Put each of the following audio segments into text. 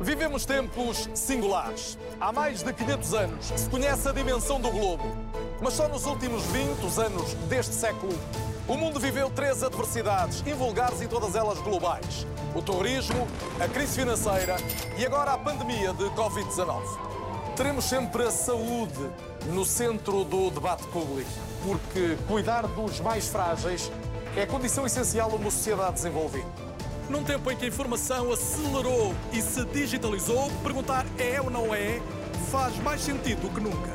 Vivemos tempos singulares. Há mais de 500 anos que se conhece a dimensão do globo. Mas só nos últimos 20 anos deste século, o mundo viveu três adversidades, invulgares e todas elas globais: o terrorismo, a crise financeira e agora a pandemia de Covid-19. Teremos sempre a saúde no centro do debate público, porque cuidar dos mais frágeis é condição essencial a uma sociedade desenvolvida. Num tempo em que a informação acelerou e se digitalizou, perguntar é ou não é faz mais sentido do que nunca.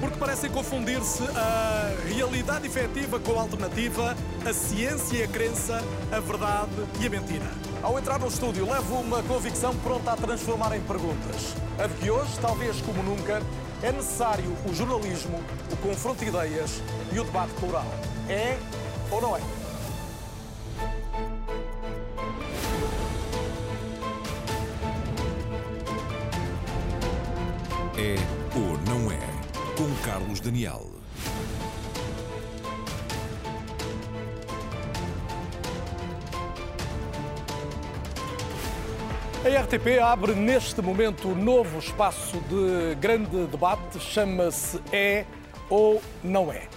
Porque parecem confundir-se a realidade efetiva com a alternativa, a ciência e a crença, a verdade e a mentira. Ao entrar no estúdio, levo uma convicção pronta a transformar em perguntas. A de que hoje, talvez como nunca, é necessário o jornalismo, o confronto de ideias e o debate plural. É ou não é? É ou não é? Com Carlos Daniel. A RTP abre neste momento um novo espaço de grande debate, chama-se É ou Não É.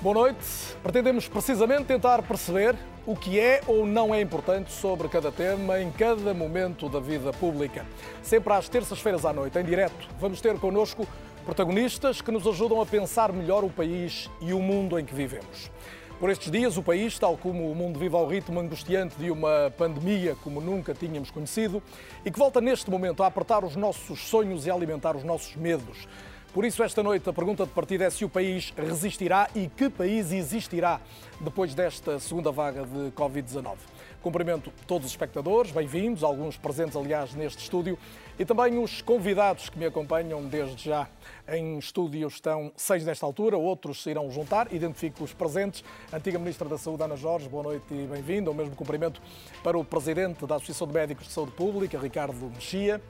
Boa noite. Pretendemos precisamente tentar perceber o que é ou não é importante sobre cada tema em cada momento da vida pública. Sempre às terças-feiras à noite, em direto, vamos ter connosco protagonistas que nos ajudam a pensar melhor o país e o mundo em que vivemos. Por estes dias, o país, tal como o mundo vive ao ritmo angustiante de uma pandemia como nunca tínhamos conhecido e que volta neste momento a apertar os nossos sonhos e alimentar os nossos medos. Por isso, esta noite, a pergunta de partida é se o país resistirá e que país existirá depois desta segunda vaga de Covid-19. Cumprimento todos os espectadores, bem-vindos, alguns presentes, aliás, neste estúdio, e também os convidados que me acompanham desde já. Em estúdio estão seis nesta altura, outros se irão juntar. Identifico os presentes. Antiga Ministra da Saúde, Ana Jorge, boa noite e bem-vinda. O mesmo cumprimento para o Presidente da Associação de Médicos de Saúde Pública, Ricardo Mexia.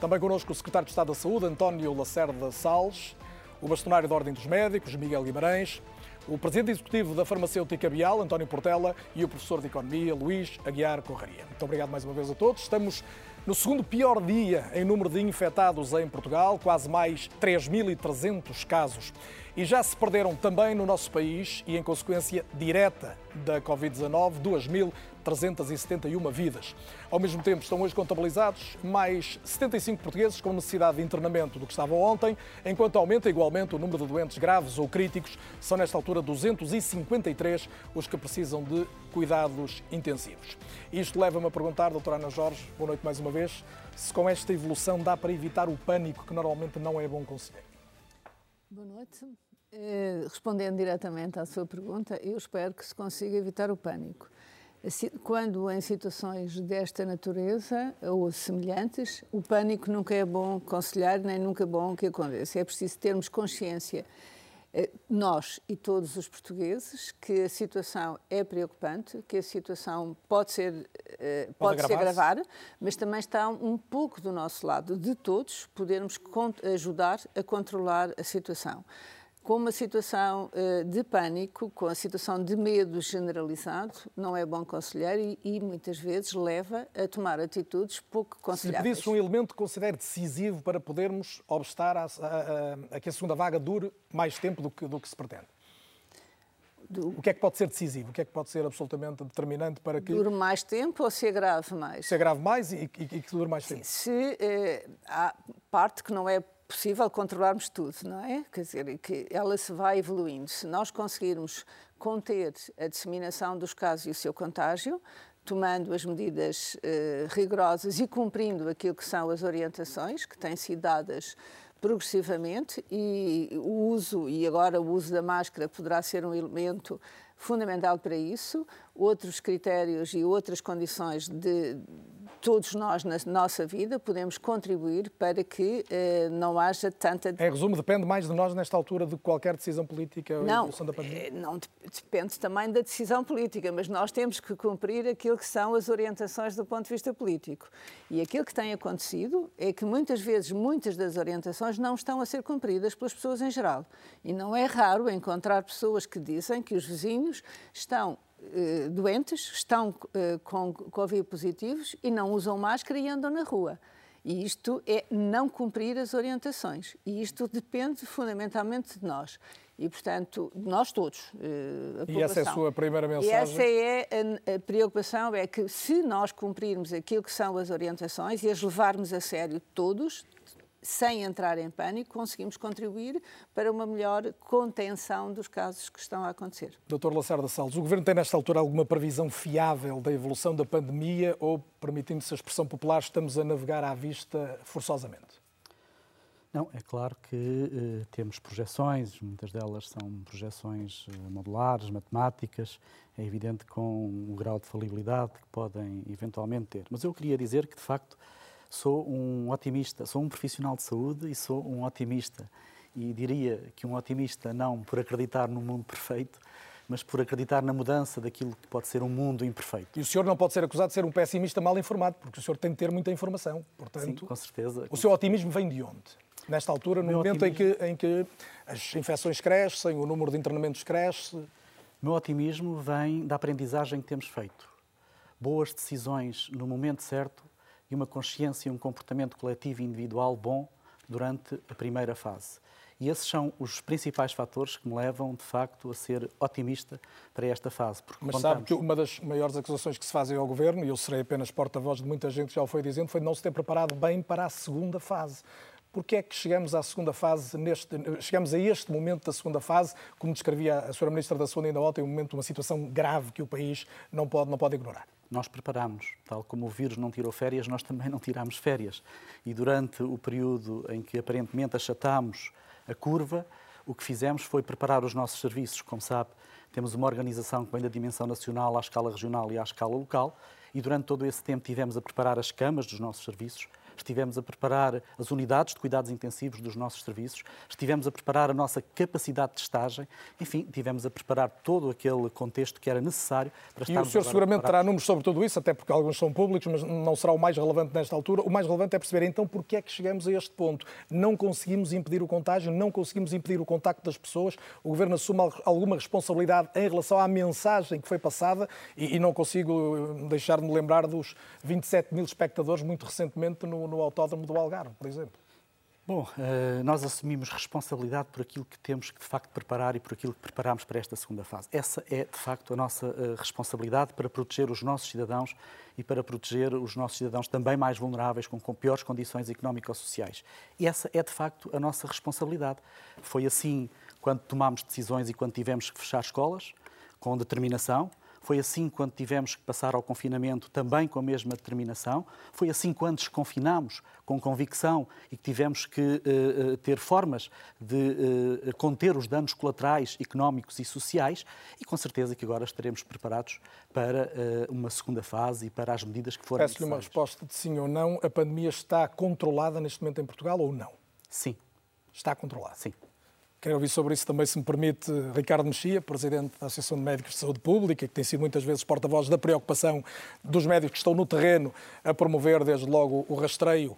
Também connosco o Secretário de Estado da Saúde, António Lacerda Salles, o Bastonário da Ordem dos Médicos, Miguel Guimarães, o Presidente Executivo da Farmacêutica Bial, António Portela, e o Professor de Economia, Luís Aguiar Corraria. Muito obrigado mais uma vez a todos. Estamos no segundo pior dia em número de infectados em Portugal, quase mais 3.300 casos. E já se perderam também no nosso país e, em consequência direta da Covid-19, 2.371 vidas. Ao mesmo tempo, estão hoje contabilizados mais 75 portugueses com necessidade de internamento do que estavam ontem, enquanto aumenta igualmente o número de doentes graves ou críticos. São, nesta altura, 253 os que precisam de cuidados intensivos. Isto leva-me a perguntar, doutora Ana Jorge, boa noite mais uma vez, se com esta evolução dá para evitar o pânico que normalmente não é bom conselheiro. Boa noite. Eh, respondendo diretamente à sua pergunta, eu espero que se consiga evitar o pânico. Quando em situações desta natureza ou semelhantes, o pânico nunca é bom aconselhar, nem nunca é bom que aconteça. É preciso termos consciência, eh, nós e todos os portugueses, que a situação é preocupante, que a situação pode, ser, eh, pode, pode se agravar, mas também está um pouco do nosso lado, de todos, podermos ajudar a controlar a situação com uma situação uh, de pânico, com a situação de medo generalizado, não é bom aconselhar e, e muitas vezes leva a tomar atitudes pouco aconselháveis. Se pedisse um elemento que considere decisivo para podermos obstar a, a, a, que a segunda vaga dure mais tempo do que, do que se pretende? Do... O que é que pode ser decisivo? O que é que pode ser absolutamente determinante para que... Dure mais tempo ou se agrave mais? Se agrave mais e, e, e que dure mais tempo. Se eh, há parte que não é possível controlarmos tudo, não é? Quer dizer, que ela se vai evoluindo. Se nós conseguirmos conter a disseminação dos casos e o seu contágio, tomando as medidas eh, rigorosas e cumprindo aquilo que são as orientações que têm sido dadas progressivamente e o uso e agora o uso da máscara poderá ser um elemento fundamental para isso. Outros critérios e outras condições de todos nós na nossa vida podemos contribuir para que eh, não haja tanta. Em resumo, depende mais de nós nesta altura de qualquer decisão política não, evolução da pandemia? Eh, não, depende também da decisão política, mas nós temos que cumprir aquilo que são as orientações do ponto de vista político. E aquilo que tem acontecido é que muitas vezes muitas das orientações não estão a ser cumpridas pelas pessoas em geral. E não é raro encontrar pessoas que dizem que os vizinhos estão doentes, estão eh, com Covid positivos e não usam máscara e andam na rua. E isto é não cumprir as orientações. E isto depende fundamentalmente de nós. E, portanto, nós todos, a E essa é a sua primeira mensagem? E essa é a, preocupação, é que se nós cumprirmos aquilo que são as orientações e as levarmos a sério todos, sem entrar em pânico, conseguimos contribuir para uma melhor contenção dos casos que estão a acontecer. Dr. Lacerda Salles, o Governo tem nesta altura alguma previsão fiável da evolução da pandemia ou, permitindo-se a expressão popular, estamos a navegar à vista forçosamente? Não, é claro que eh, temos projeções, muitas delas são projeções eh, modulares, matemáticas, é evidente com o grau de falibilidade que podem eventualmente ter. Mas eu queria dizer que, de facto, sou um otimista, sou um profissional de saúde e sou um otimista. E diria que um otimista não por acreditar no mundo perfeito, mas por acreditar na mudança daquilo que pode ser um mundo imperfeito. E o senhor não pode ser acusado de ser um pessimista mal informado, porque o senhor tem de ter muita informação. Portanto, Sim, com certeza. O seu otimismo vem de onde? Nesta altura, no momento otimismo... em, que, em que as infecções crescem, o número de internamentos cresce? O meu otimismo vem da aprendizagem que temos feito. Boas decisões no momento certo e uma consciência e um comportamento coletivo e individual bom durante a primeira fase. E esses são os principais fatores que me levam, de facto, a ser otimista para esta fase. Mas contamos... sabe que uma das maiores acusações que se fazem ao Governo, e eu serei apenas porta-voz de muita gente que já o foi dizendo, foi não se ter preparado bem para a segunda fase. Porquê é que chegamos à segunda fase, neste, chegamos a este momento da segunda fase, como descrevia a Sra. Ministra da Saúde ainda ontem, um momento, uma situação grave que o país não pode, não pode ignorar? Nós preparámos, tal como o vírus não tirou férias, nós também não tirámos férias. E durante o período em que aparentemente achatámos a curva, o que fizemos foi preparar os nossos serviços. Como sabe, temos uma organização que vem da dimensão nacional à escala regional e à escala local, e durante todo esse tempo tivemos a preparar as camas dos nossos serviços, estivemos a preparar as unidades de cuidados intensivos dos nossos serviços, estivemos a preparar a nossa capacidade de testagem, enfim, tivemos a preparar todo aquele contexto que era necessário para estarmos E o senhor seguramente terá números sobre tudo isso, até porque alguns são públicos, mas não será o mais relevante nesta altura. O mais relevante é perceber então porque é que chegamos a este ponto. Não conseguimos impedir o contágio, não conseguimos impedir o contacto das pessoas. O Governo assume alguma responsabilidade em relação à mensagem que foi passada e, e não consigo deixar de me lembrar dos 27 mil espectadores muito recentemente no, no, Autódromo do Algarve, por exemplo? Bom, eh, nós assumimos responsabilidade por aquilo que temos que de facto preparar e por aquilo que preparamos para esta segunda fase. Essa é de facto a nossa eh, responsabilidade para proteger os nossos cidadãos e para proteger os nossos cidadãos também mais vulneráveis, com, com piores condições económico-sociais. E essa é de facto a nossa responsabilidade. Foi assim quando tomámos decisões e quando tivemos que fechar escolas, com determinação, foi assim quando tivemos que passar ao confinamento, também com a mesma determinação. Foi assim quando desconfinámos, com convicção, e que tivemos que uh, ter formas de uh, conter os danos colaterais económicos e sociais. E com certeza que agora estaremos preparados para uh, uma segunda fase e para as medidas que forem Peço-lhe uma resposta de sim ou não. A pandemia está controlada neste momento em Portugal ou não? Sim. Está controlada? Sim. Quero ouvir sobre isso também, se me permite, Ricardo Mexia, Presidente da Associação de Médicos de Saúde Pública, que tem sido muitas vezes porta-voz da preocupação dos médicos que estão no terreno a promover, desde logo, o rastreio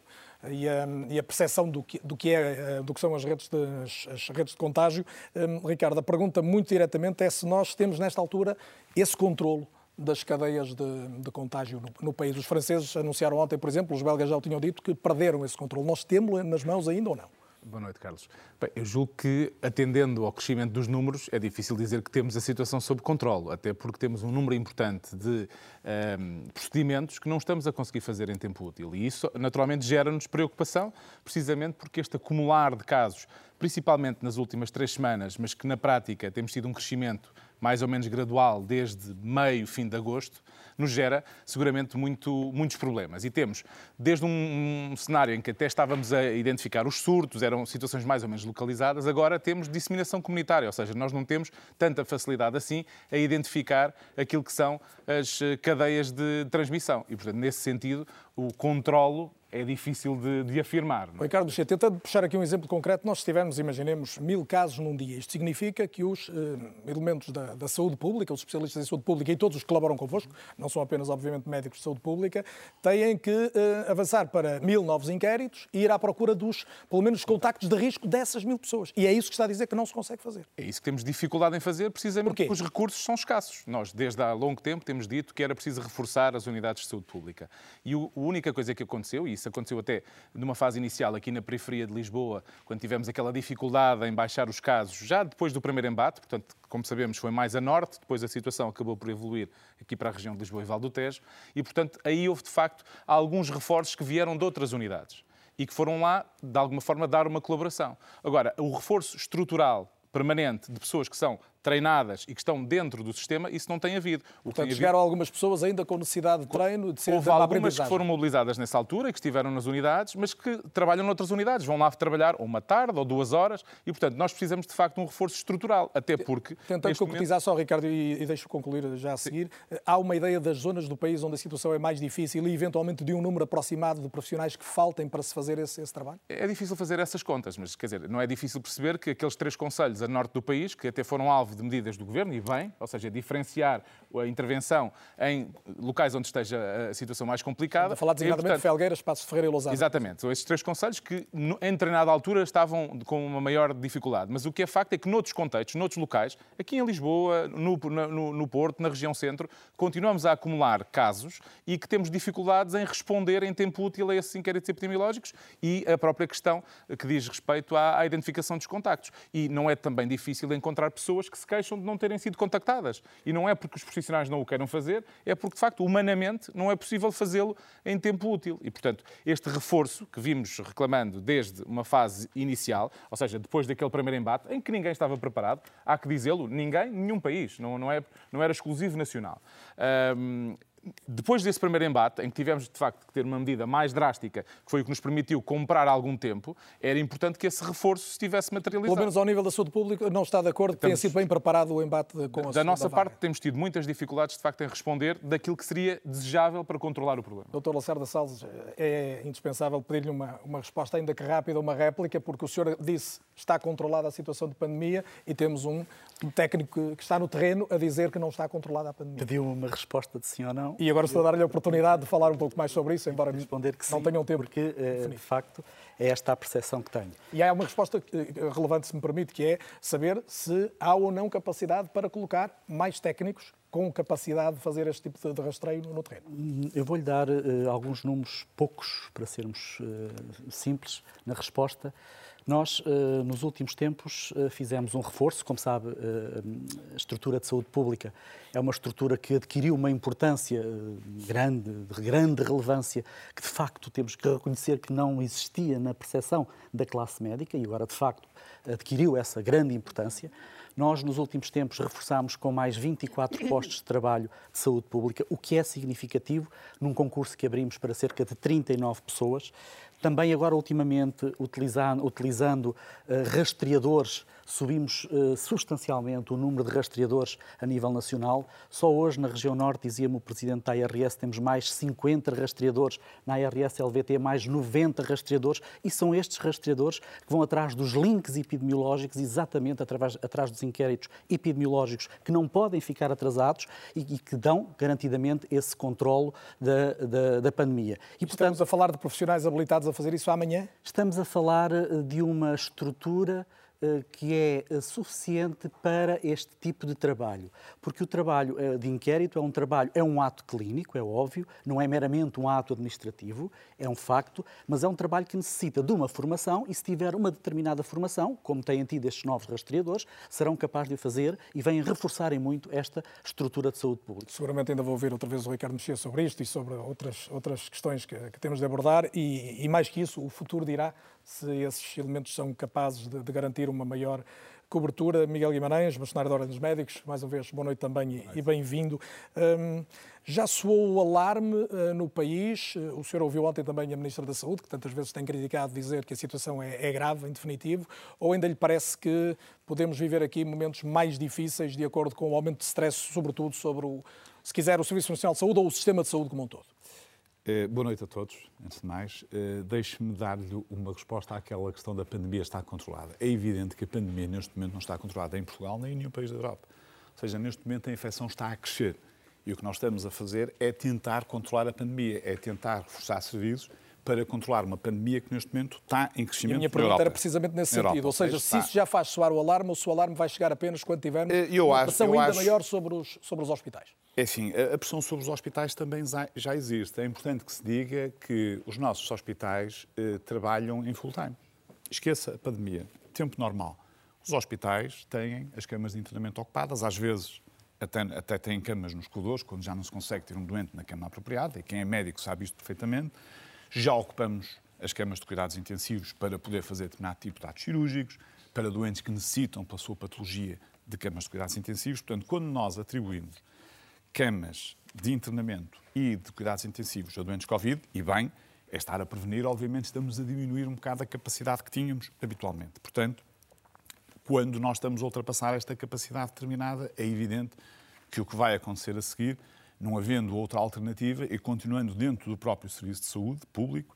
e a, e a percepção do que, do que, é, do que são as redes, de, as, as redes de contágio. Um, Ricardo, a pergunta muito diretamente é se nós temos, nesta altura, esse controlo das cadeias de, de contágio no, no, país. Os franceses anunciaram ontem, por exemplo, os belgas já o tinham dito, que perderam esse controle. Nós temos nas mãos ainda ou não? Boa noite, Carlos. Bem, eu julgo que, atendendo ao crescimento dos números, é difícil dizer que temos a situação sob controle, até porque temos um número importante de um, ehm, procedimentos que não estamos a conseguir fazer em tempo útil. E isso, naturalmente, gera-nos preocupação, precisamente porque este acumular de casos, principalmente nas últimas três semanas, mas que na prática temos tido um crescimento mais ou menos gradual desde meio, fim de agosto, nos gera seguramente muito, muitos problemas. E temos, desde um, um, cenário em que até estávamos a identificar os surtos, eram situações mais ou menos localizadas, agora temos disseminação comunitária, ou seja, nós não temos tanta facilidade assim a identificar aquilo que são as cadeias de transmissão. E, portanto, nesse sentido, o controlo é difícil de, de afirmar. Não é? Ricardo Che, tentando puxar aqui um exemplo concreto, nós tivemos, imaginemos, mil casos num dia. Isto significa que os eh, elementos da, da, saúde pública, os especialistas em saúde pública e todos os que colaboram convosco, não são apenas, obviamente, médicos de saúde pública, têm que eh, avançar para mil novos inquéritos e ir à procura dos, pelo menos, contactos de risco dessas mil pessoas. E é isso que está a dizer que não se consegue fazer. É isso que temos dificuldade em fazer, precisamente Porquê? porque os recursos são escassos. Nós, desde há longo tempo, temos dito que era preciso reforçar as unidades de saúde pública. E a única coisa que aconteceu, e isso aconteceu até numa fase inicial aqui na periferia de Lisboa, quando tivemos aquela dificuldade em baixar os casos, já depois do primeiro embate, portanto, como sabemos, foi mais a norte, depois a situação acabou por evoluir aqui para a região de Lisboa e Val do Tejo, e, portanto, aí houve, de facto, alguns reforços que vieram de outras unidades e que foram lá, de alguma forma, dar uma colaboração. Agora, o reforço estrutural permanente de pessoas que são treinadas e que estão dentro do sistema, isso não tem havido. O Portanto, tem chegaram havido... algumas pessoas ainda com necessidade de treino, de ser Houve algumas que foram mobilizadas nessa altura, que estiveram nas unidades, mas que trabalham noutras unidades, vão lá trabalhar uma tarde ou duas horas e, portanto, nós precisamos de facto de um reforço estrutural, até porque... Tentando concretizar momento... só, Ricardo, e, e deixo concluir já a seguir, Sim. há uma ideia das zonas do país onde a situação é mais difícil e, eventualmente, de um número aproximado de profissionais que faltem para se fazer esse, esse trabalho? É difícil fazer essas contas, mas, quer dizer, não é difícil perceber que aqueles três conselhos a norte do país, que até foram alvo de medidas do governo, e bem, ou seja, diferenciar a intervenção em locais onde esteja a situação mais complicada. A falar designadamente de Felgueira, Espaço Ferreira e Lousada. Exatamente. Esses três conselhos que, em determinada altura, estavam com uma maior dificuldade. Mas o que é facto é que, noutros contextos, noutros locais, aqui em Lisboa, no, no, no Porto, na região centro, continuamos a acumular casos e que temos dificuldades em responder em tempo útil a esses inquéritos epidemiológicos e a própria questão que diz respeito à, à identificação dos contactos. E não é também difícil encontrar pessoas que se queixam de não terem sido contactadas. E não é porque os profissionais não o queiram fazer, é porque, de facto, humanamente não é possível fazê-lo em tempo útil. E, portanto, este reforço que vimos reclamando desde uma fase inicial, ou seja, depois daquele primeiro embate, em que ninguém estava preparado, há que dizê-lo, ninguém, nenhum país, não, não, é, não era exclusivo nacional. Um, depois desse primeiro embate, em que tivemos de facto que ter uma medida mais drástica, que foi o que nos permitiu comprar algum tempo, era importante que esse reforço estivesse materializado. Pelo menos ao nível da saúde pública, não está de acordo que tenha sido bem preparado o embate com a Da nossa parte, temos tido muitas dificuldades de facto em responder daquilo que seria desejável para controlar o problema. Doutor Lacerda Salles, é indispensável pedir-lhe uma, uma resposta ainda que rápida, uma réplica, porque o senhor disse está controlada a situação de pandemia e temos um técnico que está no terreno a dizer que não está controlada a pandemia. Pediu uma resposta de sim ou não. E agora estou a dar-lhe a oportunidade de falar um pouco mais sobre isso, embora responder que não sim, tenham tempo. Porque, eh, de facto, é esta a percepção que tenho. E há uma resposta eh, relevante, se me permite, que é saber se há ou não capacidade para colocar mais técnicos com capacidade de fazer este tipo de rastreio no terreno. Eu vou-lhe dar uh, alguns números, poucos, para sermos uh, simples na resposta. Nós, eh, nos últimos tempos, eh, fizemos um reforço. Como sabe, eh, a estrutura de saúde pública é uma estrutura que adquiriu uma importância grande, de grande relevância, que de facto temos que reconhecer que não existia na percepção da classe médica e agora, de facto, adquiriu essa grande importância. Nós, nos últimos tempos, reforçámos com mais 24 postos de trabalho de saúde pública, o que é significativo num concurso que abrimos para cerca de 39 pessoas. Também agora, ultimamente, utilizando, utilizando uh, rastreadores subimos uh, substancialmente o número de rastreadores a nível nacional. Só hoje, na região norte, dizia-me o presidente da ARS, temos mais 50 rastreadores, na ARS LVT mais 90 rastreadores, e são estes rastreadores que vão atrás dos links epidemiológicos, exatamente através, atrás dos inquéritos epidemiológicos que não podem ficar atrasados e, e que dão garantidamente esse controlo da, da, da pandemia. E, portanto, estamos a falar de profissionais habilitados a fazer isso amanhã? Estamos a falar eh, de uma estrutura que é eh, suficiente para este tipo de trabalho. Porque o trabalho eh, de inquérito é um trabalho, é um ato clínico, é óbvio, não é meramente um ato administrativo, é um facto, mas é um trabalho que necessita de uma formação e se tiver uma determinada formação, como têm tido estes novos rastreadores, serão capazes de o fazer e vêm reforçarem muito esta estrutura de saúde pública. Seguramente ainda vou ouvir outra vez o Ricardo mexer sobre isto e sobre outras, outras questões que, que temos de abordar e, e mais que isso, o futuro dirá se esses elementos são capazes de, de garantir uma maior cobertura. Miguel Guimarães, bastonário da Ordem dos Médicos, mais uma vez, boa noite também e, e bem-vindo. Um, já soou o alarme uh, no país. O senhor ouviu ontem também a Ministra da Saúde, que tantas vezes tem criticado dizer que a situação é, é grave, em definitivo, ou ainda lhe parece que podemos viver aqui momentos mais difíceis de acordo com o aumento de stress, sobretudo sobre, o, se quiser, o Serviço Nacional de Saúde ou o sistema de saúde como um todo? Eh, boa noite a todos, antes de mais. Eh, Deixe-me dar-lhe uma resposta àquela questão da pandemia estar controlada. É evidente que a pandemia neste momento não está controlada em Portugal nem em nenhum país da Europa. Ou seja, neste momento a infecção está a crescer. E o que nós estamos a fazer é tentar controlar a pandemia, é tentar reforçar serviços para controlar uma pandemia que neste momento está em E crescimento a minha pergunta Europa. era precisamente nesse sentido. Europa. Ou seja, se isso já faz soar o alarme, ou se o alarme vai chegar apenas quando tivermos Eh, eu uma acho- pressão ainda acho- maior sobre os, sobre os hospitais. É assim, a pressão sobre os hospitais também já existe. É importante que se diga que os nossos hospitais eh, trabalham em full time. Esqueça a pandemia. Tempo normal. Os hospitais têm as camas de internamento ocupadas, às vezes até, até têm camas nos corredores, quando já não se consegue ter um doente na cama apropriada, e quem é médico sabe isto perfeitamente. Já ocupamos as camas de cuidados intensivos para poder fazer determinado tipo de atos cirúrgicos, para doentes que necessitam, pela sua patologia, de camas de cuidados intensivos. Portanto, quando nós atribuímos camas de internamento e de cuidados intensivos a doentes Covid, e bem, é estar a prevenir, obviamente estamos a diminuir um bocado a capacidade que tínhamos habitualmente. Portanto, quando nós estamos a ultrapassar esta capacidade determinada, é evidente que o que vai acontecer a seguir, não havendo outra alternativa e continuando dentro do próprio serviço de saúde público,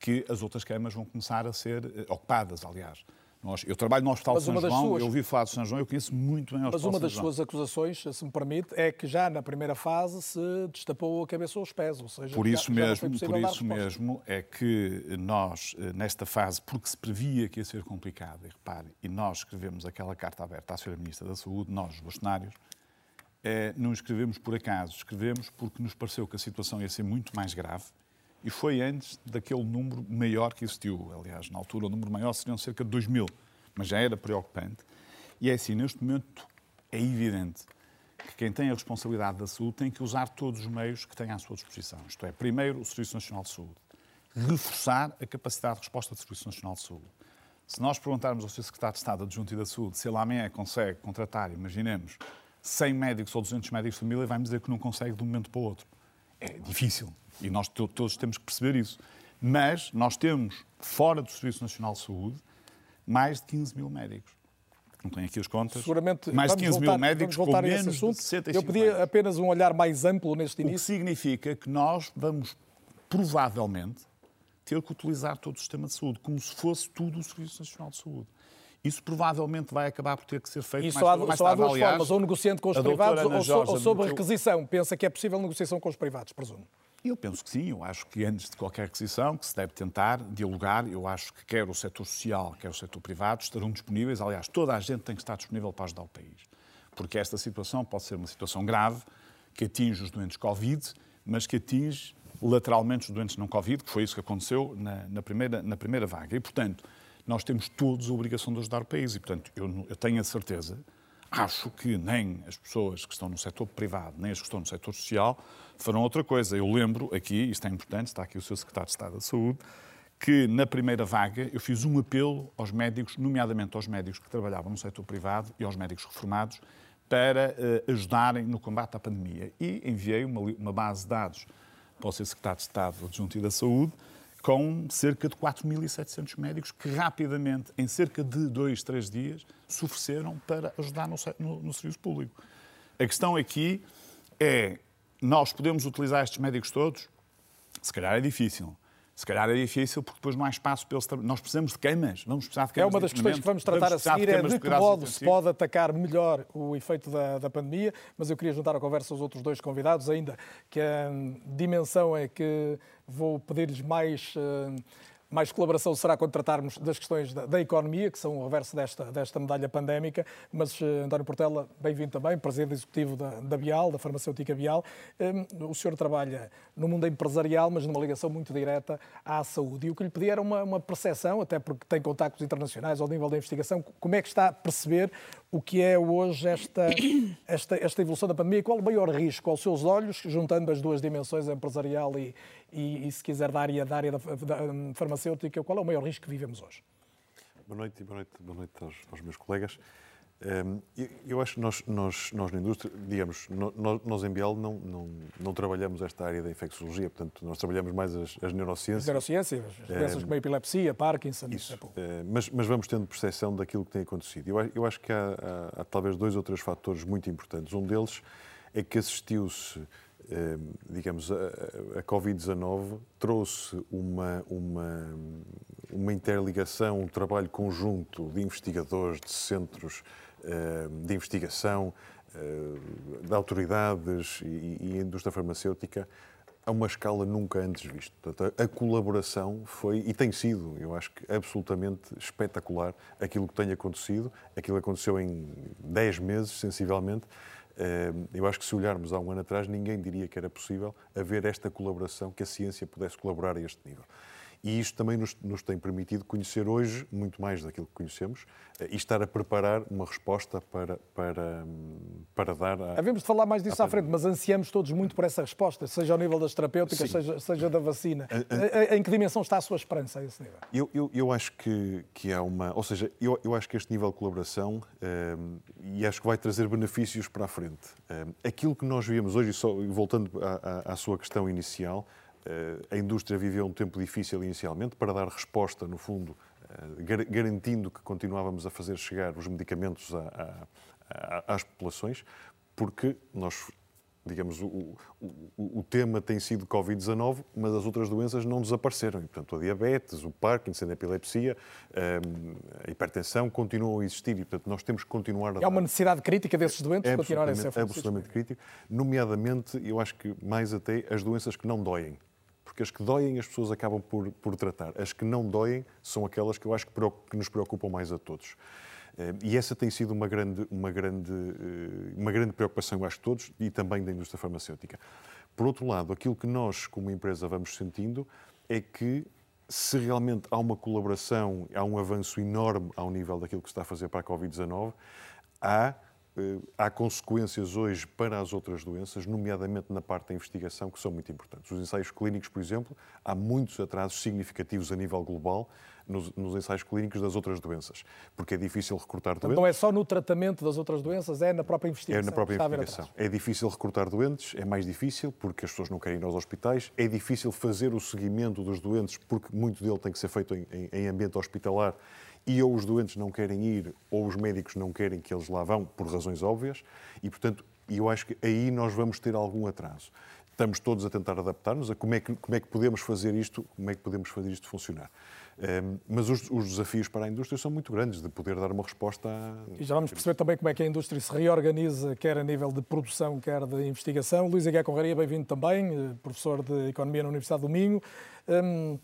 que as outras camas vão começar a ser eh, ocupadas, aliás. Nós, eu trabalho no Hospital Mas de São uma João, suas- eu ouvi falar de São João, eu conheço muito bem o Mas Hospital uma de das São João. suas acusações, se me permite, é que já na primeira fase se destapou a cabeça aos pés. Ou seja, Por já- isso já mesmo, possível por isso mesmo é que nós, eh, nesta fase, porque se previa que ia ser complicado, e repare, e nós escrevemos aquela carta aberta à Sra. Ministra da Saúde, nós, os bastonários, eh, não escrevemos por acaso, escrevemos porque nos pareceu que a situação ia ser muito mais grave e foi antes daquele número maior que existiu. Aliás, na altura o número maior seriam cerca de 2 mil, mas já era preocupante. E é assim, neste momento é evidente que quem tem a responsabilidade da saúde tem que usar todos os meios que tem à sua disposição. Isto é, primeiro, o Serviço Nacional de Saúde. Reforçar a capacidade de resposta do Serviço Nacional de Saúde. Se nós perguntarmos ao Sr. Secretário de Estado Adjunto e da Saúde se ele amanhã consegue contratar, imaginemos, 100 médicos ou 200 médicos de família, vai-me dizer que não consegue de um momento para o outro. É difícil e nós to- todos temos que perceber isso. Mas nós temos, fora do Serviço Nacional de Saúde, mais de 15 mil médicos. Não tenho aqui as contas. Seguramente mais de vamos 15 voltar, mil médicos com menos assunto. de 65 Eu anos. apenas um olhar mais amplo neste O que início. significa que nós vamos, provavelmente, ter que utilizar todo o sistema de saúde, como se fosse tudo o Serviço Nacional de Saúde. Isso provavelmente vai acabar por ter que ser feito E mais só há, mais só há tarde. duas Aliás, formas, ou negociando com os privados ou, so, ou sob requisição. Pensa que é possível negociação com os privados, presumo. Eu penso que sim, eu acho que antes de qualquer aquisição, que se deve tentar dialogar, eu acho que quer o setor social, quer o setor privado estarão disponíveis, aliás, toda a gente tem que estar disponível para ajudar o país. Porque esta situação pode ser uma situação grave, que atinge os doentes Covid, mas que atinge lateralmente os doentes não Covid, que foi isso que aconteceu na, na primeira, na primeira vaga. E, portanto, nós temos todos a obrigação de ajudar o país. E, portanto, eu, eu tenho a certeza Acho que nem as pessoas que estão no setor privado, nem as que estão no setor social farão outra coisa. Eu lembro aqui, isto é importante, está aqui o seu secretário de Estado da Saúde, que na primeira vaga eu fiz um apelo aos médicos, nomeadamente aos médicos que trabalhavam no setor privado e aos médicos reformados, para eh, ajudarem no combate à pandemia. E enviei uma, uma base de dados para o seu secretário de Estado adjunto e da Saúde, com cerca de 4.700 médicos que rapidamente, em cerca de dois, três dias, se ofereceram para ajudar no, no- no serviço público. A questão aqui é, nós podemos utilizar estes médicos todos? Se calhar é difícil. Se calhar é difícil porque depois não há espaço para eles Nós precisamos de camas. Vamos precisar de É camas uma de das questões que vamos tratar a precisar seguir, é camas de que modo se pode atacar melhor o efeito da, da pandemia, mas eu queria juntar a conversa aos outros dois convidados, ainda que a dimensão é que vou pedir-lhes mais, hum, mais colaboração será quando tratarmos das questões da, da economia, que são o reverso desta, desta medalha pandémica, mas eh, António Portela, bem-vindo também, Presidente Executivo da, da Bial, da farmacêutica Bial. O senhor trabalha no mundo empresarial, mas numa ligação muito direta à saúde. E o que lhe pedi era uma, uma percepção, até porque tem contactos internacionais ao nível da investigação, como é que está a perceber o que é hoje esta, esta, esta evolução da pandemia e qual o maior risco aos seus olhos, juntando as duas dimensões, empresarial e, e, e se quiser, da área, da área da, da, farmacêutica, qual é o maior risco que vivemos hoje? Boa noite e boa noite, boa noite aos, aos meus colegas. Ehm, eu, eu acho que nós, nós, nós na indústria, digamos, nós, nós em Biel não, não, não trabalhamos esta área da infecciologia, portanto, nós trabalhamos mais as, as neurociências. Neurociências, as doenças como a epilepsia, Parkinson, Isso. etc. Eh, mas, mas vamos tendo percepção daquilo que tem acontecido. Eu, eu acho que há, há- há talvez dois ou três fatores muito importantes. Um deles é que assistiu-se digamos, a, a Covid-19 trouxe uma, uma, uma interligação, um trabalho conjunto de investigadores, de centros eh, de investigação, eh, de autoridades e, e indústria farmacêutica a uma escala nunca antes vista. Portanto, a colaboração foi e tem sido, eu acho que absolutamente espetacular aquilo que tem acontecido. Aquilo aconteceu em 10 meses, sensivelmente. Eh, eu acho que se olharmos há um ano atrás, ninguém diria que era possível haver esta colaboração, que a ciência pudesse colaborar a este nível. E isto também nos, nos, tem permitido conhecer hoje muito mais daquilo que conhecemos eh, e estar a preparar uma resposta para, para, para dar a. Havemos de falar mais disso à, à frente, mas ansiamos todos muito por essa resposta, seja ao nível das terapêuticas, seja, seja da vacina. A, a, em que dimensão está a sua esperança a esse nível? Eu, eu, eu acho que, que há uma. Ou seja, eu, eu acho que este nível de colaboração, um, e acho que vai trazer benefícios para a frente. Um, aquilo que nós vivemos hoje, só voltando à, à, à sua questão inicial, eh, a indústria viveu um tempo difícil inicialmente para dar resposta, no fundo, eh, garantindo que continuávamos a fazer chegar os medicamentos às populações, porque nós, digamos, o, o, o tema tem sido Covid-19, mas as outras doenças não desapareceram. E, portanto, a diabetes, o Parkinson, a epilepsia, eh, a hipertensão continuam a existir e, portanto, nós temos que continuar a. Há uma necessidade crítica desses doentes é continuarem a ser absolutamente crítico. Nomeadamente, eu acho que mais até as doenças que não doem porque as que doem as pessoas acabam por, por tratar. As que não doem são aquelas que eu acho que, que nos preocupam mais a todos. Eh, e essa tem sido uma grande, uma, grande, eh, uma grande preocupação, eu acho, de todos e também da indústria farmacêutica. Por outro lado, aquilo que nós, como empresa, vamos sentindo é que se realmente há uma colaboração, há um avanço enorme ao nível daquilo que se está a fazer para a Covid-19, há há consequências hoje para as outras doenças, nomeadamente na parte da investigação, que são muito importantes. Os ensaios clínicos, por exemplo, há muitos atrasos significativos a nível global nos, nos ensaios clínicos das outras doenças, porque é difícil recrutar doentes. Não é só no tratamento das outras doenças, é na própria investigação. É na própria investigação. É difícil recrutar doentes, é mais difícil porque as pessoas não querem ir aos hospitais, é difícil fazer o seguimento dos doentes porque muito dele tem que ser feito em, em, em ambiente hospitalar e ou os doentes não querem ir ou os médicos não querem que eles lá vão, por razões óbvias, e, portanto, eu acho que aí nós vamos ter algum atraso. Estamos todos a tentar adaptar-nos a como é, que, como é que podemos fazer isto, como é que podemos fazer isto funcionar. Um, ehm, mas os, os, desafios para a indústria são muito grandes, de poder dar uma resposta. A... E já vamos perceber também como é que a indústria se reorganiza, quer a nível de produção, quer de investigação. Luís Aguiar Conraria, bem-vindo também, eh, professor de Economia na Universidade do Minho. Um, ehm,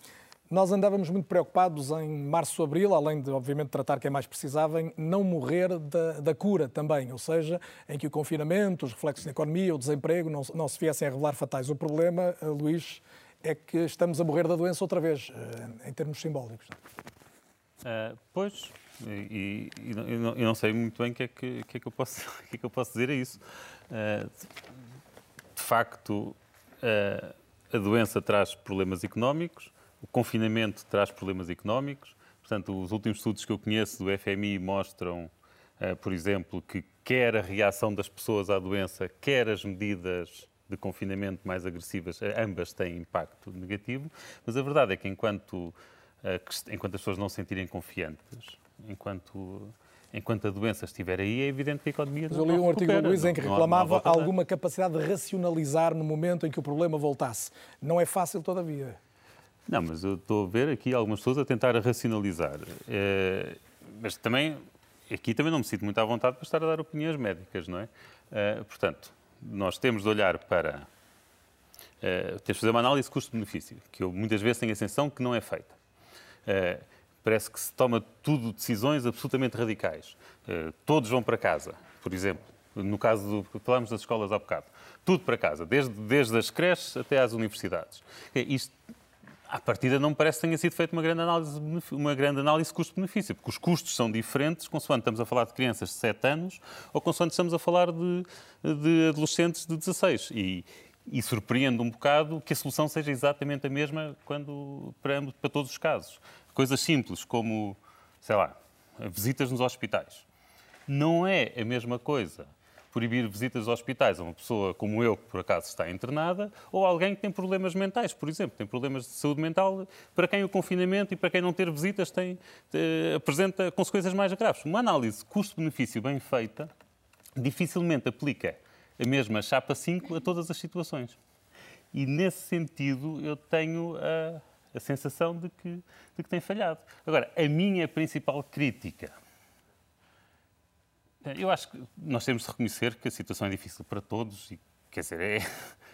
nós andávamos muito preocupados em março, abril, além de, obviamente, tratar quem mais precisava, em não morrer da, da cura também, ou seja, em que o confinamento, os reflexos na economia, o desemprego não, não se viessem a revelar fatais. O problema, eh, Luís, é que estamos a morrer da doença outra vez, eh, em termos simbólicos. Uh, pois, e, e, e não, eu não sei muito bem o que, é que, que, é que, eu posso, que é que eu posso dizer a isso. Uh, de facto, uh, a doença traz problemas económicos, o confinamento traz problemas económicos. Portanto, os últimos estudos que eu conheço do FMI mostram, uh, por exemplo, que quer a reação das pessoas à doença, quer as medidas de confinamento mais agressivas, eh, ambas têm impacto negativo. Mas a verdade é que enquanto, uh, enquanto as pessoas não se sentirem confiantes, enquanto enquanto a doença estiver aí, é evidente que a economia Mas eu li um artigo do Luís em que reclamava alguma capacidade de racionalizar no momento em que o problema voltasse. Não é fácil, todavia. Não, mas eu estou a ver aqui algumas pessoas a tentar racionalizar. É, mas também, aqui também não me sinto muito à vontade para estar a dar opiniões médicas, não é? é portanto, nós temos de olhar para. É, temos de fazer uma análise custo-benefício, que eu muitas vezes tenho a sensação que não é feita. parece que se toma tudo decisões absolutamente radicais. todos vão para casa, por exemplo. No caso do. Falámos das escolas há bocado. Tudo para casa, desde, desde as creches até às universidades. Isto à partida não me parece que tenha sido feita uma grande análise, uma grande análise custo-benefício, porque os custos são diferentes consoante estamos a falar de crianças de 7 anos ou consoante estamos a falar de, de adolescentes de 16. E, e surpreende um bocado que a solução seja exatamente a mesma quando, para, para todos os casos. Coisas simples como, sei lá, visitas nos hospitais. Não é a mesma coisa proibir visitas aos hospitais a uma pessoa como eu, que por acaso está internada, ou alguém que tem problemas mentais, por exemplo, tem problemas de saúde mental, para quem o confinamento e para quem não ter visitas tem, apresenta consequências mais graves. Uma análise custo-benefício bem feita dificilmente aplica a mesma chapa 5 a todas as situações. E nesse sentido eu tenho a, a sensação de que, de que tem falhado. Agora, a minha principal crítica. Eu acho que nós temos de reconhecer que a situação é difícil para todos e, quer dizer, é,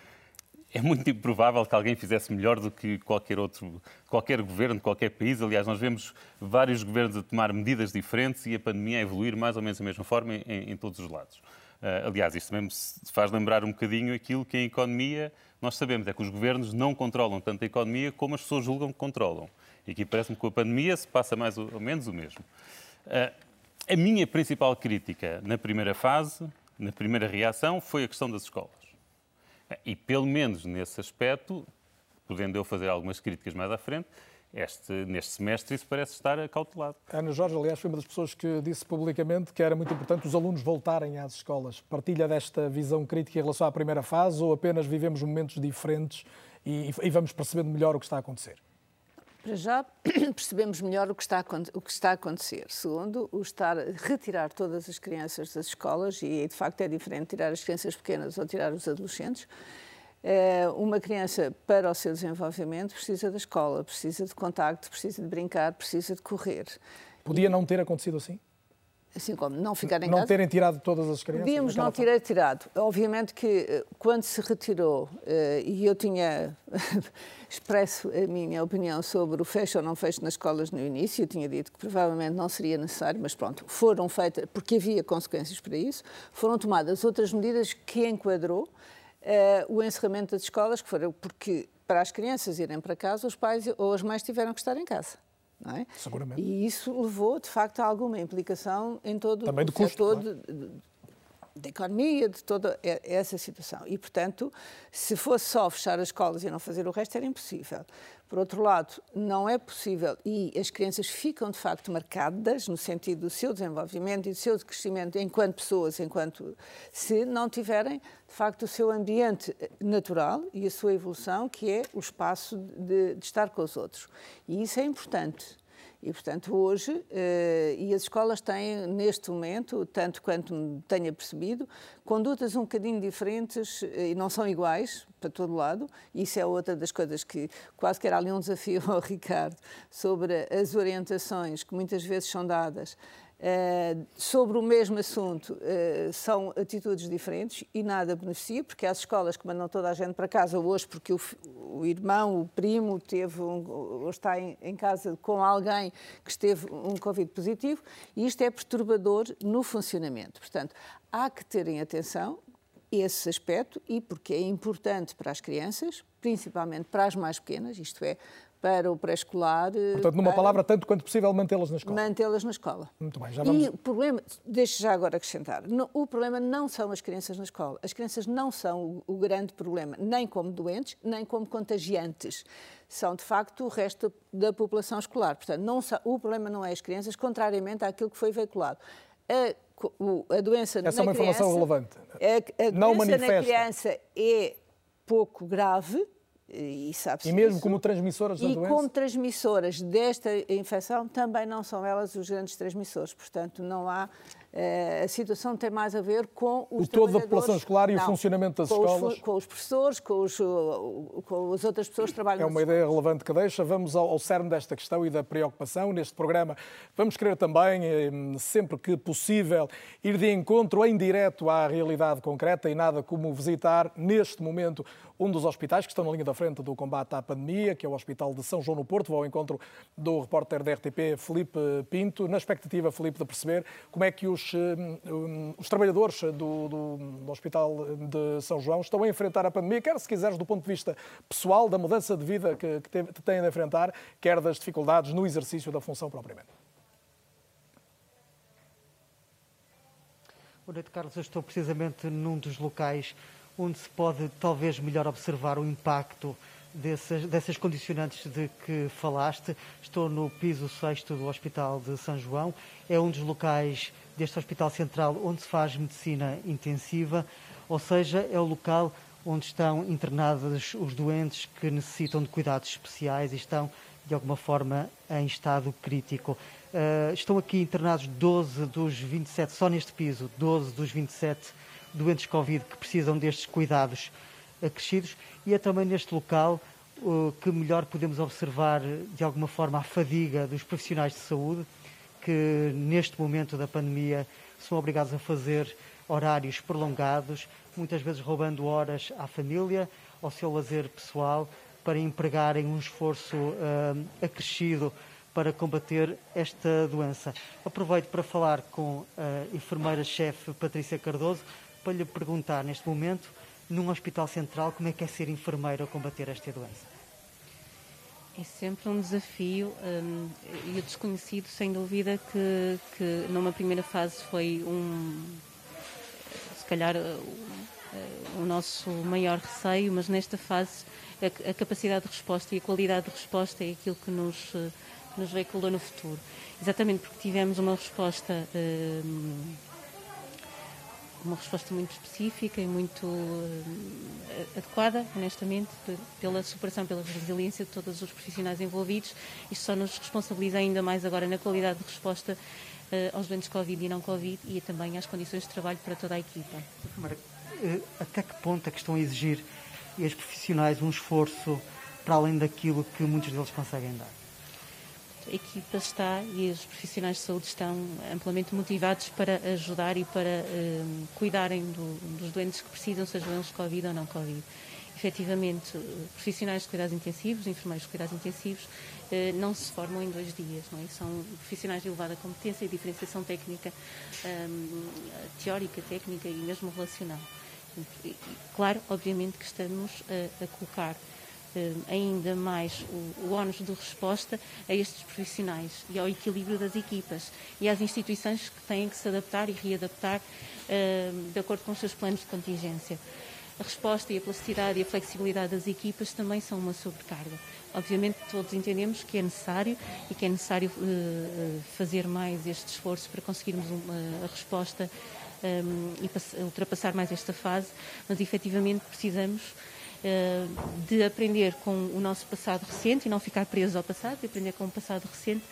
é muito improvável que alguém fizesse melhor do que qualquer outro, qualquer governo de qualquer país. Aliás, nós vemos vários governos a tomar medidas diferentes e a pandemia a evoluir mais ou menos da mesma forma em, em todos os lados. Uh, aliás, isto mesmo se faz lembrar um bocadinho aquilo que em economia nós sabemos, é que os governos não controlam tanto a economia como as pessoas julgam que controlam. E aqui parece-me que com a pandemia se passa mais ou menos o mesmo. Uh, a minha principal crítica na primeira fase, na primeira reação, foi a questão das escolas. E pelo menos nesse aspecto, podendo eu fazer algumas críticas mais à frente, este, neste semestre isso parece estar acautelado. Ana Jorge, aliás, foi uma das pessoas que disse publicamente que era muito importante os alunos voltarem às escolas. Partilha desta visão crítica em relação à primeira fase ou apenas vivemos momentos diferentes e, e vamos percebendo melhor o que está a acontecer? Para já percebemos melhor o que, está, o que está a acontecer. Segundo, o estar a retirar todas as crianças das escolas, e de facto é diferente tirar as crianças pequenas ou tirar os adolescentes, é, uma criança, para o seu desenvolvimento, precisa da escola, precisa de contacto, precisa de brincar, precisa de correr. Podia não ter acontecido assim? Assim como não ficar em não casa. Não terem tirado todas as crianças? Podíamos não ter tirado. Obviamente que eh, quando se retirou, eh, e eu tinha expresso a minha opinião sobre o fecho ou não fecho nas escolas no início, eu tinha dito que provavelmente não seria necessário, mas pronto, foram feitas, porque havia consequências para isso, foram tomadas outras medidas que enquadrou uh, o encerramento das escolas, que foram porque para as crianças irem para casa, os pais ou as mães tiveram que estar em casa. Não é? Seguramente. E isso levou, de facto, a alguma implicação em todo Também o custo, setor claro. de, da economia, de toda essa situação. E, portanto, se fosse só fechar as escolas e não fazer o resto, era impossível. Por outro lado, não é possível, e as crianças ficam de facto marcadas no sentido do seu desenvolvimento e do seu crescimento enquanto pessoas, enquanto se não tiverem de facto o seu ambiente natural e a sua evolução, que é o espaço de, de estar com os outros. E isso é importante. E, portanto, hoje, eh, e as escolas têm, neste momento, tanto quanto tenha percebido, condutas um bocadinho diferentes eh, e não são iguais para todo lado. Isso é outra das coisas que quase que era ali um desafio ao Ricardo sobre as orientações que muitas vezes são dadas Uh, sobre o mesmo assunto uh, são atitudes diferentes e nada beneficia, porque há escolas que mandam toda a gente para casa hoje porque o, o irmão, o primo, teve um, ou está em, em, casa com alguém que esteve um Covid positivo e isto é perturbador no funcionamento. Portanto, há que terem atenção esse aspecto e porque é importante para as crianças, principalmente para as mais pequenas, isto é, para o pré-escolar. Eh, Portanto, numa palavra, tanto quanto possível, mantê-las na escola. Mantê-las na escola. Muito bem, já vamos... E o problema, deixe já agora acrescentar, o problema não são as crianças na escola. As crianças não são o, grande problema, nem como doentes, nem como contagiantes. São, de facto, o resto da população escolar. Portanto, não, o problema não é as crianças, contrariamente àquilo que foi veiculado. A, a doença Essa é uma criança, informação relevante. A, a não doença manifesta. na criança é pouco grave, e, e mesmo isso. como transmissoras da e doença? E como transmissoras desta infecção, também não são elas os grandes transmissores. Portanto, não há Uh, a situação tem mais a ver com os o todo da população escolar e não, o funcionamento das com escolas? Os, com os professores, com, os, com, as outras pessoas que trabalham É uma ideia relevante que deixa. Vamos ao, ao cerne desta questão e da preocupação. Neste programa vamos querer também, eh, sempre que possível, ir de encontro em direto à realidade concreta e nada como visitar, neste momento, um dos hospitais que estão na linha da frente do combate à pandemia, que é o Hospital de São João no Porto. Vou ao encontro do repórter da RTP, Felipe Pinto, na expectativa, Felipe, de perceber como é que os um, os trabalhadores do, do, do, Hospital de São João estão a enfrentar a pandemia, quer se quiseres do ponto de vista pessoal, da mudança de vida que, que, que têm de enfrentar, quer das dificuldades no exercício da função propriamente. Boa noite, Carlos. Eu estou precisamente num dos locais onde se pode talvez melhor observar o impacto dessas, dessas condicionantes de que falaste. Estou no piso 6 do Hospital de São João. É um dos locais deste Hospital Central onde se faz medicina intensiva, ou seja, é o local onde estão internados os doentes que necessitam de cuidados especiais e estão, de alguma forma, em estado crítico. Uh, estão aqui internados 12 dos 27, só neste piso, 12 dos 27 doentes Covid que precisam destes cuidados acrescidos e é também neste local que melhor podemos observar de alguma forma a fadiga dos profissionais de saúde que neste momento da pandemia são obrigados a fazer horários prolongados, muitas vezes roubando horas à família, ao seu lazer pessoal, para empregarem um esforço uh, acrescido para combater esta doença. Aproveito para falar com a enfermeira-chefe Patrícia Cardoso para lhe perguntar neste momento, num hospital central, como é que é ser enfermeira a combater esta doença? É sempre um desafio um, e o desconhecido, sem dúvida, que, que numa primeira fase foi um, se calhar, o, o nosso maior receio, mas nesta fase a, a, capacidade de resposta e a qualidade de resposta é aquilo que nos, que nos veiculou no futuro. Exatamente porque tivemos uma resposta. Um, uma resposta muito específica e muito uh, adequada, honestamente, pela superação, pela resiliência de todos os profissionais envolvidos. Isto só nos responsabiliza ainda mais agora na qualidade de resposta uh, aos doentes Covid e não Covid e também às condições de trabalho para toda a equipa. Eh, até que ponto é que estão a exigir estes profissionais um esforço para além daquilo que muitos deles conseguem dar? A equipa está e os profissionais de saúde estão amplamente motivados para ajudar e para um, cuidarem do, dos doentes que precisam, sejam eles Covid ou não Covid. Efetivamente, profissionais de cuidados intensivos, enfermeiros de cuidados intensivos, eh, não se formam em dois dias, não é? São profissionais de elevada competência e diferenciação técnica, um, teórica, técnica e mesmo relacional. Claro, obviamente que estamos a, colocar ainda mais o, ónus de resposta a estes profissionais e ao equilíbrio das equipas e às instituições que têm que se adaptar e readaptar uh, de acordo com os seus planos de contingência. A resposta e a plasticidade e a flexibilidade das equipas também são uma sobrecarga. Obviamente todos entendemos que é necessário e que é necessário uh, fazer mais este esforço para conseguirmos uma, a resposta e ultrapassar mais esta fase, mas efetivamente precisamos eh, de aprender com o nosso passado recente e não ficar preso ao passado, de aprender com o passado recente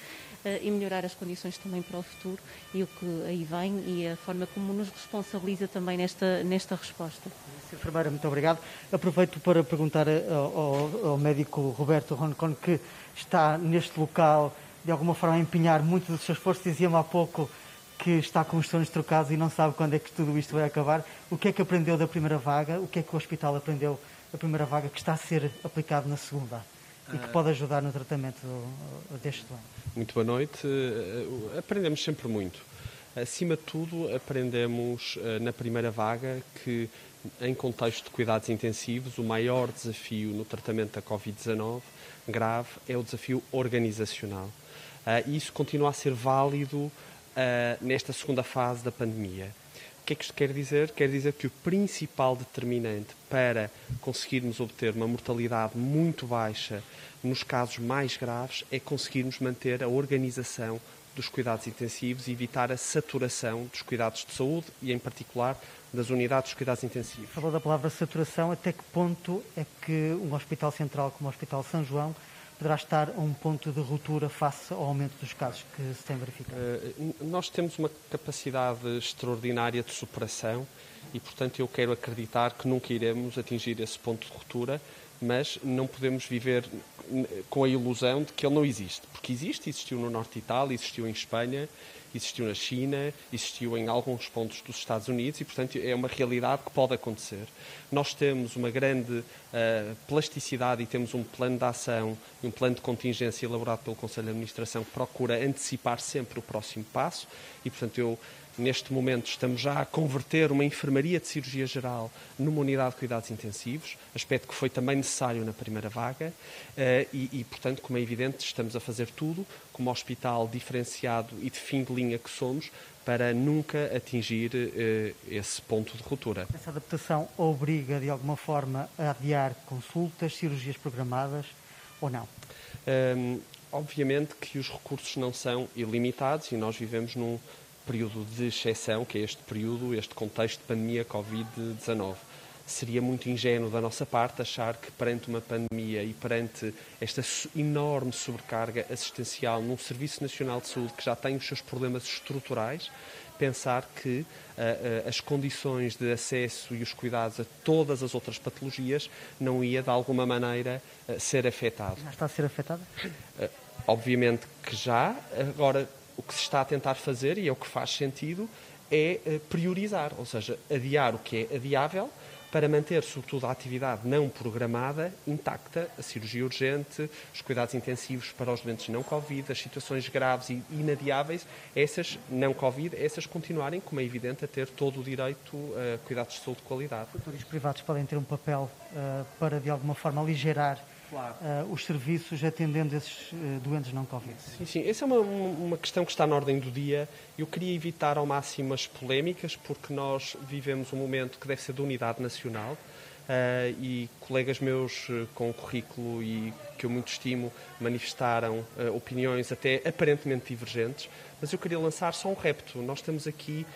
eh, e melhorar as condições também para o futuro e o que aí vem e a forma como nos responsabiliza também nesta, nesta resposta. Enfermeira, muito obrigado. Aproveito para perguntar eh, ao, ao médico Roberto Roncon, que está neste local, de alguma forma, a empenhar muito do seu esforço. Dizia-me há pouco que está com os sonhos trocados e não sabe quando é que tudo isto vai acabar. O que é que aprendeu da primeira vaga? O que é que o hospital aprendeu a primeira vaga que está a ser aplicado na segunda e que ah. pode ajudar no tratamento deste doente. Muito boa noite. Eh, aprendemos sempre muito. Acima de tudo, aprendemos na primeira vaga que, em contexto de cuidados intensivos, o maior desafio no tratamento da Covid-19 grave é o desafio organizacional. E isso continua a ser válido nesta segunda fase da pandemia que é que isto quer dizer? Quer dizer que o principal determinante para conseguirmos obter uma mortalidade muito baixa nos casos mais graves é conseguirmos manter a organização dos cuidados intensivos e evitar a saturação dos cuidados de saúde e, em particular, das unidades de cuidados intensivos. Falou da palavra saturação. Até que ponto é que um hospital central como o Hospital São João poderá estar a um ponto de ruptura face ao aumento dos casos que se tem verificado? Uh, nós temos uma capacidade extraordinária de superação e, portanto, eu quero acreditar que nunca iremos atingir esse ponto de ruptura, mas não podemos viver com a ilusão de que ele não existe, porque existe, existiu no Norte de Itália, existiu em Espanha, existiu na China, existiu em alguns pontos dos Estados Unidos e, portanto, é uma realidade que pode acontecer. Nós temos uma grande uh, plasticidade e temos um plano de ação e um plano de contingência elaborado pelo Conselho de Administração que procura antecipar sempre o próximo passo e, portanto, eu Neste momento estamos já a converter uma enfermaria de cirurgia geral numa unidade de cuidados intensivos, aspecto que foi também necessário na primeira vaga eh, e, e, portanto, como é evidente, estamos a fazer tudo como hospital diferenciado e de fim de linha que somos para nunca atingir uh, esse ponto de ruptura. Essa adaptação obriga, de alguma forma, a adiar consultas, cirurgias programadas ou não? Um, obviamente que os recursos não são ilimitados e nós vivemos num período de exceção, que é este período, este contexto de pandemia Covid-19. seria muito ingênuo da nossa parte achar que perante uma pandemia e perante esta enorme sobrecarga assistencial num Serviço Nacional de Saúde que já tem os seus problemas estruturais, pensar que uh, uh, as condições de acesso e os cuidados a todas as outras patologias não ia, de alguma maneira, uh, ser afetado. Já está a ser afetada? obviamente que já. Agora, o que se está a tentar fazer, e é o que faz sentido, é priorizar, ou seja, adiar o que é adiável para manter, sobretudo, a atividade não programada intacta, a cirurgia urgente, os cuidados intensivos para os doentes não Covid, as situações graves e inadiáveis, essas não Covid, essas continuarem, como é evidente, a ter todo o direito a cuidados de saúde de qualidade. Os privados podem ter um papel uh, para, de alguma forma, aligerar claro. uh, os serviços atendendo esses uh, doentes não Covid. Sim, sim. Essa é uma, uma questão que está na ordem do dia. Eu queria evitar ao máximo as polémicas, porque nós vivemos um momento que deve ser de unidade nacional. Uh, e colegas meus com currículo e que eu muito estimo manifestaram opiniões até aparentemente divergentes, mas eu queria lançar só um repto. Nós estamos aqui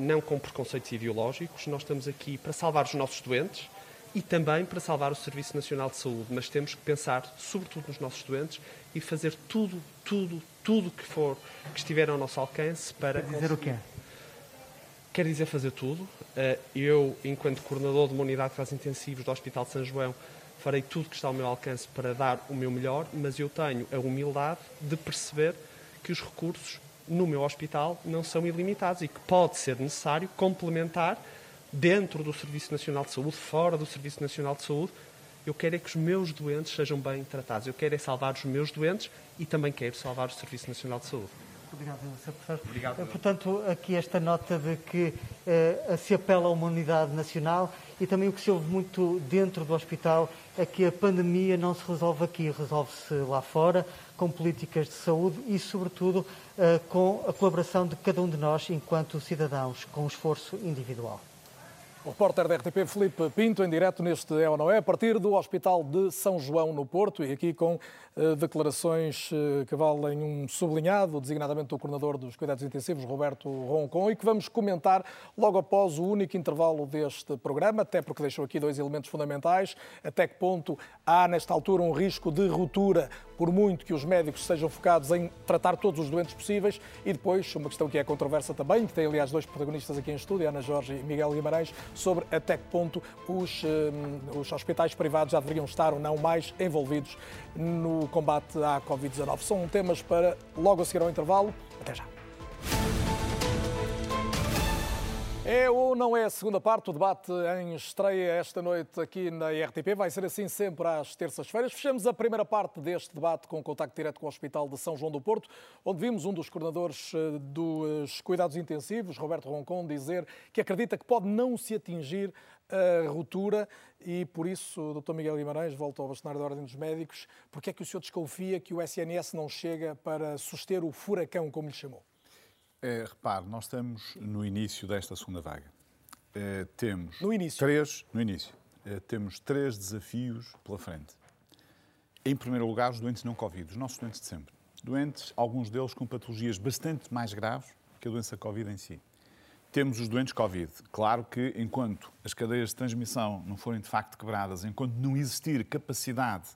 não com preconceitos ideológicos, nós estamos aqui para salvar os nossos doentes, e também para salvar o Serviço Nacional de Saúde. Mas temos que pensar, sobretudo, nos nossos doentes e fazer tudo, tudo, tudo que for que estiver ao nosso alcance para. Quer dizer o quê? Quer dizer fazer tudo. Eh, eu, enquanto coordenador de uma unidade de casos intensivos do Hospital de São João, farei tudo que está ao meu alcance para dar o meu melhor, mas eu tenho a humildade de perceber que os recursos no meu hospital não são ilimitados e que pode ser necessário complementar dentro do Serviço Nacional de Saúde, fora do Serviço Nacional de Saúde, eu quero é que os meus doentes sejam bem tratados. Eu quero é salvar os meus doentes e também quero salvar o Serviço Nacional de Saúde. Obrigado, Sr. Professor. Obrigado. Portanto, aqui esta nota de que eh, se apela a uma unidade nacional e também o que se ouve muito dentro do hospital é que a pandemia não se resolve aqui, resolve-se lá fora, com políticas de saúde e, sobretudo, eh, com a colaboração de cada um de nós enquanto cidadãos, com um esforço individual. O repórter da RTP Felipe Pinto, em direto neste É ou Não É, a partir do Hospital de São João, no Porto, e aqui com declarações uh, que valem um sublinhado, designadamente do coordenador dos Cuidados Intensivos, Roberto Roncon, e que vamos comentar logo após o único intervalo deste programa, até porque deixou aqui dois elementos fundamentais. Até que ponto há, nesta altura, um risco de ruptura, por muito que os médicos sejam focados em tratar todos os doentes possíveis, e depois, uma questão que é controversa também, que tem, aliás, dois protagonistas aqui em estúdio, Ana Jorge e Miguel Guimarães, sobre até que ponto os, eh, os hospitais privados já deveriam estar ou não mais envolvidos no combate à Covid-19. São temas para logo a seguir ao intervalo. Até já. É ou não é a segunda parte, o debate em estreia esta noite aqui na RTP. Vai ser assim sempre às terças-feiras. Fechamos a primeira parte deste debate com contacto direto com o Hospital de São João do Porto, onde vimos um dos coordenadores eh, dos cuidados intensivos, Roberto Roncon, dizer que acredita que pode não se atingir a ruptura e por isso, o Dr. Miguel Guimarães, volta ao bastonário da Ordem dos Médicos, porque é que o senhor desconfia que o SNS não chega para suster o furacão, como lhe chamou? É, repare, nós estamos no início desta segunda vaga. É, temos no início. três, no início, é, temos três desafios pela frente. Em primeiro lugar, os doentes não Covid, os nossos doentes de sempre. Doentes, alguns deles com patologias bastante mais graves que a doença Covid em si. Temos os doentes Covid. Claro que, enquanto as cadeias de transmissão não forem de facto quebradas, enquanto não existir capacidade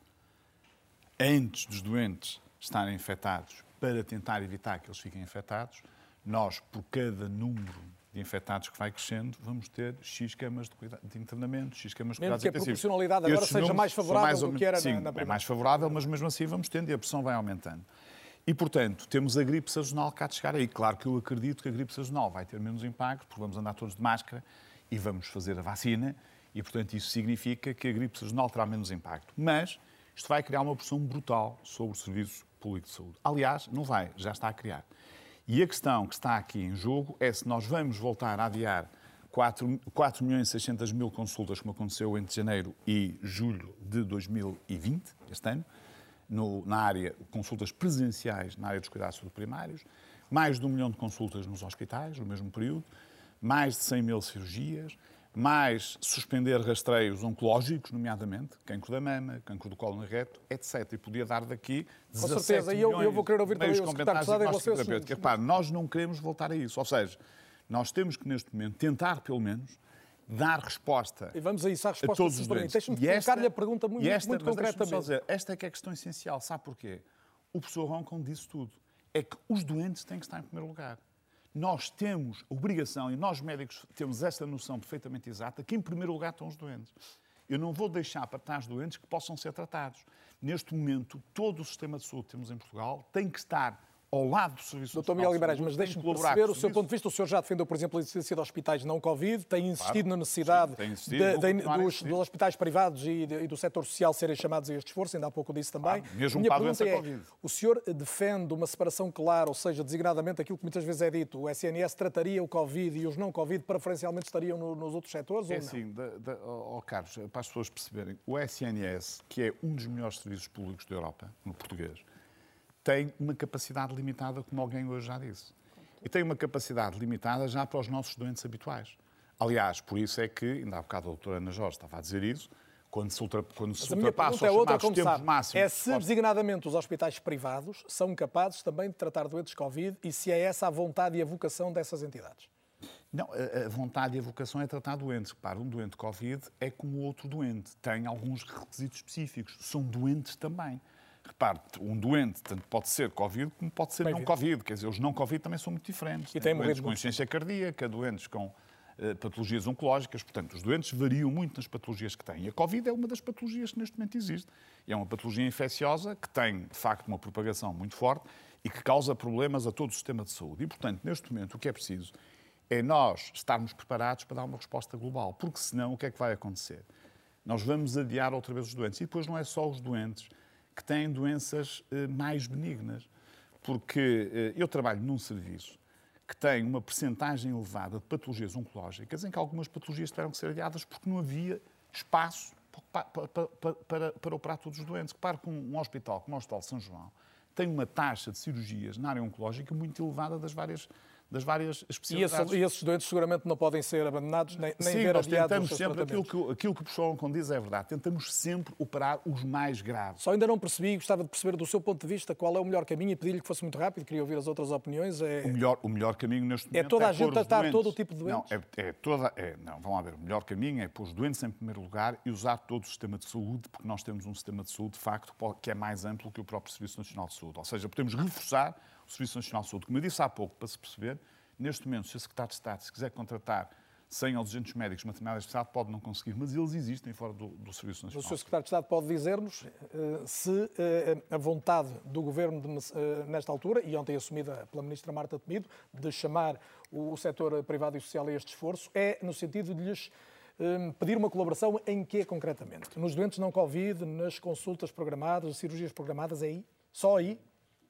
antes dos doentes estarem infectados para tentar evitar que eles fiquem infectados, nós, por cada número de infectados que vai crescendo, vamos ter X camas de, cuidado, de internamento, X camas de mesmo cuidados que a proporcionalidade agora seja mais favorável mais do que era sim, na, na primeira. é mais favorável, mas mesmo assim vamos tendo e a pressão vai aumentando. E, portanto, temos a gripe sazonal cá de chegar aí. Claro que eu acredito que a gripe sazonal vai ter menos impacto, porque vamos andar todos de máscara e vamos fazer a vacina, e, portanto, isso significa que a gripe sazonal terá menos impacto. Mas isto vai criar uma pressão brutal sobre o Serviço Público de Saúde. Aliás, não vai, já está a criar. E a questão que está aqui em jogo é se nós vamos voltar a adiar 4, 4 milhões e 600 mil consultas, como aconteceu entre janeiro e julho de 2020, este ano, no, na área, consultas presenciais na área dos cuidados primários, mais de um milhão de consultas nos hospitais no mesmo período, mais de 100 mil cirurgias, mais suspender rastreios oncológicos, nomeadamente cancro da mama, cancro do colo no reto, etc. E podia dar daqui 17 Com certeza, e eu, eu vou querer ouvir também o secretário de Estado em relação a Repare, nós não queremos voltar a isso. Ou seja, nós temos que, neste momento, tentar, pelo menos, dar resposta E vamos a isso, à a resposta, todos se os doentes. Deixa-me colocar-lhe a pergunta muito, esta, muito concretamente. dizer, esta é que é a questão essencial. Sabe porquê? O professor Roncon disse tudo. É que os doentes têm que estar em primeiro lugar. Nós temos a obrigação, e nós médicos temos esta noção perfeitamente exata, que em primeiro lugar estão os doentes. Eu não vou deixar para trás doentes que possam ser tratados. Neste momento, todo o sistema de saúde que temos em Portugal tem que estar ao lado do Serviço Doutor Miguel Guimarães, mas deixe-me perceber o seu ponto de vista. O senhor já defendeu, por exemplo, a existência de hospitais não Covid, tem insistido na necessidade Sim, tem insistido, de- de- a dos, dos hospitais privados e, de- e do setor social serem chamados a este esforço, ainda há pouco disse também. Claro, mesmo Minha para a pergunta doença é, Covid. o senhor defende uma separação clara, ou seja, designadamente aquilo que muitas vezes é dito, o SNS trataria o Covid e os não Covid preferencialmente estariam no- nos outros setores É ou não? da, da, ó, ó, Carlos, para as pessoas perceberem, o SNS, que é um dos melhores serviços públicos da Europa, no português, tem uma capacidade limitada, como alguém hoje já disse. E tem uma capacidade limitada já para os nossos doentes habituais. Aliás, por isso é que, ainda há bocado a doutora Ana Jorge estava a dizer isso, quando se, ultra, quando se Mas a minha ultrapassam pergunta é os como tempos sabe. máximos... É se designadamente os hospitais privados são capazes também de tratar doentes Covid e se é essa a vontade e a vocação dessas entidades. Não, a, a vontade e a vocação é tratar doentes. Repara, um doente Covid é como outro doente. Tem alguns requisitos específicos. São doentes também. Repare, um doente tanto pode ser Covid como pode ser não. Covid. Quer dizer, os não Covid também são muito diferentes. E Tem têm doentes com insuficiência cardíaca, doentes com eh, patologias oncológicas. Portanto, os doentes variam muito nas patologias que têm. E a Covid é uma das patologias que neste momento existe. E é uma patologia infecciosa que tem, de facto, uma propagação muito forte e que causa problemas a todo o sistema de saúde. E, portanto, neste momento, o que é preciso é nós estarmos preparados para dar uma resposta global, porque senão o que é que vai acontecer? Nós vamos adiar outra vez os doentes. E depois não é só os doentes que têm doenças eh, mais benignas, porque eh, eu trabalho num serviço que tem uma percentagem elevada de patologias oncológicas, em que algumas patologias tiveram que ser adiadas porque não havia espaço pa- pa- pa- pa- para, para operar todos os doentes. Repare um, um hospital como o Hospital de São João tem uma taxa de cirurgias na área oncológica muito elevada das várias, das várias E, especialidades. esse- e esses doentes seguramente não podem ser abandonados nem, nem Sim, ver nós tentamos sempre, aquilo que, aquilo que o professor Oncon diz é verdade, tentamos sempre operar os mais graves. Só ainda não percebi, gostava de perceber do seu ponto de vista qual é o melhor caminho e pedir-lhe que fosse muito rápido, queria ouvir as outras opiniões. É... O melhor, o melhor caminho neste É momento toda a pôr gente tratar todo o tipo de Não, doentes? é, é toda, é, não, vamos lá ver, o melhor caminho é pôr os doentes em primeiro lugar e usar todo o sistema de saúde, porque nós temos um sistema de saúde, de facto, que é mais amplo que o próprio Serviço Nacional de Saúde. Ou seja, podemos reforçar o Serviço Nacional de Saúde. Como eu disse há pouco, para se perceber, neste momento, se o Secretário de Estado se quiser contratar 100 ou 200 médicos uma determinada especialidade, pode não conseguir, mas eles existem fora do, do Serviço O Nacional Sr. de Saúde. Secretário de Estado pode dizer-nos eh, se eh, a vontade do Governo, de, eh, nesta altura, e ontem assumida pela Ministra Marta Temido, de chamar o, o setor privado e social a este esforço, é no sentido de lhes pedir uma colaboração em que concretamente? Nos doentes não Covid, nas consultas programadas, cirurgias programadas, é aí? Só aí?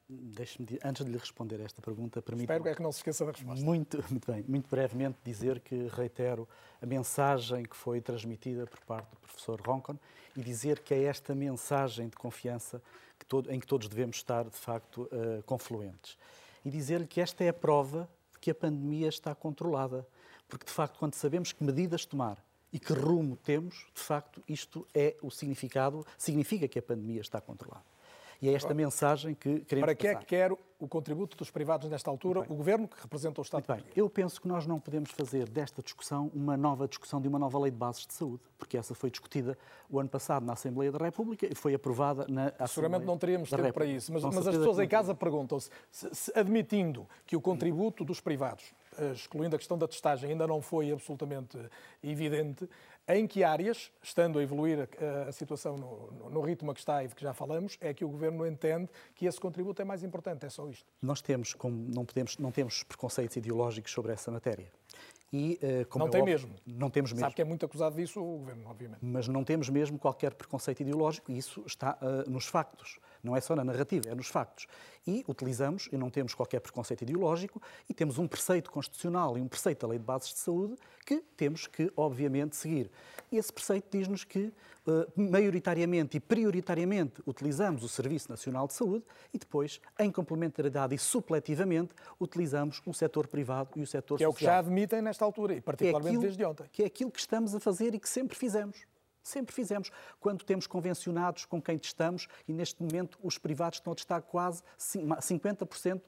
Deixe-me, antes de lhe responder a esta pergunta, permita Espero é que não se esqueça da resposta. muito, muito bem, muito brevemente dizer que reitero a mensagem que foi transmitida por parte do professor Roncon e dizer que é esta mensagem de confiança que todo- em que todos devemos estar, de facto, eh, confluentes. E dizer-lhe que esta é a prova de que a pandemia está controlada. Porque, de facto, quando sabemos que medidas tomar e que rumo temos, de facto, isto é o significado, significa que a pandemia está controlada. E é esta mensagem que queremos Para que é passar. que quer o contributo dos privados nesta altura, o Governo, que representa o Estado? Muito bem. Eu penso que nós não podemos fazer desta discussão uma nova discussão de uma nova lei de bases de saúde, porque essa foi discutida o ano passado na Assembleia da República e foi aprovada na Assembleia Seguramente não teríamos tempo para República. isso, mas, mas as pessoas em casa perguntam-se, se, se admitindo que o contributo dos privados, eh, excluindo a questão da testagem, ainda não foi absolutamente evidente, em que áreas, estando a evoluir a, a situação no, no- no ritmo a que está e de que já falamos, é que o Governo entende que esse contributo é mais importante, é só isto. Nós temos, como não, podemos, não temos preconceitos ideológicos sobre essa matéria. E, como Não é tem óbvio, mesmo. Não temos mesmo. Sabe que é muito acusado disso o Governo, obviamente. mas não temos mesmo qualquer preconceito ideológico e isso está ah, nos factos. Não é só na narrativa, é nos factos. E utilizamos, e não temos qualquer preconceito ideológico, e temos um preceito constitucional e um preceito da Lei de Bases de Saúde que temos que, obviamente, seguir. Esse preceito diz-nos que, ah, maioritariamente e prioritariamente, utilizamos o Serviço Nacional de Saúde e depois, em complementaridade e supletivamente, utilizamos o setor privado e o setor Que é o que social já admitem nesta altura, e é particularmente aquilo- desde ontem. Que é aquilo que estamos a fazer e que sempre fizemos. Sempre fizemos. Quando temos convencionados com quem testamos, e neste momento os privados estão a testar quase 50% eh,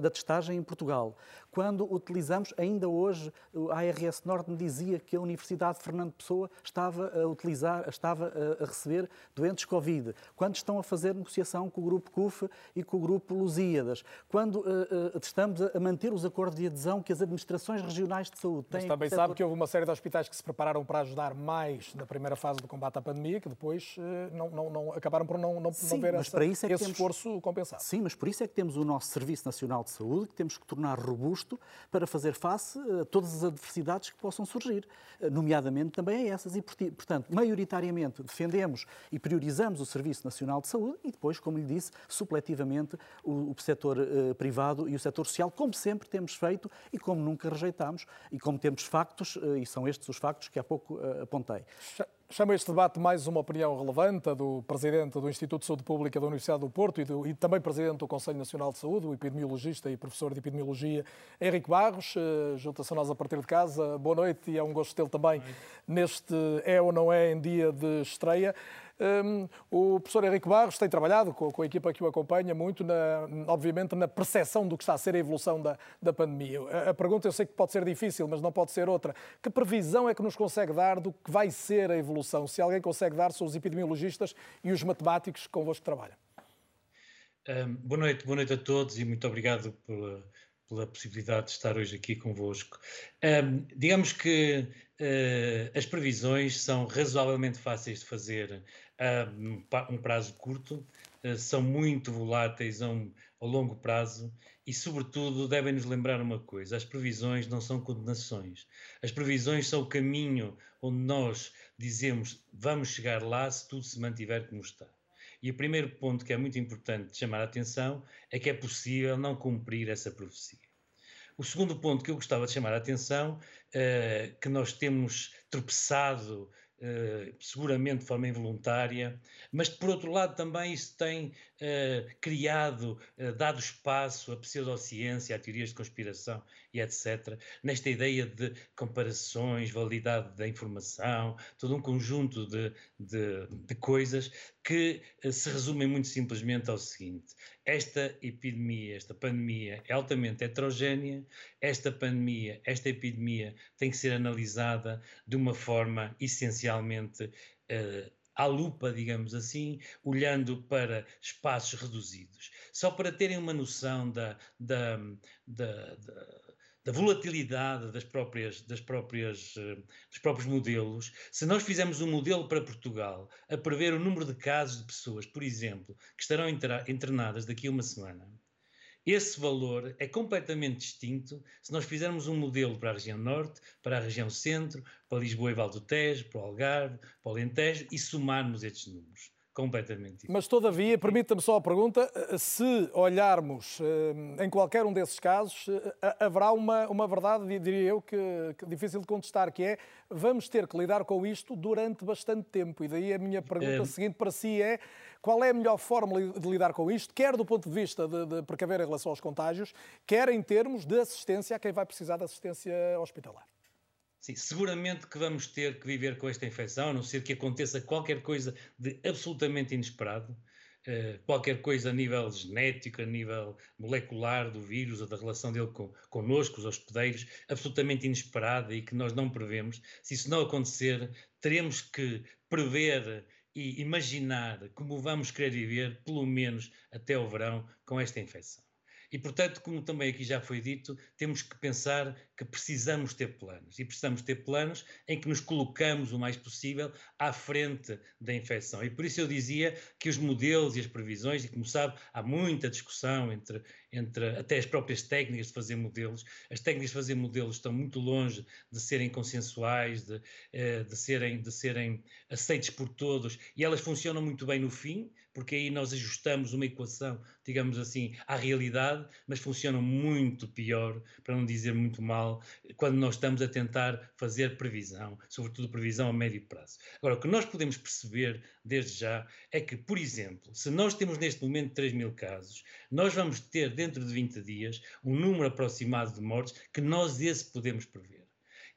da testagem em Portugal. Quando utilizamos, ainda hoje, a ARS Norte me dizia que a Universidade de Fernando Pessoa estava a utilizar, estava a receber doentes Covid. Quando estão a fazer negociação com o Grupo CUF e com o Grupo Lusíadas. Quando uh, uh, estamos a manter os acordos de adesão que as administrações regionais de saúde têm. Mas também sabe que houve uma série de hospitais que se prepararam para ajudar mais na primeira fase do combate à pandemia, que depois uh, não, não, não, acabaram por não, não, Sim, não ver essa, é esse temos... esforço compensado. Sim, mas por isso é que temos o nosso Serviço Nacional de Saúde, que temos que tornar robusto para fazer face a todas as adversidades que possam surgir, nomeadamente também a essas. E, portanto, maioritariamente defendemos e priorizamos o Serviço Nacional de Saúde e depois, como lhe disse, supletivamente o, o setor uh, privado e o setor social, como sempre temos feito e como nunca rejeitamos e como temos factos, uh, e são estes os factos que há pouco uh, apontei. Chama este debate mais uma opinião relevante do Presidente do Instituto de Saúde Pública da Universidade do Porto e, do, e, também Presidente do Conselho Nacional de Saúde, o epidemiologista e professor de Epidemiologia Henrique Barros. Junta-se a nós a partir de casa. Boa noite e é um gosto tê-lo também neste É ou Não É em dia de estreia. Um, o professor Henrique Barros tem trabalhado com, com, a equipa que o acompanha muito, na, obviamente, na percepção do que está a ser a evolução da, da pandemia. A, a, pergunta eu sei que pode ser difícil, mas não pode ser outra. Que previsão é que nos consegue dar do que vai ser a evolução? Se alguém consegue dar, são os epidemiologistas e os matemáticos que convosco trabalham. Um, boa noite, boa noite a todos e muito obrigado pela, pela possibilidade de estar hoje aqui convosco. Um, digamos que uh, as previsões são razoavelmente fáceis de fazer a um prazo curto, eh, são muito voláteis a, um, a longo prazo e, sobretudo, devem nos lembrar uma coisa: as previsões não são condenações. As previsões são o caminho onde nós dizemos vamos chegar lá se tudo se mantiver como está. E o primeiro ponto que é muito importante chamar a atenção é que é possível não cumprir essa profecia. O segundo ponto que eu gostava de chamar a atenção, é que nós temos tropeçado Uh, seguramente de forma involuntária, mas por outro lado também isso tem uh, criado, uh, dado espaço à pseudociência, a teorias de conspiração e etc., nesta ideia de comparações, validade da informação, todo um conjunto de, de, de coisas que se resumem muito simplesmente ao seguinte: esta epidemia, esta pandemia é altamente heterogénea, esta pandemia, esta epidemia tem que ser analisada de uma forma essencialmente uh, à lupa, digamos assim, olhando para espaços reduzidos. Só para terem uma noção da, da, da, da da volatilidade das próprias, das próprias, eh, dos próprios modelos, se nós fizermos um modelo para Portugal a prever o número de casos de pessoas, por exemplo, que estarão internadas daqui a uma semana, esse valor é completamente distinto se nós fizermos um modelo para a região norte, para a região centro, para Lisboa e Val do Tejo, para o Algarve, para o Alentejo e somarmos estes números completamente diferente. Mas, todavia, permita-me só a pergunta: se olharmos eh, em qualquer um desses casos, eh, haverá uma, uma verdade, diria eu, que, que difícil de contestar, que é vamos ter que lidar com isto durante bastante tempo. E daí a minha pergunta é... seguinte para si é qual é a melhor forma de lidar com isto, quer do ponto de vista de, de precaver em relação aos contágios, quer em termos de assistência a quem vai precisar de assistência hospitalar? Sim, seguramente que vamos ter que viver com esta infecção, a não ser que aconteça qualquer coisa de absolutamente inesperado, uh, qualquer coisa a nível genético, a nível molecular do vírus ou da relação dele com, connosco, os hospedeiros, absolutamente inesperada e que nós não prevemos. Se isso não acontecer, teremos que prever e imaginar como vamos querer viver, pelo menos até o verão, com esta infecção. E, portanto, como também aqui já foi dito, temos que pensar que precisamos ter planos. E precisamos ter planos em que nos colocamos o mais possível à frente da infecção. E por isso eu dizia que os modelos e as previsões, e como sabe, há muita discussão entre, entre até as próprias técnicas de fazer modelos. As técnicas de fazer modelos estão muito longe de serem consensuais, de, eh, de, serem, de serem aceites por todos, e elas funcionam muito bem no fim, porque aí nós ajustamos uma equação, digamos assim, à realidade, mas funcionam muito pior, para não dizer muito mal, quando nós estamos a tentar fazer previsão, sobretudo previsão a médio prazo. Agora, o que nós podemos perceber desde já é que, por exemplo, se nós temos neste momento 3 mil casos, nós vamos ter dentro de 20 dias um número aproximado de mortes que nós esse podemos prever.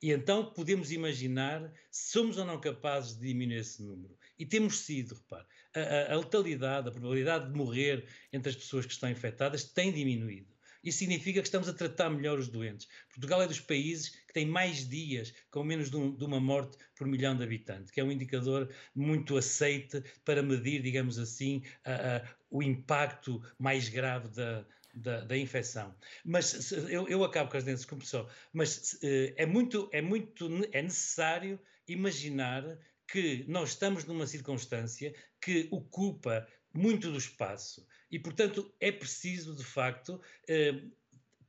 E então podemos imaginar se somos ou não capazes de diminuir esse número. E temos sido, repare, a, a, a letalidade, a probabilidade de morrer entre as pessoas que estão infectadas tem diminuído. Isso significa que estamos a tratar melhor os doentes. Portugal é dos países que tem mais dias com menos de, um, de, uma morte por milhão de habitantes, que é um indicador muito aceite para medir, digamos assim, a, a, o impacto mais grave da, da, da, infecção. Mas eu, eu, acabo com as dentes como pessoa, mas eh, é muito, é muito é necessário imaginar que nós estamos numa circunstância que ocupa muito do espaço e, portanto, é preciso, de facto, eh,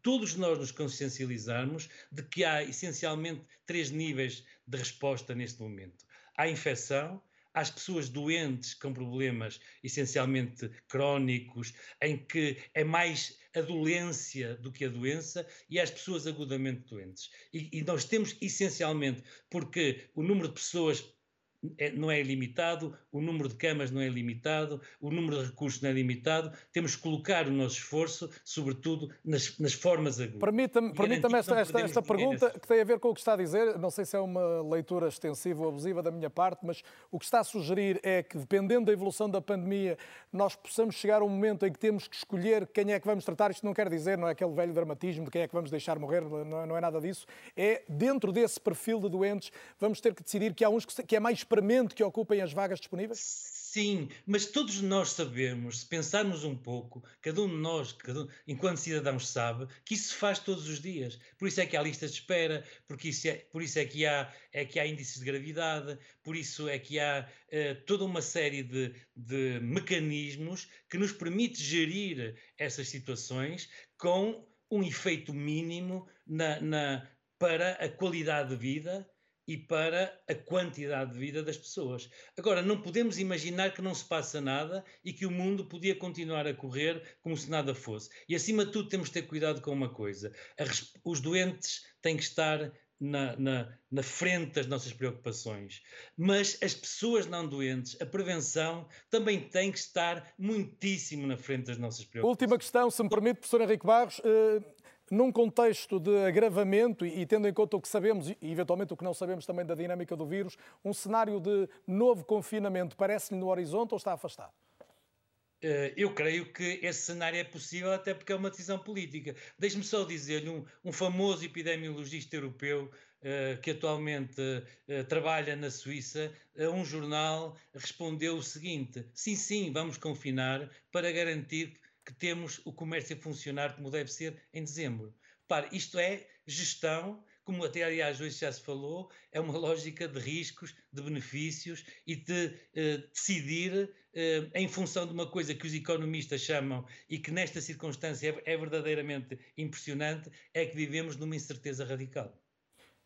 todos nós nos consciencializarmos de que há essencialmente três níveis de resposta neste momento. Há a infecção, às pessoas doentes com problemas essencialmente crónicos, em que é mais a dolência do que a doença, e às pessoas agudamente doentes. E, e nós temos essencialmente, porque o número de pessoas não é ilimitado, o número de camas não é limitado, o número de recursos não é limitado. Temos que colocar o nosso esforço, sobretudo, nas, nas formas agudas. Permita-me permita esta, esta, esta pergunta que tem a ver com o que está a dizer. Não sei se é uma leitura extensiva ou abusiva da minha parte, mas o que está a sugerir é que, dependendo da evolução da pandemia, nós possamos chegar a um momento em que temos que escolher quem é que vamos tratar. Isto não quer dizer, não é aquele velho dramatismo de quem é que vamos deixar morrer, não é, não é nada disso. É, dentro desse perfil de doentes, vamos ter que decidir que há uns que, que é mais premente que ocupem as vagas disponíveis? Sim, mas todos nós sabemos, se pensarmos um pouco, cada um de nós, um, enquanto cidadãos, sabe que isso se faz todos os dias. Por isso é que há listas de espera, porque isso é, por isso é que há, é que há índices de gravidade, por isso é que há uh, toda uma série de, de mecanismos que nos permite gerir essas situações com um efeito mínimo na, na, para a qualidade de vida e para a quantidade de vida das pessoas. Agora, não podemos imaginar que não se passa nada e que o mundo podia continuar a correr como se nada fosse. E acima de tudo, temos de ter cuidado com uma coisa: os doentes têm que estar na, na, na, frente das nossas preocupações. Mas as pessoas não doentes, a prevenção, também tem que estar muitíssimo na frente das nossas preocupações. Última questão, se me permite, professor Henrique Barros. Num contexto de agravamento e, tendo em conta o que sabemos e eventualmente o que não sabemos também da dinâmica do vírus, um cenário de novo confinamento parece-lhe no horizonte ou está afastado? Eh, eu creio que esse cenário é possível, até porque é uma decisão política. Deixe-me só dizer-lhe: um, um, famoso epidemiologista europeu uh, que atualmente uh, trabalha na Suíça, a um jornal respondeu o seguinte: sim, sim, vamos confinar para garantir que temos o comércio a funcionar como deve ser em dezembro. Para, isto é gestão, como até aliás hoje já se falou, é uma lógica de riscos, de benefícios e de eh, decidir eh, em função de uma coisa que os economistas chamam e que nesta circunstância é, é verdadeiramente impressionante, é que vivemos numa incerteza radical.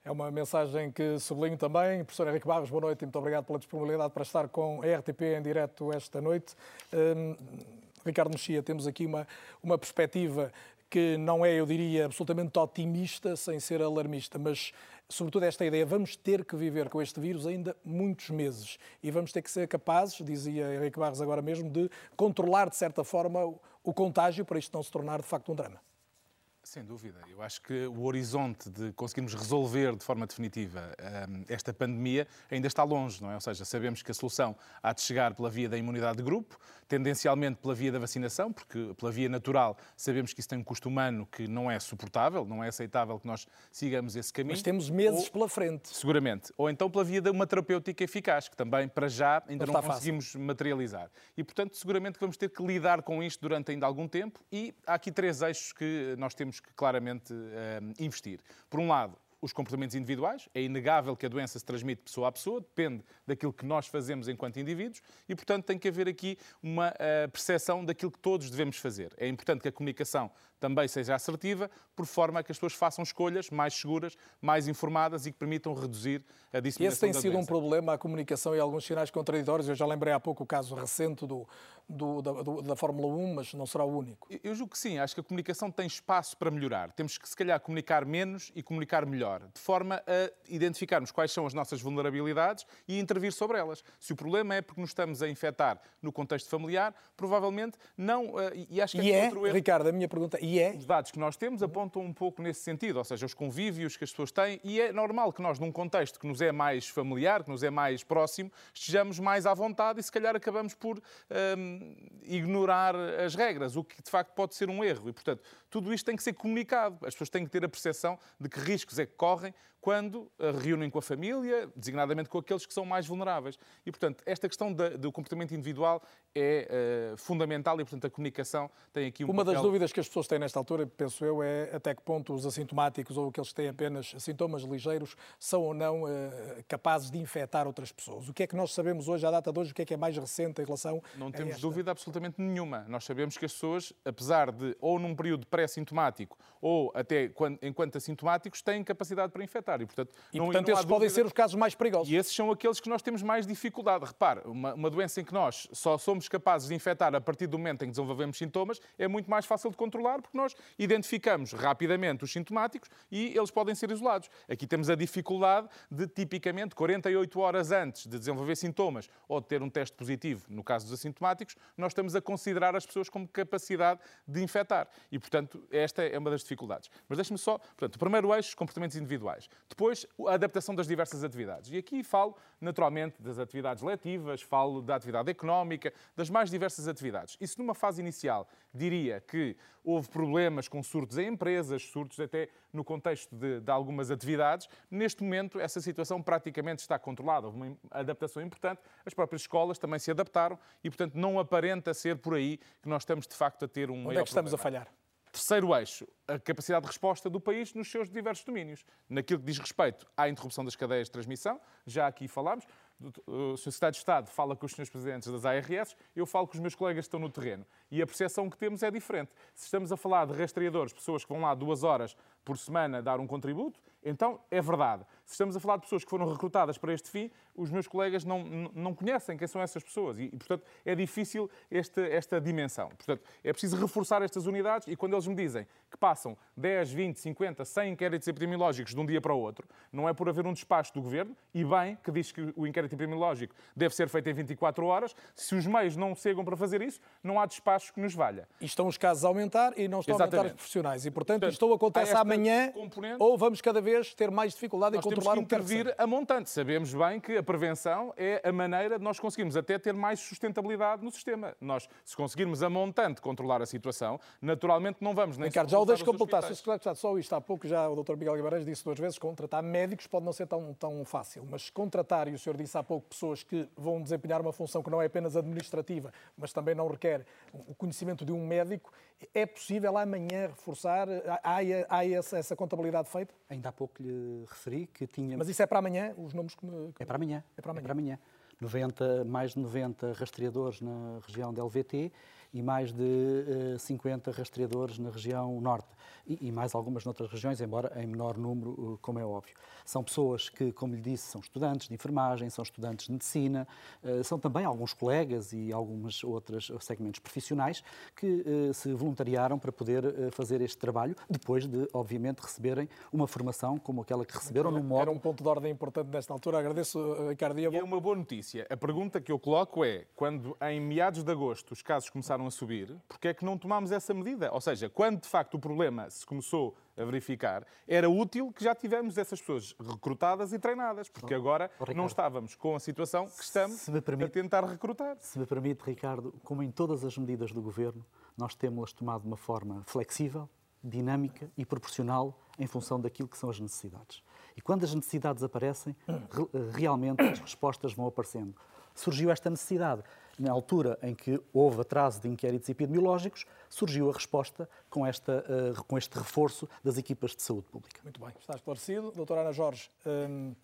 É uma mensagem que sublinho também. Professor Henrique Barros, boa noite e muito obrigado pela disponibilidade para estar com a RTP em direto esta noite. Ricardo Mexia, temos aqui uma, uma perspectiva que não é, eu diria, absolutamente otimista, sem ser alarmista, mas sobretudo esta ideia, vamos ter que viver com este vírus ainda muitos meses e vamos ter que ser capazes, dizia Henrique Barros agora mesmo, de controlar de certa forma o contágio para isto não se tornar de facto um drama. Sem dúvida. Eu acho que o horizonte de conseguirmos resolver de forma definitiva hum, esta pandemia ainda está longe, não é? Ou seja, sabemos que a solução há de chegar pela via da imunidade de grupo, tendencialmente pela via da vacinação, porque pela via natural sabemos que isso tem um custo humano que não é suportável, não é aceitável que nós sigamos esse caminho. Mas temos meses Ou, pela frente. Seguramente. Ou então pela via de uma terapêutica eficaz, que também, para já, ainda não, não conseguimos fácil. materializar. E, portanto, seguramente que vamos ter que lidar com isto durante ainda algum tempo e há aqui três eixos que nós temos que claramente uh, investir. Por um lado, os comportamentos individuais. É inegável que a doença se transmite pessoa a pessoa, depende daquilo que nós fazemos enquanto indivíduos e, portanto, tem que haver aqui uma uh, percepção daquilo que todos devemos fazer. É importante que a comunicação também seja assertiva, por forma a que as pessoas façam escolhas mais seguras, mais informadas e que permitam reduzir a disseminação Esse tem sido doença. um problema, a comunicação e alguns sinais contraditórios. Eu já lembrei há pouco o caso recente do, do, da, do, da, Fórmula 1, mas não será o único. Eu julgo que sim. Acho que a comunicação tem espaço para melhorar. Temos que, se calhar, comunicar menos e comunicar melhor de forma a identificarmos quais são as nossas vulnerabilidades e intervir sobre elas. Se o problema é porque nos estamos a infectar no contexto familiar, provavelmente não. eh, E acho que E é, outro erro. Ricardo, a minha pergunta, e é? Os dados que nós temos apontam um pouco nesse sentido, ou seja, os convívios que as pessoas têm, e é normal que nós, num contexto que nos é mais familiar, que nos é mais próximo, estejamos mais à vontade e se calhar acabamos por hum, ignorar as regras, o que de facto pode ser um erro. E, portanto, tudo isto tem que ser comunicado. As pessoas têm que ter a percepção de que riscos é que correm quando eh, reúnem com a família, designadamente com aqueles que são mais vulneráveis. E, portanto, esta questão da- do comportamento individual é eh, fundamental e, portanto, a comunicação tem aqui um Uma das papel- dúvidas que as pessoas têm nesta altura, penso eu, é até que ponto os assintomáticos ou aqueles que têm apenas sintomas ligeiros são ou não eh, capazes de infectar outras pessoas. O que é que nós sabemos hoje, à data de hoje, o que é que é mais recente em relação Não temos esta? dúvida absolutamente nenhuma. Nós sabemos que as pessoas, apesar de, ou num período pré-sintomático, ou até quando- enquanto assintomáticos, têm capacidade para infectar. E, portanto, E, não, portanto, não esses podem ser os casos mais perigosos. E esses são aqueles que nós temos mais dificuldade. Repare, uma, uma doença em que nós só somos capazes de infectar a partir do momento em que desenvolvemos sintomas é muito mais fácil de controlar porque nós identificamos rapidamente os sintomáticos e eles podem ser isolados. Aqui temos a dificuldade de, tipicamente, 48 horas antes de desenvolver sintomas ou de ter um teste positivo, no caso dos assintomáticos, nós estamos a considerar as pessoas com capacidade de infectar. E, portanto, esta é uma das dificuldades. Mas deixe-me só, portanto, o primeiro eixo, os comportamentos individuais. Depois, a adaptação das diversas atividades. E aqui falo, naturalmente, das atividades letivas, falo da atividade económica, das mais diversas atividades. E se numa fase inicial diria que houve problemas com surtos em empresas, surtos até no contexto de, de algumas atividades, neste momento essa situação praticamente está controlada. Houve uma adaptação importante, as próprias escolas também se adaptaram e, portanto, não aparenta ser por aí que nós estamos, de facto, a ter um Onde maior é que estamos a problema. falhar? Terceiro eixo, a capacidade de resposta do país nos seus diversos domínios. Naquilo que diz respeito à interrupção das cadeias de transmissão, já aqui falámos, o Sr. Secretário de Estado fala com os Srs. Presidentes das ARS, eu falo com os meus colegas que estão no terreno. E a percepção que temos é diferente. Se estamos a falar de rastreadores, pessoas que vão lá duas horas por semana dar um contributo, então é verdade. Se estamos a falar de pessoas que foram recrutadas para este fim, os meus colegas não, não- conhecem quem são essas pessoas e, portanto, é difícil esta, esta dimensão. Portanto, é preciso reforçar estas unidades e quando eles me dizem que passam 10, 20, 50, 100 inquéritos epidemiológicos de um dia para o outro, não é por haver um despacho do Governo, e bem, que diz que o inquérito epidemiológico deve ser feito em 24 horas, se os meios não chegam para fazer isso, não há despacho que nos valha. E estão os casos a aumentar e não estão a aumentar os Exatamente. profissionais. E, portanto, Portanto, isto ou acontece amanhã componente- ou vamos cada vez ter mais dificuldade em Nós temos controlar que o intervir a montante. Sabemos bem que a prevenção é a maneira de nós conseguirmos até ter mais sustentabilidade no sistema. Nós, se conseguirmos a montante controlar a situação, naturalmente não vamos nem Ricardo, já o deixo completar. Só isto há pouco, já o Dr. Miguel Guimarães disse duas vezes, contratar médicos pode não ser tão, tão fácil, mas contratar, e o senhor disse há pouco, pessoas que vão desempenhar uma função que não é apenas administrativa, mas também não requer o conhecimento de um médico, é possível amanhã reforçar? Há, há- essa, essa contabilidade feita? Ainda há pouco lhe referi que tinha. Mas isso é para amanhã, os números que me... É para amanhã. É para amanhã. 90, mais de 90 rastreadores na região da LVT e mais de eh, 50 rastreadores na região norte e, e mais algumas noutras regiões, embora em menor número, eh, como é óbvio. São pessoas que, como lhe disse, são estudantes de enfermagem, são estudantes de medicina, eh, são também alguns colegas e algumas outras segmentos profissionais que eh, se voluntariaram para poder fazer este trabalho, depois de, obviamente, receberem uma formação como aquela que receberam no modo Era um ponto de ordem importante nesta altura. Agradeço, Ricardo. E é uma boa notícia. A pergunta que eu coloco é, quando em meados de agosto os casos começaram a subir, porquê é que não tomámos essa medida? Ou seja, quando de facto o problema se começou a verificar, era útil que já tivemos essas pessoas recrutadas e treinadas, porque agora Ricardo. não estávamos com a situação que estamos permite- a tentar recrutar. Se me permite, Ricardo, como em todas as medidas do Governo, nós temos-las tomado de uma forma flexível, dinâmica e proporcional em função daquilo que são as necessidades. E quando as necessidades aparecem, re- realmente as respostas vão aparecendo. Surgiu esta necessidade. Na altura em que houve atraso de inquéritos epidemiológicos, surgiu a resposta com, esta, eh, com este reforço das equipas de saúde pública. Muito bem, está esclarecido. Doutora Ana Jorge, hum,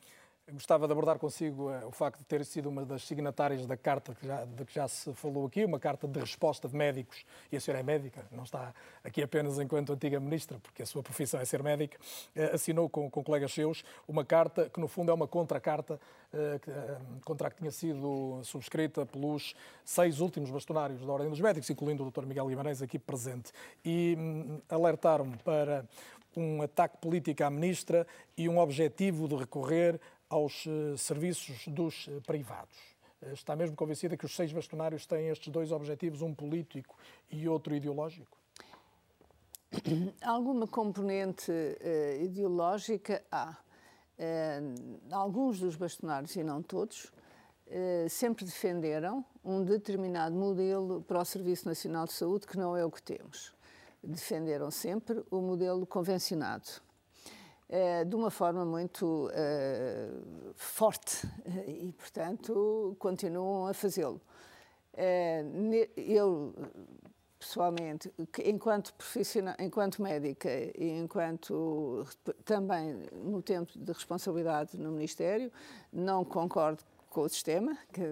gostava de abordar consigo eh, o facto de ter sido uma das signatárias da carta que já, de que já se falou aqui, uma carta de resposta de médicos, e a senhora é médica, não está aqui apenas enquanto antiga ministra, porque a sua profissão é ser médica, eh, assinou com, com colegas seus uma carta que, no fundo, é uma contracarta eh, contra que tinha sido subscrita pelos seis últimos bastonários da Ordem dos Médicos, incluindo o Dr. Miguel Guimarães aqui presente, e hum, alertaram-me para um ataque político à ministra e um objetivo de recorrer aos eh, serviços dos eh, privados. Eh, está mesmo convencida que os seis bastonários têm estes dois objetivos, um político e outro ideológico? Alguma componente uh, ideológica há. Uh, alguns dos bastonários, e não todos, uh, sempre defenderam um determinado modelo para o Serviço Nacional de Saúde que não é o que temos. Defenderam sempre o modelo convencionado. De uma forma muito forte e, portanto, continuam a fazê-lo. Eu pessoalmente, enquanto profissional, enquanto médica e enquanto também no tempo de responsabilidade no Ministério, não concordo com o sistema, que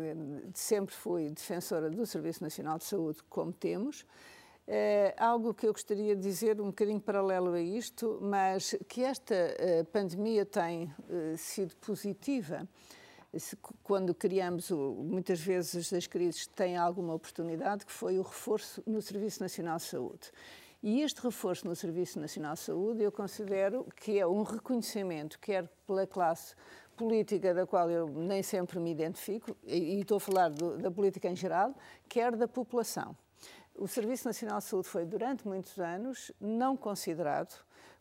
sempre fui defensora do Serviço Nacional de Saúde, como temos. É algo que eu gostaria de dizer um bocadinho paralelo a isto, mas que esta uh, pandemia tem uh, sido positiva quando criamos, muitas vezes as crises têm alguma oportunidade, que foi o reforço no Serviço Nacional de Saúde. E este reforço no Serviço Nacional de Saúde eu considero que é um reconhecimento, quer pela classe política da qual eu nem sempre me identifico, e, estou a falar do, da política em geral, quer da população. O Serviço Nacional de Saúde foi, durante muitos anos, não considerado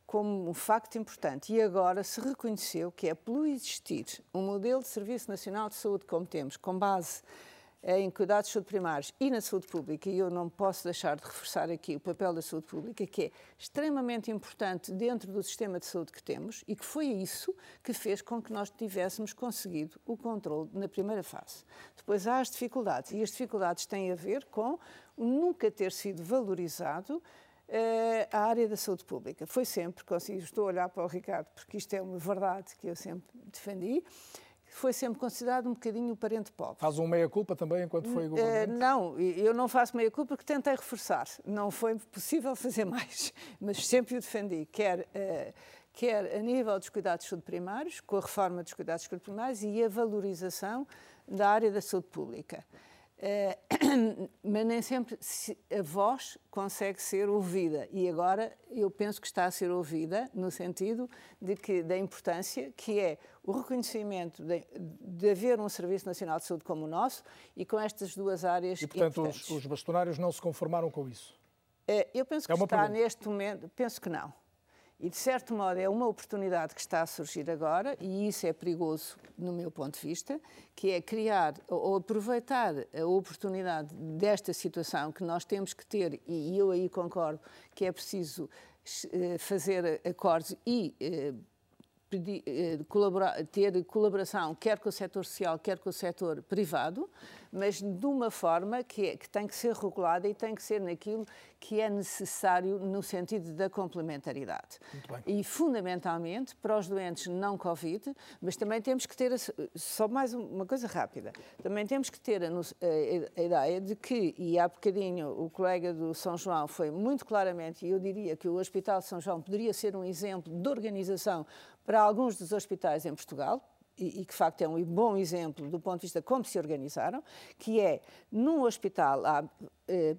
como um facto importante e agora se reconheceu que é pelo existir um modelo de Serviço Nacional de Saúde como temos, com base em cuidados de saúde primários e na saúde pública, e eu não posso deixar de reforçar aqui o papel da saúde pública, que é extremamente importante dentro do sistema de saúde que temos e que foi isso que fez com que nós tivéssemos conseguido o controle na primeira fase. Depois há as dificuldades, e as dificuldades têm a ver com nunca ter sido valorizado uh, a área da saúde pública. Foi sempre, estou a olhar para o Ricardo, porque isto é uma verdade que eu sempre defendi, foi sempre considerado um bocadinho o parente pobre. Faz um meia-culpa também enquanto foi governante? Uh, não, eu não faço meia-culpa porque tentei reforçar. Não foi possível fazer mais, mas sempre o defendi, quer... Uh, quer a nível dos cuidados de saúde primários, com a reforma dos cuidados de saúde primários e a valorização da área da saúde pública. Eh, mas nem sempre a voz consegue ser ouvida. E agora eu penso que está a ser ouvida no sentido de que da importância que é o reconhecimento de, de haver um Serviço Nacional de Saúde como o nosso e com estas duas áreas e portanto os, os, bastonários não se conformaram com isso? Eh, eu penso que é está pergunta. neste momento penso que não e, de certo modo, é uma oportunidade que está a surgir agora, e isso é perigoso, no meu ponto de vista, que é criar ou aproveitar a oportunidade desta situação que nós temos que ter, e eu aí concordo que é preciso eh, fazer acordos e eh, pedir, eh, ter colaboração quer com o setor social, quer com o setor privado, mas de uma forma que, é, que tem que ser regulada e tem que ser naquilo que é necessário no sentido da complementaridade. E fundamentalmente para os doentes não Covid, mas também temos que ter, só mais uma coisa rápida, também temos que ter a, a, a ideia de que, e há bocadinho o colega do São João foi muito claramente, e eu diria que o Hospital de São João poderia ser um exemplo de organização para alguns dos hospitais em Portugal, e, que de facto é um bom exemplo do ponto de vista de como se organizaram, que é num hospital há eh,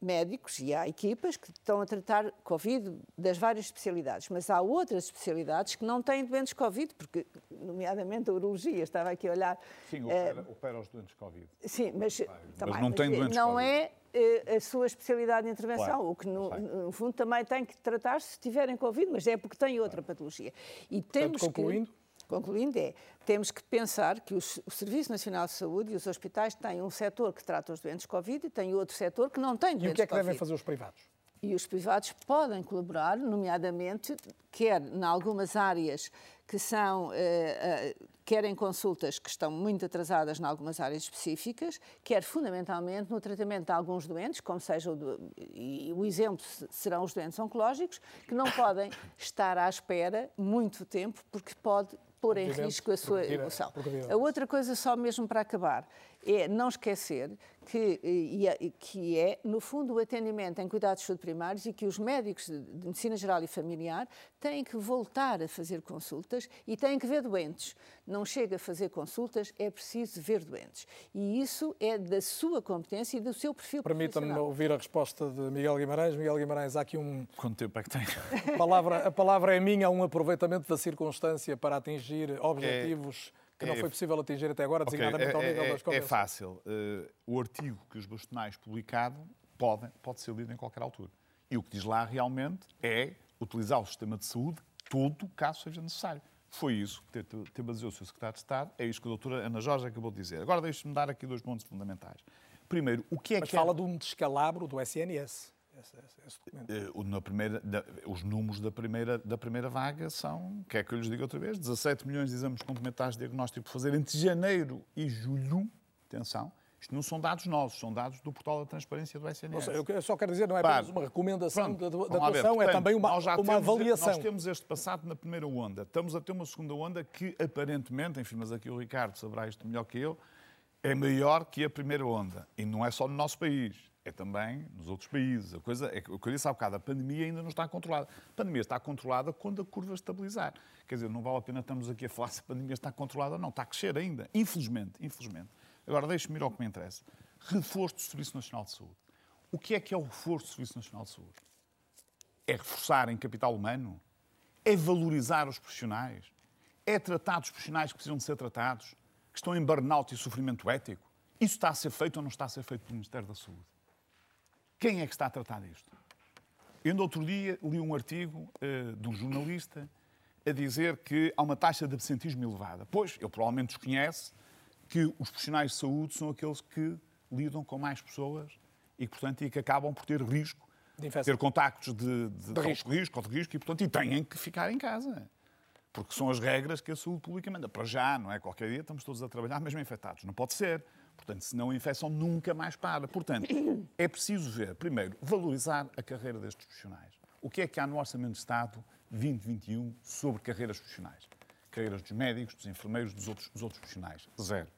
médicos e há equipas que estão a tratar Covid das várias especialidades, mas há outras especialidades que não têm doentes Covid, porque, nomeadamente a urologia, estava aqui a olhar. Sim, opera, é, opera os doentes Covid. Sim, mas, mas também, não tem doentes não COVID. é eh, a sua especialidade de intervenção, claro, o que no, no, fundo também tem que tratar se tiverem Covid, mas é porque tem outra patologia. E temos Portanto, concluindo, que Concluindo, é, temos que pensar que os, o Serviço Nacional de Saúde e os hospitais têm um setor que trata os doentes Covid e tem outro setor que não tem doentes Covid. E o que é que COVID. devem fazer os privados? E os privados podem colaborar, nomeadamente, quer em algumas áreas que são, eh, eh, quer em consultas que estão muito atrasadas em algumas áreas específicas, quer fundamentalmente no tratamento de alguns doentes, como seja o, do, e o exemplo serão os doentes oncológicos, que não podem estar à espera muito tempo, porque pode pôr em risco a sua evolução. A outra coisa, só mesmo para acabar, é não esquecer que, é, que é, no fundo, o atendimento em cuidados de saúde primários e que os médicos de medicina geral e familiar têm que voltar a fazer consultas e têm que ver doentes. Não chega a fazer consultas, é preciso ver doentes. E isso é da sua competência e do seu perfil Permita-me ouvir a resposta de Miguel Guimarães. Miguel Guimarães, há aqui um... Quanto tempo é que tem? A palavra, a palavra é minha, um aproveitamento da circunstância para atingir objetivos... É que não é, foi possível atingir até agora, designadamente okay, é, ao nível é, das convenções? É fácil. Uh, o artigo que os bastonais publicado pode, pode ser lido em qualquer altura. E o que diz lá realmente é utilizar o sistema de saúde todo caso seja necessário. Foi isso que te baseou o seu secretário de Estado, é isso que a doutora Ana Jorge acabou de dizer. Agora deixe-me dar aqui dois pontos fundamentais. Primeiro, o que é Mas que... Fala é... de um descalabro do SNS. Esse, esse, esse na primeira, da, os números da primeira, da primeira vaga são, quer que eu lhes diga outra vez, 17 milhões de exames complementares de diagnóstico por fazer entre janeiro e julho. Atenção, isto não são dados nossos, são dados do portal da transparência do SNS. eu só quero dizer, não é apenas uma recomendação Pronto, da, da atuação, é também uma, uma temos, avaliação. Nós temos este passado na primeira onda. Estamos a ter uma segunda onda que, aparentemente, enfim, mas aqui o Ricardo saberá isto melhor que eu, é maior que a primeira onda. E não é só no nosso país é também nos outros países. A coisa é que o que eu disse há bocado, a pandemia ainda não está controlada. A pandemia está controlada quando a curva estabilizar. Quer dizer, não vale a pena estamos aqui a falar se a pandemia está controlada ou não. Está a crescer ainda, infelizmente, infelizmente. Agora, deixe-me ir ao que me interessa. Reforço do Serviço Nacional de Saúde. O que é que é o reforço do Serviço Nacional de Saúde? É reforçar em capital humano? É valorizar os profissionais? É tratar os profissionais que precisam de ser tratados? Que estão em burnout e sofrimento ético? Isso está a ser feito ou não está a ser feito pelo Ministério da Saúde? Quem é que está a tratar disto? Eu, no outro dia, li um artigo uh, de um jornalista a dizer que há uma taxa de absentismo elevada. Pois, ele provavelmente desconhece que os profissionais de saúde são aqueles que lidam com mais pessoas e, portanto, e que acabam por ter risco, de ter contactos de, de, de risco. risco de risco e, portanto, e têm que ficar em casa. Porque são as regras que a saúde pública manda. Para já, não é? Qualquer dia estamos todos a trabalhar mesmo infectados. Não pode ser. Portanto, senão a infecção nunca mais para. Portanto, é preciso ver, primeiro, valorizar a carreira destes profissionais. O que é que há no Orçamento de Estado 2021 sobre carreiras profissionais? Carreiras dos médicos, dos enfermeiros, dos outros, dos outros profissionais. Zero.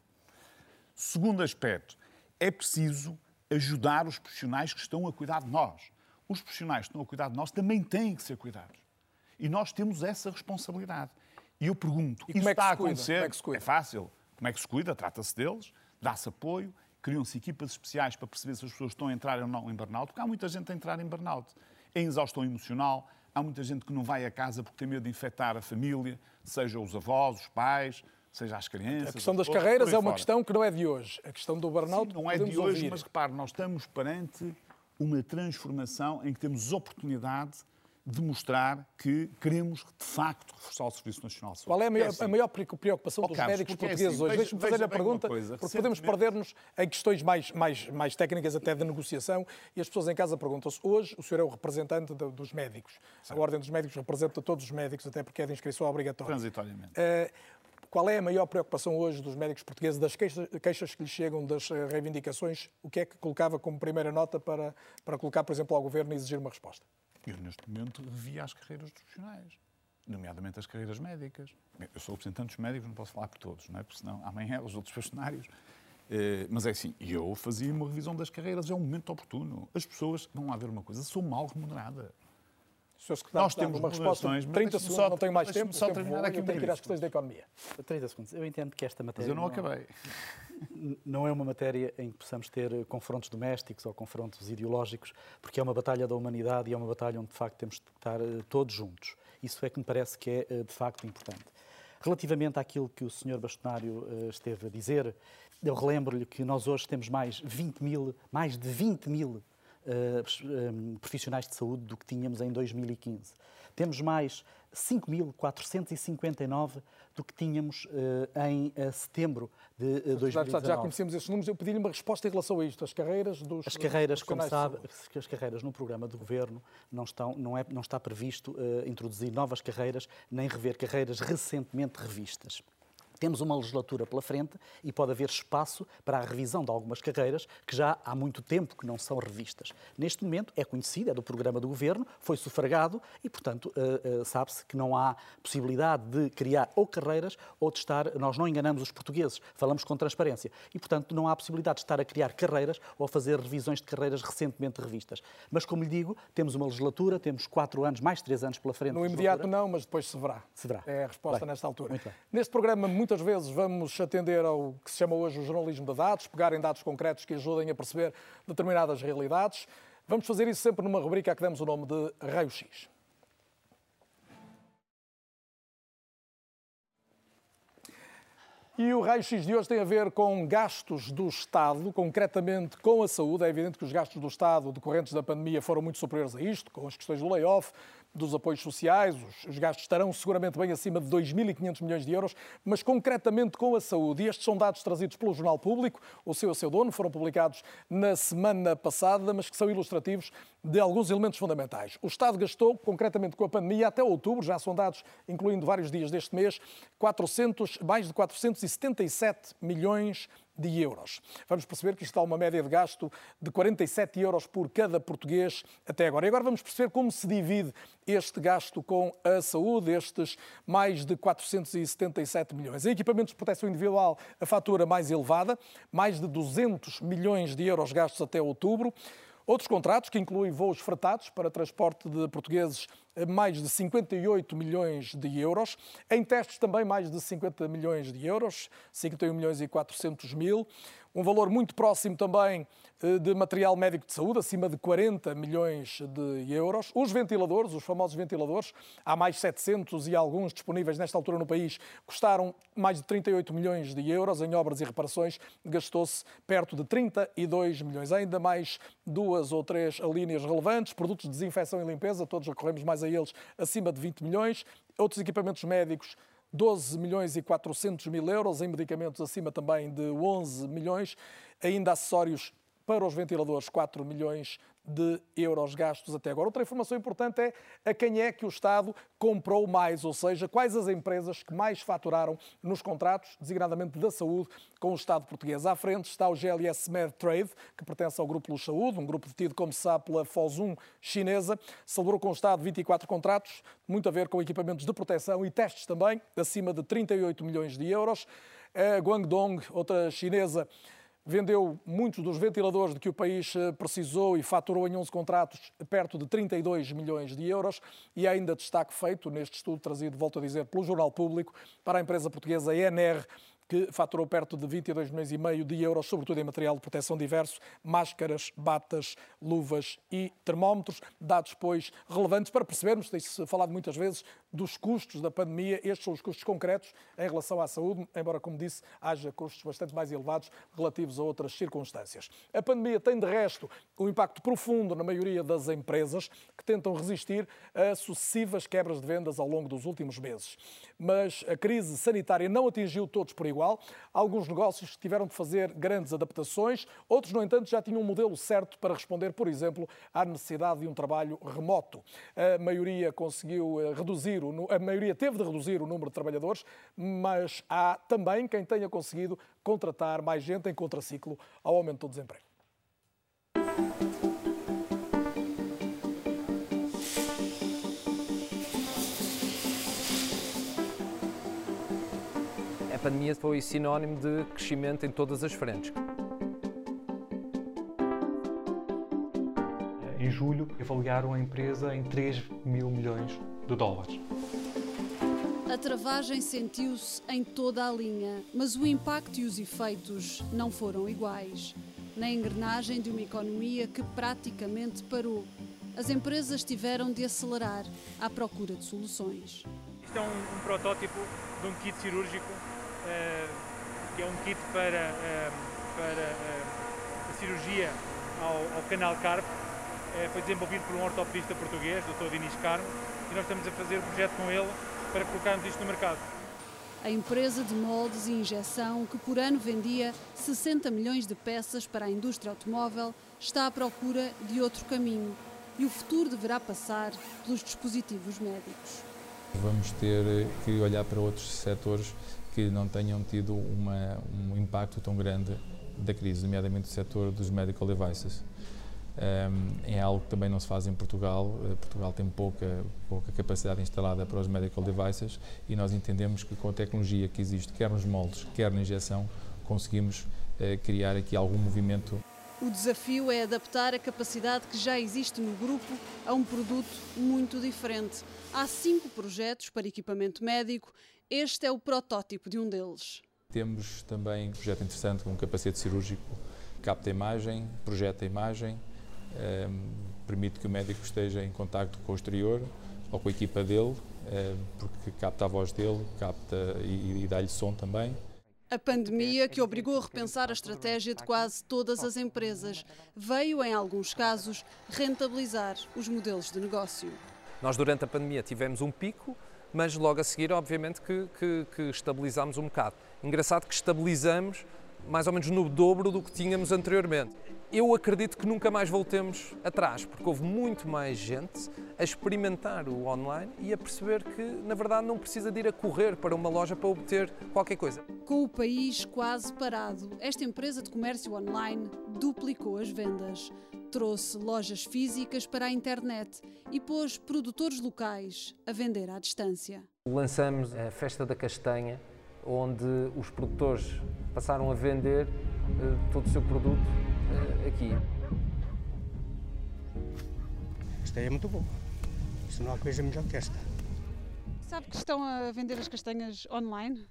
Segundo aspecto, é preciso ajudar os profissionais que estão a cuidar de nós. Os profissionais que estão a cuidar de nós também têm que ser cuidados. E nós temos essa responsabilidade. E eu pergunto, e isso é está a acontecer? É, é fácil. Como é que se cuida? Trata-se deles dá-se apoio, criam-se equipas especiais para perceber se as pessoas estão a entrar ou não em burnout, porque há muita gente a entrar em burnout. Em exaustão emocional, há muita gente que não vai a casa porque tem medo de infectar a família, seja os avós, os pais, seja as crianças. A questão das carreiras é uma fora. questão que não é de hoje. A questão do burnout Sim, não é de hoje, ouvir. mas repare, nós estamos perante uma transformação em que temos oportunidade demonstrar que queremos, de facto, reforçar o Serviço Nacional de Saúde. Qual é a maior, é assim. a maior preocupação oh, dos Carlos, médicos portugueses é assim, hoje? Deixe-me fazer a pergunta, coisa, porque podemos perder-nos em questões mais, mais, mais técnicas, até de negociação, e as pessoas em casa perguntam-se, hoje o senhor é o representante de, dos médicos. Certo. A Ordem dos Médicos representa todos os médicos, até porque é de inscrição obrigatória. Transitoriamente. Uh, qual é a maior preocupação hoje dos médicos portugueses, das queixas, queixas, que lhes chegam, das eh, reivindicações? O que é que colocava como primeira nota para, para colocar, por exemplo, ao Governo e exigir uma resposta? Eu, neste momento, revia as carreiras dos profissionais, nomeadamente as carreiras médicas. Eu sou representante dos médicos, não posso falar por todos, não é? porque senão amanhã os outros funcionários. Eh, mas é assim, eu fazia uma revisão das carreiras, é um momento oportuno. As pessoas, vão haver uma coisa, são mal remuneradas. Nós temos uma resposta, 30 segundos, só, não tenho mais tempo, só terminar aqui tenho que ir às questões da economia. 30 segundos. Eu entendo que esta matéria... Mas eu não, não acabei. Não é uma matéria em que possamos ter confrontos domésticos ou confrontos ideológicos, porque é uma batalha da humanidade e é uma batalha onde, de facto, temos de estar eh, todos juntos. Isso é que me parece que é, eh, de facto, importante. Relativamente àquilo que o Sr. Bastonário eh, esteve a dizer, eu relembro-lhe que nós hoje temos mais, 20 mil, mais de 20 mil profissionais de saúde do que tínhamos em 2015. Temos mais 5.459 do que tínhamos uh, em uh, setembro de uh, 2019. Já conhecemos esses números. Eu pedi-lhe uma resposta em relação a isto. As carreiras dos As carreiras, como sabe, as carreiras no programa do Governo não, estão, não, é, não está previsto introduzir novas carreiras nem rever carreiras recentemente revistas. Temos uma legislatura pela frente e pode haver espaço para a revisão de algumas carreiras que já há muito tempo que não são revistas. Neste momento é conhecido, é do programa do governo, foi sufragado e, portanto, uh, uh, sabe-se que não há possibilidade de criar ou carreiras ou de estar. Nós não enganamos os portugueses, falamos com transparência e, portanto, não há possibilidade de estar a criar carreiras ou a fazer revisões de carreiras recentemente revistas. Mas, como lhe digo, temos uma legislatura, temos quatro anos, mais três anos pela frente. No imediato não, mas depois se verá. Se verá. É a resposta bem, nesta altura. Muito bem. Neste programa, muitas vezes vamos atender ao que se chama hoje o jornalismo de dados, pegar em dados concretos que ajudem a perceber determinadas realidades. Vamos fazer isso sempre numa rubrica que damos o nome de Raio X. E o raio-x de hoje tem a ver com gastos do Estado, concretamente com a saúde. É evidente que os gastos do Estado decorrentes da pandemia foram muito superiores a isto, com as questões do layoff, dos apoios sociais, os, os gastos estarão seguramente bem acima de 2.500 milhões de euros, mas concretamente com a saúde. E estes são dados trazidos pelo Jornal Público, o seu a seu dono, foram publicados na semana passada, mas que são ilustrativos de alguns elementos fundamentais. O Estado gastou, concretamente com a pandemia, até outubro, já são dados incluindo vários dias deste mês, 400, mais de 477 milhões de euros. Vamos perceber que isto dá uma média de gasto de 47 euros por cada português até agora. E agora vamos perceber como se divide este gasto com a saúde, estes mais de 477 milhões. Em equipamentos de proteção individual, a fatura mais elevada, mais de 200 milhões de euros gastos até outubro. Outros contratos, que incluem voos fretados para transporte de portugueses, mais de 58 milhões de euros. Em testes também mais de 50 milhões de euros, 51 milhões e 400 mil. Um valor muito próximo também eh, de material médico de saúde, acima de 40 milhões de euros. Os ventiladores, os famosos ventiladores, há mais 700 e alguns disponíveis nesta altura no país, custaram mais de 38 milhões de euros. Em obras e reparações gastou-se perto de 32 milhões. Ainda mais duas ou três linhas relevantes, produtos de desinfecção e limpeza, todos recorremos mais a eles, acima de 20 milhões. Outros equipamentos médicos 12 milhões e 400 mil euros, em medicamentos acima também de 11 milhões, ainda acessórios para os ventiladores 4 milhões de euros gastos até agora. Outra informação importante é a quem é que o Estado comprou mais, ou seja, quais as empresas que mais faturaram nos contratos, designadamente da saúde, com o Estado português. À frente está o GLS Med Trade, que pertence ao Grupo Luz Saúde, um grupo detido, como se sabe, pela Fosum chinesa. Celebrou com o Estado 24 contratos, muito a ver com equipamentos de proteção e testes também, acima de 38 milhões de euros. A Guangdong, outra chinesa, vendeu muitos dos ventiladores de que o país eh, precisou e faturou em 11 contratos perto de 32 milhões de euros. E há ainda destaque feito neste estudo trazido, volto a dizer, pelo Jornal Público para a empresa portuguesa ENR, que faturou perto de 22 milhões e meio de euros, sobretudo em material de proteção diverso, máscaras, batas, luvas e termómetros. Dados, pois, relevantes para percebermos, tem-se falado muitas vezes, dos custos da pandemia. Estes são os custos concretos em relação à saúde, embora, como disse, haja custos bastante mais elevados relativos a outras circunstâncias. A pandemia tem, de resto, um impacto profundo na maioria das empresas que tentam resistir a sucessivas quebras de vendas ao longo dos últimos meses. Mas a crise sanitária não atingiu todos por igual. Alguns negócios tiveram de fazer grandes adaptações, outros, no entanto, já tinham um modelo certo para responder, por exemplo, à necessidade de um trabalho remoto. A maioria conseguiu eh, reduzir, a maioria teve de reduzir o número de trabalhadores, mas há também quem tenha conseguido contratar mais gente em contraciclo ao aumento do desemprego. a pandemia foi sinónimo de crescimento em todas as frentes. Em julho, avaliaram a empresa em 3 mil milhões de dólares. A travagem sentiu-se em toda a linha, mas o impacto e os efeitos não foram iguais. Na engrenagem de uma economia que praticamente parou, as empresas tiveram de acelerar à procura de soluções. Isto é um, um protótipo de um kit cirúrgico eh, que é um kit para, eh, para eh, a cirurgia ao, ao canal carpo. Foi desenvolvido por um ortopedista português, Dr. Dinis Carmo, e nós estamos a fazer um projeto com ele para colocarmos isto no mercado. A empresa de moldes e injeção, que por ano vendia 60 milhões de peças para a indústria automóvel, está à procura de outro caminho e o futuro deverá passar pelos dispositivos médicos. Vamos ter que olhar para outros setores que não tenham tido uma, um impacto tão grande da crise, nomeadamente o setor dos medical devices. Um, é algo que também não se faz em Portugal. Eh, Portugal tem pouca, pouca capacidade instalada para os medical devices e nós entendemos que com a tecnologia que existe, quer nos moldes, quer na injeção, conseguimos uh, criar aqui algum movimento. O desafio é adaptar a capacidade que já existe no grupo a um produto muito diferente. Há cinco projetos para equipamento médico, este é o protótipo de um deles. Temos também um projeto interessante com um capacete cirúrgico, capta a imagem, projeta a imagem, permite que o médico esteja em contacto com o exterior ou com a equipa dele, um, porque capta a voz dele, capta e, e dá-lhe som também. A pandemia, que obrigou a repensar a estratégia de quase todas as empresas, veio, em alguns casos, rentabilizar os modelos de negócio. Nós, durante a pandemia, tivemos um pico, mas logo a seguir, obviamente, que, que, que estabilizámos um bocado. Engraçado que estabilizamos mais ou menos no dobro do que tínhamos anteriormente. Eu acredito que nunca mais voltemos atrás, porque houve muito mais gente a experimentar o online e a perceber que, na verdade, não precisa de ir a correr para uma loja para obter qualquer coisa. Com o país quase parado, esta empresa de comércio online duplicou as vendas. Trouxe lojas físicas para a internet e pôs produtores locais a vender à distância. Lançamos a Festa da Castanha, onde os produtores passaram a vender uh, todo o seu produto aqui. Esta é muito boa. Isto não há coisa melhor que esta. Sabe que estão a vender as castanhas online?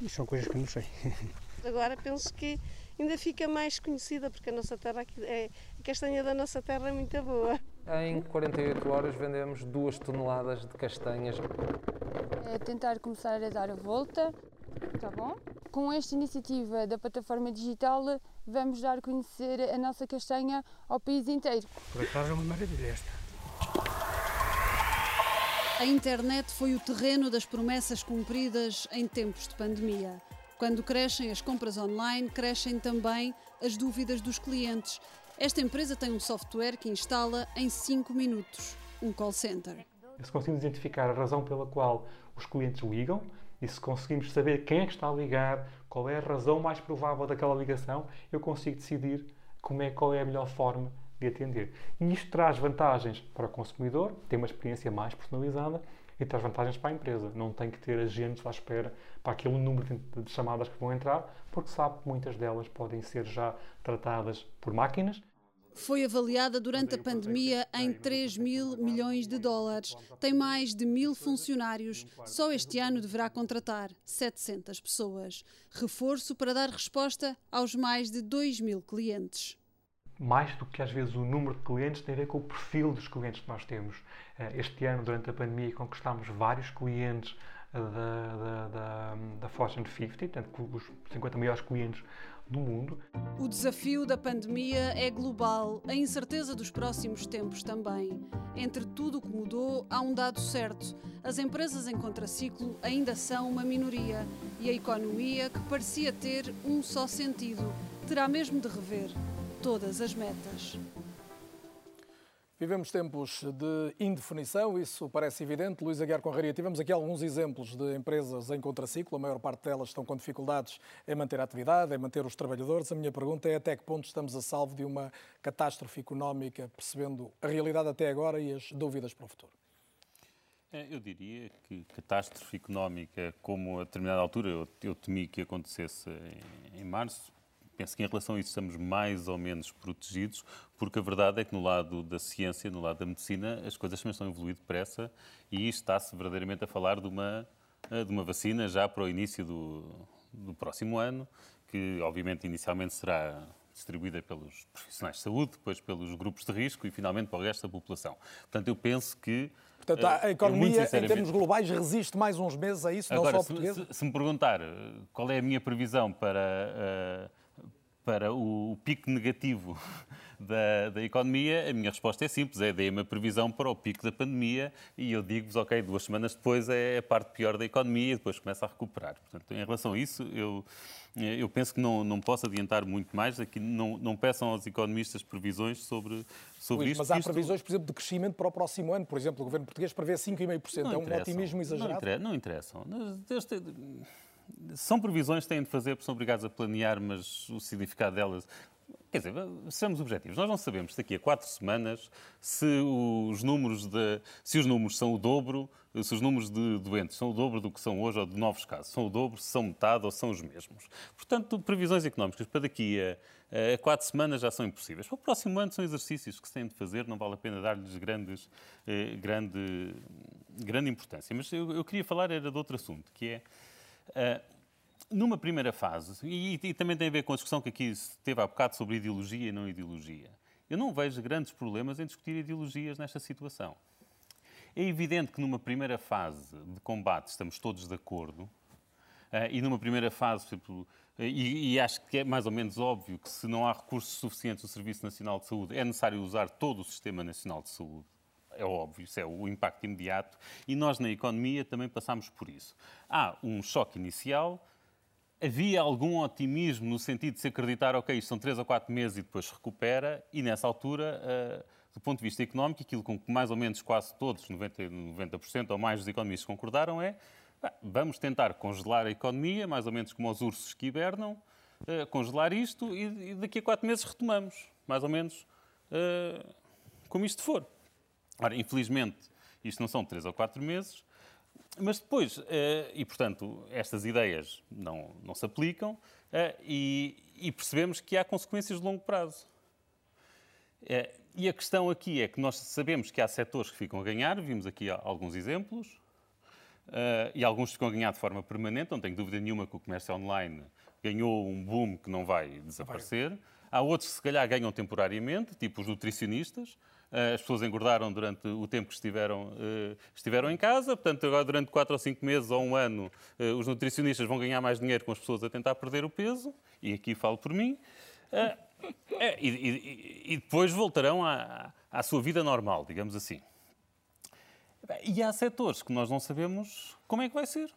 Isso são coisas que não sei. Agora penso que ainda fica mais conhecida, porque a nossa terra aqui é, a castanha da nossa terra é muito boa. Em 48 horas vendemos duas toneladas de castanhas. É tentar começar a dar a volta, tá bom? Com esta iniciativa da plataforma digital, vamos dar a conhecer a nossa castanha ao país inteiro. Por acaso é uma maravilha esta. A internet foi o terreno das promessas cumpridas em tempos de pandemia. Quando crescem as compras online, crescem também as dúvidas dos clientes. Esta empresa tem um software que instala em 5 minutos um call center. Se conseguimos identificar a razão pela qual os clientes ligam e se conseguimos saber quem é que está a ligar, qual é a razão mais provável daquela ligação, eu consigo decidir como é, qual é a melhor forma de atender. E isto traz vantagens para o consumidor, tem uma experiência mais personalizada e traz vantagens para a empresa. Não tem que ter agentes à espera para aquele número de chamadas que vão entrar, porque sabe que muitas delas podem ser já tratadas por máquinas. Foi avaliada durante a pandemia em 3 mil milhões de dólares. Tem mais de mil funcionários. Só este ano deverá contratar 700 pessoas. Reforço para dar resposta aos mais de 2 mil clientes mais do que às vezes o número de clientes, tem a ver com o perfil dos clientes que nós temos. Este ano, durante a pandemia, conquistámos vários clientes da, da, da, da Fortune 50, portanto, os 50 maiores clientes do mundo. O desafio da pandemia é global, a incerteza dos próximos tempos também. Entre tudo o que mudou, há um dado certo: as empresas em contraciclo ainda são uma minoria e a economia, que parecia ter um só sentido, terá mesmo de rever todas as metas. Vivemos tempos de indefinição, isso parece evidente. Luís Aguiar Conraria, tivemos aqui alguns exemplos de empresas em contraciclo, a maior parte delas estão com dificuldades em manter a atividade, em manter os trabalhadores. A minha pergunta é até que ponto estamos a salvo de uma catástrofe económica, percebendo a realidade até agora e as dúvidas para o futuro? É, eu diria que catástrofe económica, como a determinada altura eu, eu temi que acontecesse em, em março, penso que em relação a isso estamos mais ou menos protegidos, porque a verdade é que no lado da ciência, no lado da medicina, as coisas também estão a evoluir depressa e está-se verdadeiramente a falar de uma, eh, de uma vacina já para o início do, do próximo ano, que obviamente inicialmente será distribuída pelos profissionais de saúde, depois pelos grupos de risco e finalmente para o resto da população. Portanto, eu penso que. Portanto, a eh, economia, em termos globais, resiste mais uns meses a isso, Agora, não só a portuguesa? Se, se, me perguntar eh, qual é a minha previsão para para o pico negativo da, da, economia, a minha resposta é simples, é dei uma previsão para o pico da pandemia e eu digo-vos, ok, duas semanas depois é a parte pior da economia e depois começa a recuperar. Portanto, em relação a isso, eu, eu penso que não, não posso adiantar muito mais, aqui não, não peçam aos economistas previsões sobre, sobre Luís, isto. Mas há isto... previsões, por exemplo, de crescimento para o próximo ano. Por exemplo, o governo português prevê 5,5%. É um otimismo exagerado? Não, interessam. Este, são previsões que têm de fazer, porque são obrigados a planear, mas o significado delas Quer dizer, sejamos objetivos. Nós não sabemos daqui a quatro semanas se os números de, se os números são o dobro, se os números de doentes são o dobro do que são hoje ou de novos casos. São o dobro, se são metade ou são os mesmos. Portanto, previsões económicas para daqui a, a quatro semanas já são impossíveis. Para o próximo ano são exercícios que se têm de fazer, não vale a pena dar-lhes eh, grande, grande importância. Mas eu, eu, queria falar era de outro assunto, que é... Eh, numa primeira fase, e, e, também tem a ver com a discussão que aqui teve há bocado sobre ideologia e não ideologia, eu não vejo grandes problemas em discutir ideologias nesta situação. É evidente que numa primeira fase de combate estamos todos de acordo, Uh, e numa primeira fase, e, e, acho que é mais ou menos óbvio que se não há recursos suficientes no Serviço Nacional de Saúde, é necessário usar todo o Sistema Nacional de Saúde. É óbvio, isso é o impacto imediato. E nós, na economia, também passamos por isso. Há um choque inicial, havia algum otimismo no sentido de se acreditar, ok, isto são três ou quatro meses e depois recupera, e nessa altura, uh, do ponto de vista económico, aquilo com que mais ou menos quase todos, 90%, 90 ou mais dos economistas concordaram é vamos tentar congelar a economia, mais ou menos como os ursos que hibernam, uh, congelar isto e, daqui a quatro meses retomamos, mais ou menos uh, como isto for. Ora, infelizmente, isto não são três ou quatro meses, mas depois, uh, e portanto, estas ideias não, não se aplicam e, e, percebemos que há consequências de longo prazo. e a questão aqui é que nós sabemos que há setores que ficam a ganhar, vimos aqui alguns exemplos, e alguns ficam a ganhar de forma permanente, não tenho dúvida nenhuma que o comércio online ganhou um boom que não vai desaparecer. Há outros que se calhar ganham temporariamente, tipo os nutricionistas. Uh, as pessoas engordaram durante o tempo que estiveram, uh, estiveram em casa, portanto, agora durante 4 ou 5 meses ou um ano, os nutricionistas vão ganhar mais dinheiro com as pessoas a tentar perder o peso, e aqui falo por mim. É, e, e, e, depois voltarão à, à sua vida normal, digamos assim. E há setores que nós não sabemos como é que vai ser.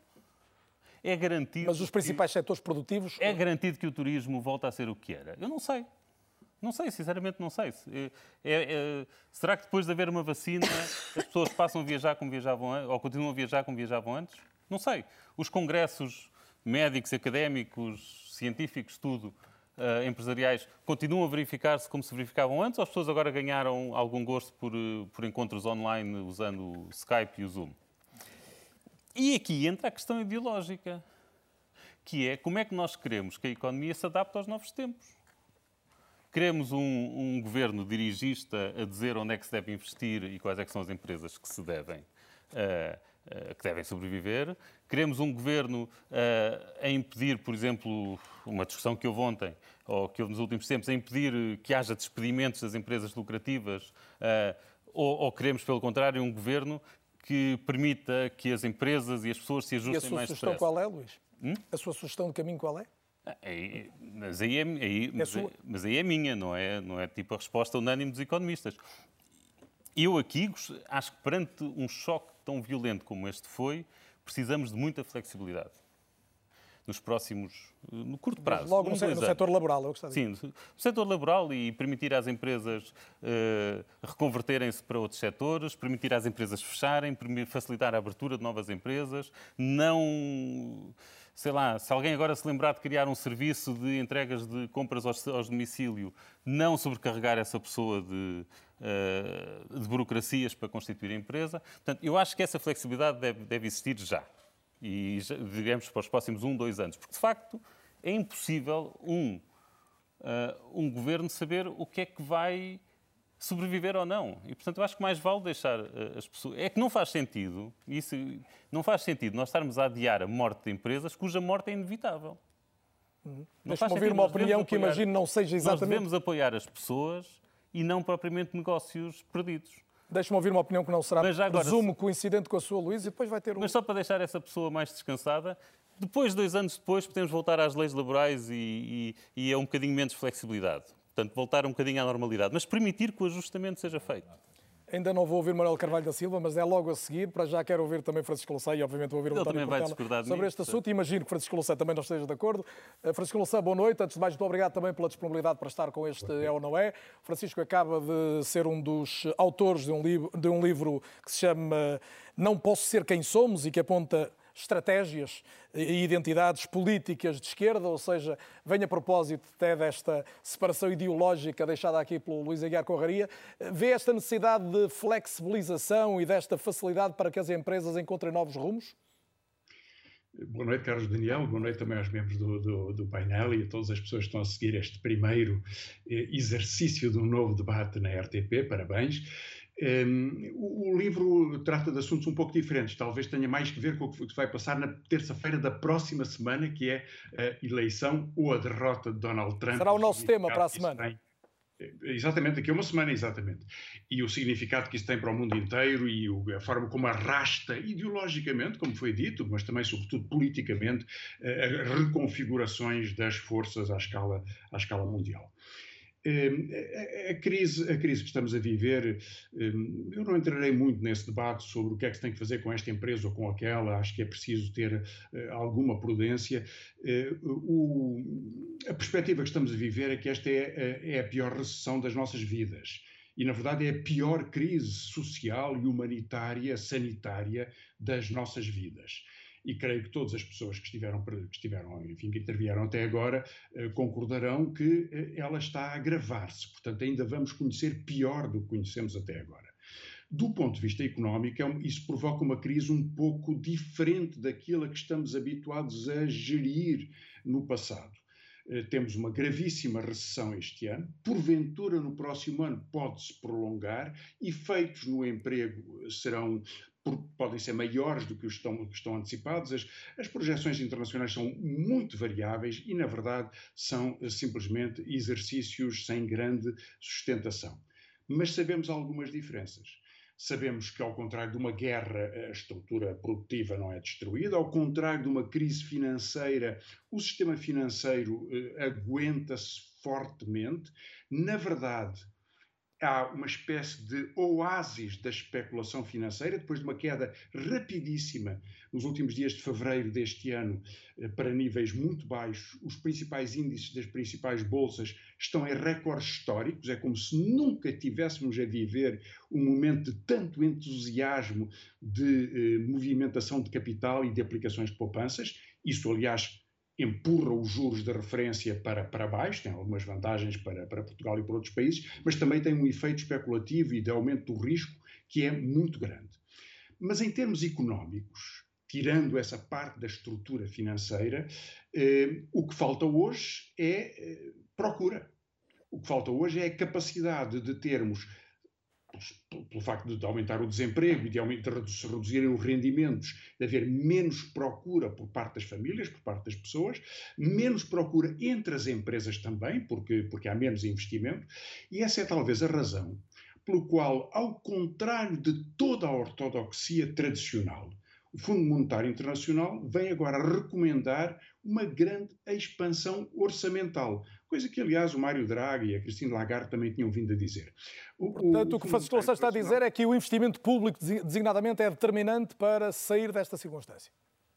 É garantido. Mas os principais que... setores produtivos. É garantido que o turismo volta a ser o que era? Eu não sei. Não sei, sinceramente não sei. É, é, será que depois de haver uma vacina as pessoas passam a viajar como viajavam ou continuam a viajar como viajavam antes? Não sei. Os congressos médicos, académicos, científicos, tudo, uh, empresariais continuam a verificar-se como se verificavam antes ou as pessoas agora ganharam algum gosto por, uh, por encontros online usando o Skype e o Zoom? E aqui entra a questão ideológica, que é como é que nós queremos que a economia se adapte aos novos tempos. Queremos um, um, governo dirigista a dizer onde é que se deve investir e quais é que são as empresas que se devem, uh, uh, que devem sobreviver. Queremos um governo uh, a impedir, por exemplo, uma discussão que houve ontem, ou que houve nos últimos tempos, a impedir que haja despedimentos das empresas lucrativas, ou, ou, queremos, pelo contrário, um governo que permita que as empresas e as pessoas se ajustem mais depressa. E a sua sugestão qual é, Luís? Hum? A sua sugestão de caminho qual é? Aí, mas, aí é, aí, é mas, é, mas aí é minha, não é, não é tipo a resposta unânime dos economistas. Eu aqui acho que perante um choque tão violento como este foi, precisamos de muita flexibilidade nos próximos, no curto prazo. Logo um, no, no setor laboral, eu gostava Sim, no setor laboral e permitir às empresas uh, reconverterem-se para outros setores, permitir às empresas fecharem, facilitar a abertura de novas empresas, não sei lá, se alguém agora se lembrar de criar um serviço de entregas de compras ao, ao domicílio, não sobrecarregar essa pessoa de, uh, de burocracias para constituir a empresa. Portanto, eu acho que essa flexibilidade deve, deve existir já. E, digamos, para os próximos um, dois anos. Porque, de facto, é impossível um, uh, um governo saber o que é que vai sobreviver ou não. E, portanto, eu acho que mais vale deixar uh, as pessoas... É que não faz sentido, isso não faz sentido nós estarmos a adiar a morte de empresas cuja morte é inevitável. Uhum. Deixa-me ouvir uma opinião que imagino não seja exatamente... Nós devemos apoiar as pessoas e não propriamente negócios perdidos. Deixa-me ouvir uma opinião que não será, Mas agora, presumo, coincidente com a sua, Luís, e depois vai ter um... Mas só para deixar essa pessoa mais descansada, Depois, dois anos depois, podemos voltar às leis laborais e, e, e a um bocadinho menos flexibilidade. Portanto, voltar um bocadinho à normalidade, mas permitir que o ajustamento seja feito. Ainda não vou ouvir Manuel Carvalho da Silva, mas é logo a seguir. Para já quero ouvir também Francisco Louçã e, obviamente, vou ouvir o Ele António também vai Portela sobre mim, este assunto. Imagino que Francisco Louçã também não esteja de acordo. Uh, Francisco Louçã, boa noite. Antes de mais, muito obrigado também pela disponibilidade para estar com este É ou Não É. Francisco acaba de ser um dos autores de um, livro, de um livro que se chama Não Posso Ser Quem Somos e que aponta estratégias e identidades políticas de esquerda, ou seja, vem a propósito até desta separação ideológica deixada aqui pelo Luís Aguiar Corraria, vê esta necessidade de flexibilização e desta facilidade para que as empresas encontrem novos rumos? Boa noite, Carlos Daniel. Boa noite também aos membros do, do, do, painel e a todas as pessoas que estão a seguir este primeiro eh, exercício de um novo debate na RTP. Parabéns. Um, o, o, livro trata de assuntos um pouco diferentes, talvez tenha mais que ver com o que vai passar na terça-feira da próxima semana, que é a eleição ou a derrota de Donald Trump. Será o nosso tema para a semana. Tem. Exatamente, daqui a uma semana, exatamente. E o significado que isso tem para o mundo inteiro e a forma como arrasta ideologicamente, como foi dito, mas também, sobretudo, politicamente, reconfigurações das forças à escala, à escala mundial. Hum, a crise, a crise que estamos a viver, hum, eu não entrarei muito nesse debate sobre o que é que se tem que fazer com esta empresa ou com aquela, acho que é preciso ter eh, alguma prudência. Eh, a perspectiva que estamos a viver é que esta é, é a pior recessão das nossas vidas. E, na verdade, é a pior crise social e humanitária, sanitária das nossas vidas e creio que todas as pessoas que estiveram, que estiveram enfim, que intervieram até agora, eh, concordarão que eh, ela está a agravar-se. Portanto, ainda vamos conhecer pior do que conhecemos até agora. Do ponto de vista económico, é isso provoca uma crise um pouco diferente daquela que estamos habituados a gerir no passado. Eh, temos uma gravíssima recessão este ano, porventura no próximo ano pode-se prolongar, efeitos no emprego serão podem ser maiores do que os estão, que estão antecipados. As, as, projeções internacionais são muito variáveis e, na verdade, são eh, simplesmente exercícios sem grande sustentação. Mas sabemos algumas diferenças. Sabemos que, ao contrário de uma guerra, a estrutura produtiva não é destruída, ao contrário de uma crise financeira, o sistema financeiro eh, aguenta-se fortemente. Na verdade, há uma espécie de oásis da especulação financeira, depois de uma queda rapidíssima nos últimos dias de fevereiro deste ano eh, para níveis muito baixos. Os principais índices das principais bolsas estão em recordes históricos, é como se nunca tivéssemos a viver um momento de tanto entusiasmo de eh, movimentação de capital e de aplicações de poupanças. Isso, aliás, empurra os juros de referência para, para baixo, tem algumas vantagens para, para Portugal e para outros países, mas também tem um efeito especulativo e de aumento do risco que é muito grande. Mas em termos económicos, tirando essa parte da estrutura financeira, eh, o que falta hoje é eh, procura. O que falta hoje é a capacidade de termos pelo facto de aumentar o desemprego e de, aumentar, de se reduzirem os rendimentos, de haver menos procura por parte das famílias, por parte das pessoas, menos procura entre as empresas também, porque, porque há menos investimento, e essa é talvez a razão pelo qual, ao contrário de toda a ortodoxia tradicional, o Fundo Monetário Internacional vem agora recomendar uma grande expansão orçamental, coisa que, aliás, o Mário Draghi e a Cristina Lagarde também tinham vindo a dizer. O, Portanto, o, o que o Francisco Louçã está a dizer é que o investimento público, designadamente, é determinante para sair desta circunstância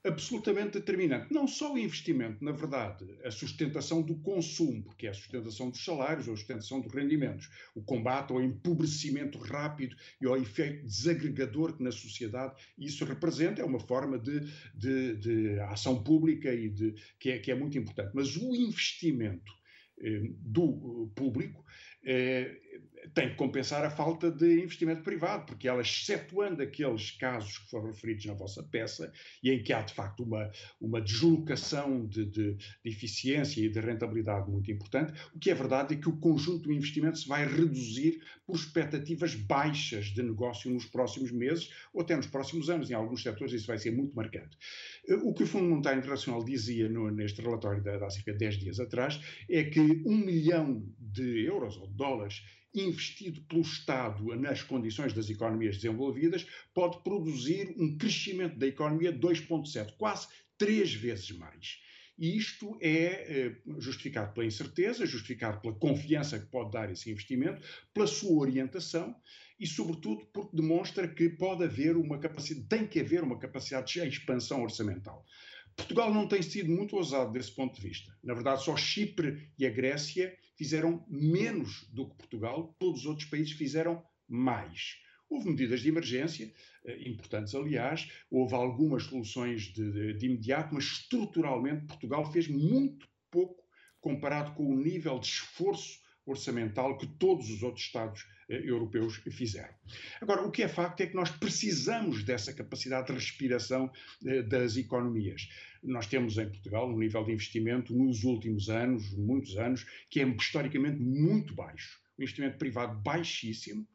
absolutamente determinante. Não só o investimento, na verdade, a sustentação do consumo, porque é a sustentação dos salários ou a sustentação dos rendimentos, o combate ao empobrecimento rápido e ao efeito desagregador que na sociedade isso representa, é uma forma de, de, de ação pública e de, que, é, que é muito importante. Mas o investimento do público eh, tem que compensar a falta de investimento privado, porque ela, excetuando aqueles casos que foram referidos na vossa peça, e em que há de facto uma, uma deslocação de, de, de eficiência e de rentabilidade muito importante, o que é verdade é que o conjunto do investimento se vai reduzir por expectativas baixas de negócio nos próximos meses ou até nos próximos anos. Em alguns setores isso vai ser muito marcante. O que o Fundo Monetário Internacional dizia no, neste relatório de, de há cerca de 10 dias atrás é que um milhão de euros ou dólares investido pelo Estado nas condições das economias desenvolvidas pode produzir um crescimento da economia de 2,7, quase três vezes mais. E isto é eh, justificado pela incerteza, justificado pela confiança que pode dar esse investimento, pela sua orientação e, sobretudo, porque demonstra que pode haver uma capacidade, tem que haver uma capacidade de expansão orçamental. Portugal não tem sido muito ousado desse ponto de vista. Na verdade, só Chipre e a Grécia fizeram menos do que Portugal, todos os outros países fizeram mais. Houve medidas de emergência, eh, importantes aliás, houve algumas soluções de, de, de imediato, mas estruturalmente Portugal fez muito pouco comparado com o nível de esforço orçamental que todos os outros Estados europeus fizeram. Agora, o que é facto é que nós precisamos dessa capacidade de respiração eh, das economias. Nós temos em Portugal um nível de investimento nos últimos anos, muitos anos, que é historicamente muito baixo. O investimento privado baixíssimo,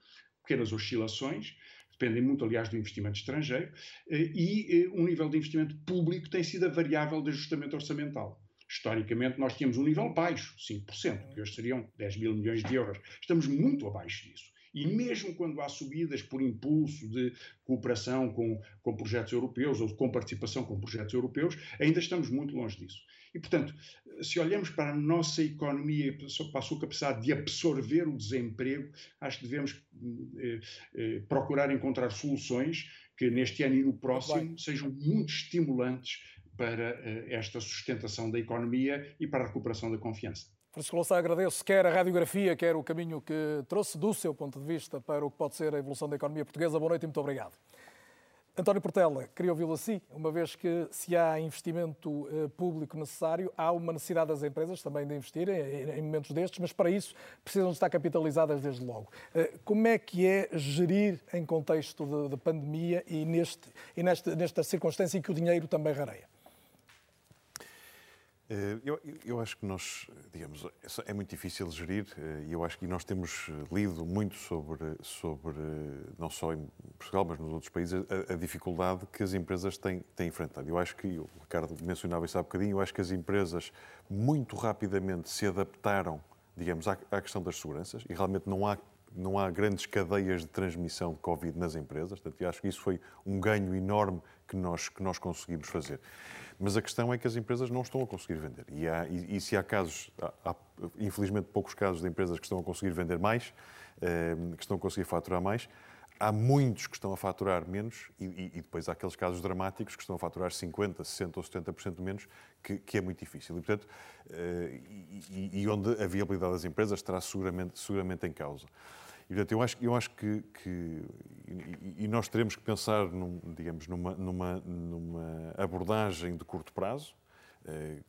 pequenas oscilações, dependem muito, aliás, do investimento estrangeiro, eh, e eh, um nível de investimento público tem sido a variável de ajustamento orçamental. Historicamente, nós tínhamos um nível baixo, 5%, que hoje seriam 10 mil milhões de euros. Estamos muito abaixo disso. E mesmo quando há subidas por impulso de cooperação com, com projetos europeus ou com participação com projetos europeus, ainda estamos muito longe disso. E, portanto, se olhamos para a nossa economia e para a sua capacidade de absorver o desemprego, acho que devemos eh, eh, procurar encontrar soluções que neste ano e no próximo sejam muito estimulantes para eh, esta sustentação da economia e para a recuperação da confiança. Francisco Louçã, agradeço quer a radiografia, quer o caminho que trouxe do seu ponto de vista para o que pode ser a evolução da economia portuguesa. Boa noite e muito obrigado. António Portela, queria ouvi-lo assim, uma vez que se há investimento uh, público necessário, há uma necessidade das empresas também de investirem em, momentos destes, mas para isso precisam de estar capitalizadas desde logo. Uh, como é que é gerir em contexto de, de pandemia e, neste, e neste, nesta circunstância em que o dinheiro também rareia? Eh, eu, eu, acho que nós, digamos, é muito difícil gerir eh, e eu acho que nós temos lido muito sobre, sobre não só em Portugal, mas nos outros países, a, a dificuldade que as empresas têm, têm enfrentado. Eu acho que, o Ricardo mencionava isso há bocadinho, eu acho que as empresas muito rapidamente se adaptaram, digamos, à, à questão das seguranças e realmente não há não há grandes cadeias de transmissão de Covid nas empresas, portanto, eu acho que isso foi um ganho enorme que nós, que nós conseguimos fazer. Mas a questão é que as empresas não estão a conseguir vender. E, há, e, e se há casos, há, há, infelizmente poucos casos de empresas que estão a conseguir vender mais, eh, que estão a conseguir faturar mais, há muitos que estão a faturar menos e, e, depois há aqueles casos dramáticos que estão a faturar 50%, 60% ou 70% menos, que, que, é muito difícil. E, portanto, eh, e, e, onde a viabilidade das empresas estará seguramente, seguramente em causa. E, portanto, eu acho, eu acho que, que e, nós teremos que pensar, num, digamos, numa, numa, numa abordagem de curto prazo,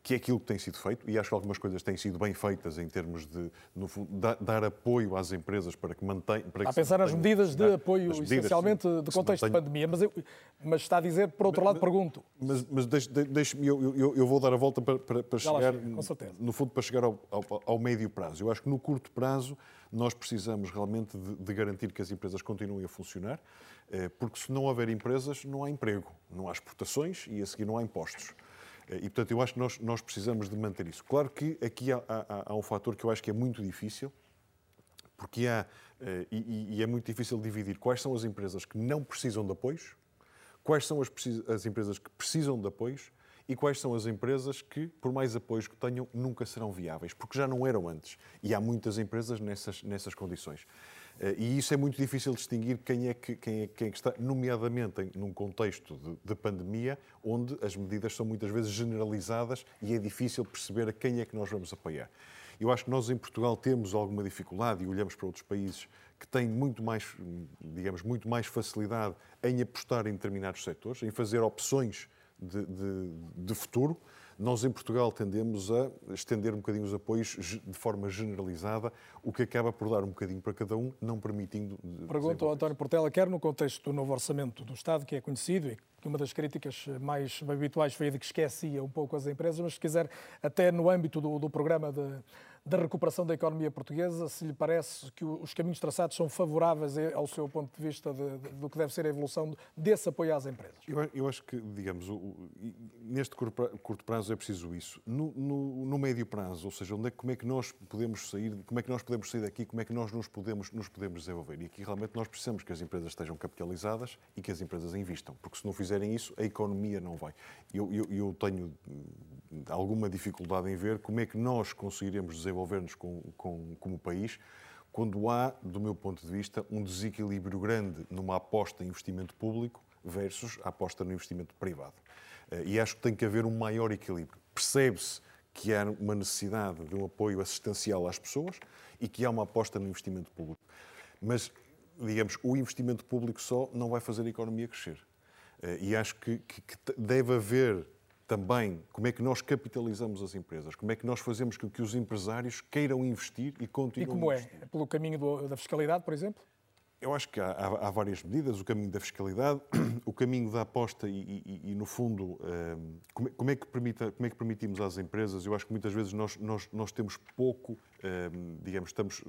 que é aquilo que tem sido feito, e acho que algumas coisas têm sido bem feitas em termos de no, dar, dar, apoio às empresas para que mantenham. Para a pensar nas medidas de apoio, medidas, essencialmente de contexto de pandemia, mas, eu, mas está a dizer, por outro lado, pergunto. Mas, mas deixe-me, eu, eu, eu, vou dar a volta para, para, para chegar, chega, no fundo, para chegar ao, ao, ao médio prazo. Eu acho que no curto prazo nós precisamos realmente de, de garantir que as empresas continuem a funcionar, eh, porque se não houver empresas, não há emprego, não há exportações e a seguir não há impostos. Eh, e, portanto, eu acho que nós, nós precisamos de manter isso. Claro que aqui há, há, há um fator que eu acho que é muito difícil, porque há, eh, e, e, é muito difícil dividir quais são as empresas que não precisam de apoios, quais são as, as empresas que precisam de apoios e quais são as empresas que, por mais apoios que tenham, nunca serão viáveis, porque já não eram antes. E há muitas empresas nessas, nessas condições. Eh, e isso é muito difícil distinguir quem é que, quem é, quem é que está, nomeadamente num contexto de, de, pandemia, onde as medidas são muitas vezes generalizadas e é difícil perceber a quem é que nós vamos apoiar. Eu acho que nós em Portugal temos alguma dificuldade e olhamos para outros países que têm muito mais, digamos, muito mais facilidade em apostar em determinados setores, em fazer opções de, de, de futuro. Nós, em Portugal, tendemos a estender um bocadinho os apoios de forma generalizada, o que acaba por dar um bocadinho para cada um, não permitindo. Pergunto ao António Portela, quer no contexto do novo orçamento do Estado, que é conhecido e que uma das críticas mais habituais foi a de que esquecia um pouco as empresas, mas se quiser, até no âmbito do, do programa de, da recuperação da economia portuguesa, se lhe parece que os caminhos traçados são favoráveis ao seu ponto de vista de, de, do que deve ser a evolução desse apoio às empresas. Eu, eu acho que, digamos, o, o, neste curto prazo é preciso isso. No, no, no, médio prazo, ou seja, onde é, como é que nós podemos sair, como é que nós podemos sair daqui, como é que nós nos podemos, nos podemos desenvolver. E aqui realmente nós precisamos que as empresas estejam capitalizadas e que as empresas investam, porque se não fizerem isso, a economia não vai. Eu, eu, eu tenho hum, alguma dificuldade em ver como é que nós conseguiremos desenvolver-nos com, com, como país quando há, do meu ponto de vista, um desequilíbrio grande numa aposta em investimento público versus a aposta no investimento privado. Eh, e acho que tem que haver um maior equilíbrio. Percebe-se que há uma necessidade de um apoio assistencial às pessoas e que há uma aposta no investimento público. Mas, digamos, o investimento público só não vai fazer a economia crescer. Eh, e acho que, que, que deve haver também como é que nós capitalizamos as empresas, como é que nós fazemos com que os empresários queiram investir e continuem a investir. E como é? é? Pelo caminho do, da fiscalidade, por exemplo? Eu acho que há, há, várias medidas, o caminho da fiscalidade, o caminho da aposta e, e, e no fundo, ehm, como, como, é que permita, como é que permitimos às empresas, eu acho que muitas vezes nós, nós, nós temos pouco, ehm, digamos, estamos,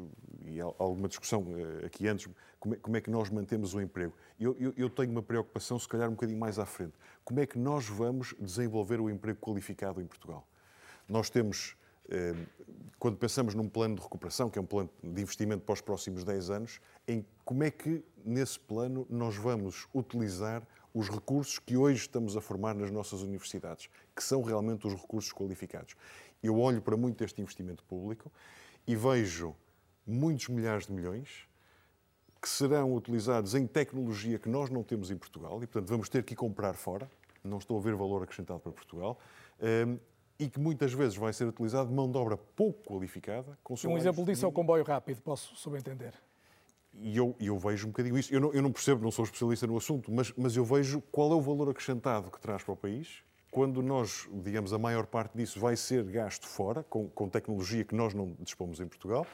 e há alguma discussão uh, aqui antes, como é, como é, que nós mantemos o emprego. Eu, eu, eu tenho uma preocupação, se calhar um bocadinho mais à frente, como é que nós vamos desenvolver o emprego qualificado em Portugal? Nós temos quando pensamos num plano de recuperação, que é um plano de investimento para os próximos 10 anos, em como é que, nesse plano, nós vamos utilizar os recursos que hoje estamos a formar nas nossas universidades, que são realmente os recursos qualificados. Eu olho para muito este investimento público e vejo muitos milhares de milhões que serão utilizados em tecnologia que nós não temos em Portugal e, portanto, vamos ter que comprar fora. Não estou a ver valor acrescentado para Portugal. E que muitas vezes vai ser utilizado mão de obra pouco qualificada. Com um exemplo disso é o comboio rápido, posso subentender. E eu, eu, vejo um bocadinho isso. Eu não, eu não, percebo, não sou especialista no assunto, mas, mas eu vejo qual é o valor acrescentado que traz para o país quando nós, digamos, a maior parte disso vai ser gasto fora, com, com tecnologia que nós não dispomos em Portugal,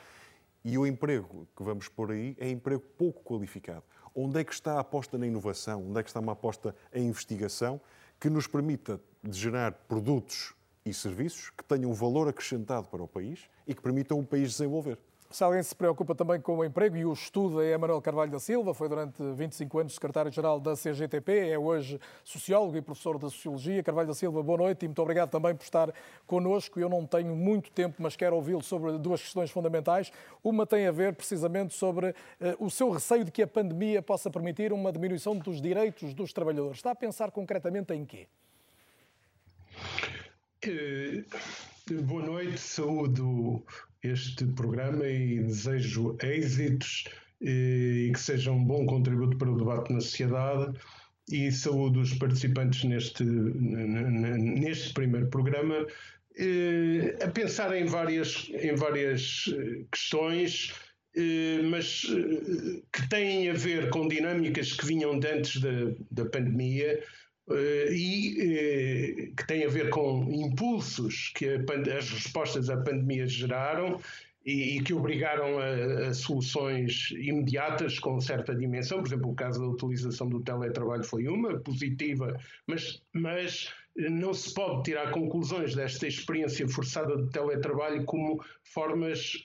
e o emprego que vamos pôr aí é emprego pouco qualificado. Onde é que está a aposta na inovação? Onde é que está uma aposta em investigação que nos permita gerar produtos e serviços que tenham valor acrescentado para o país e que permitam o país desenvolver? Se alguém se preocupa também com o emprego e o estudo é Manuel Carvalho da Silva, foi durante 25 anos secretário-geral da CGTP, é hoje sociólogo e professor de Sociologia. Carvalho da Silva, boa noite e muito obrigado também por estar connosco. Eu não tenho muito tempo, mas quero ouvi-lo sobre duas questões fundamentais. Uma tem a ver precisamente sobre uh, o seu receio de que a pandemia possa permitir uma diminuição dos direitos dos trabalhadores. Está a pensar concretamente em quê? Boa noite, saúdo este programa e desejo êxitos e que seja um bom contributo para o debate na sociedade e saúdo os participantes neste, neste primeiro programa eh, a pensar em várias, em várias eh, questões eh, mas que têm a ver com dinâmicas que vinham de antes da, da pandemia e uh, que tem a ver com impulsos que as respostas à pandemia geraram e, que obrigaram a, a, soluções imediatas com certa dimensão. Por exemplo, o caso da utilização do teletrabalho foi uma, positiva, mas, mas não se pode tirar conclusões desta experiência forçada de teletrabalho como formas,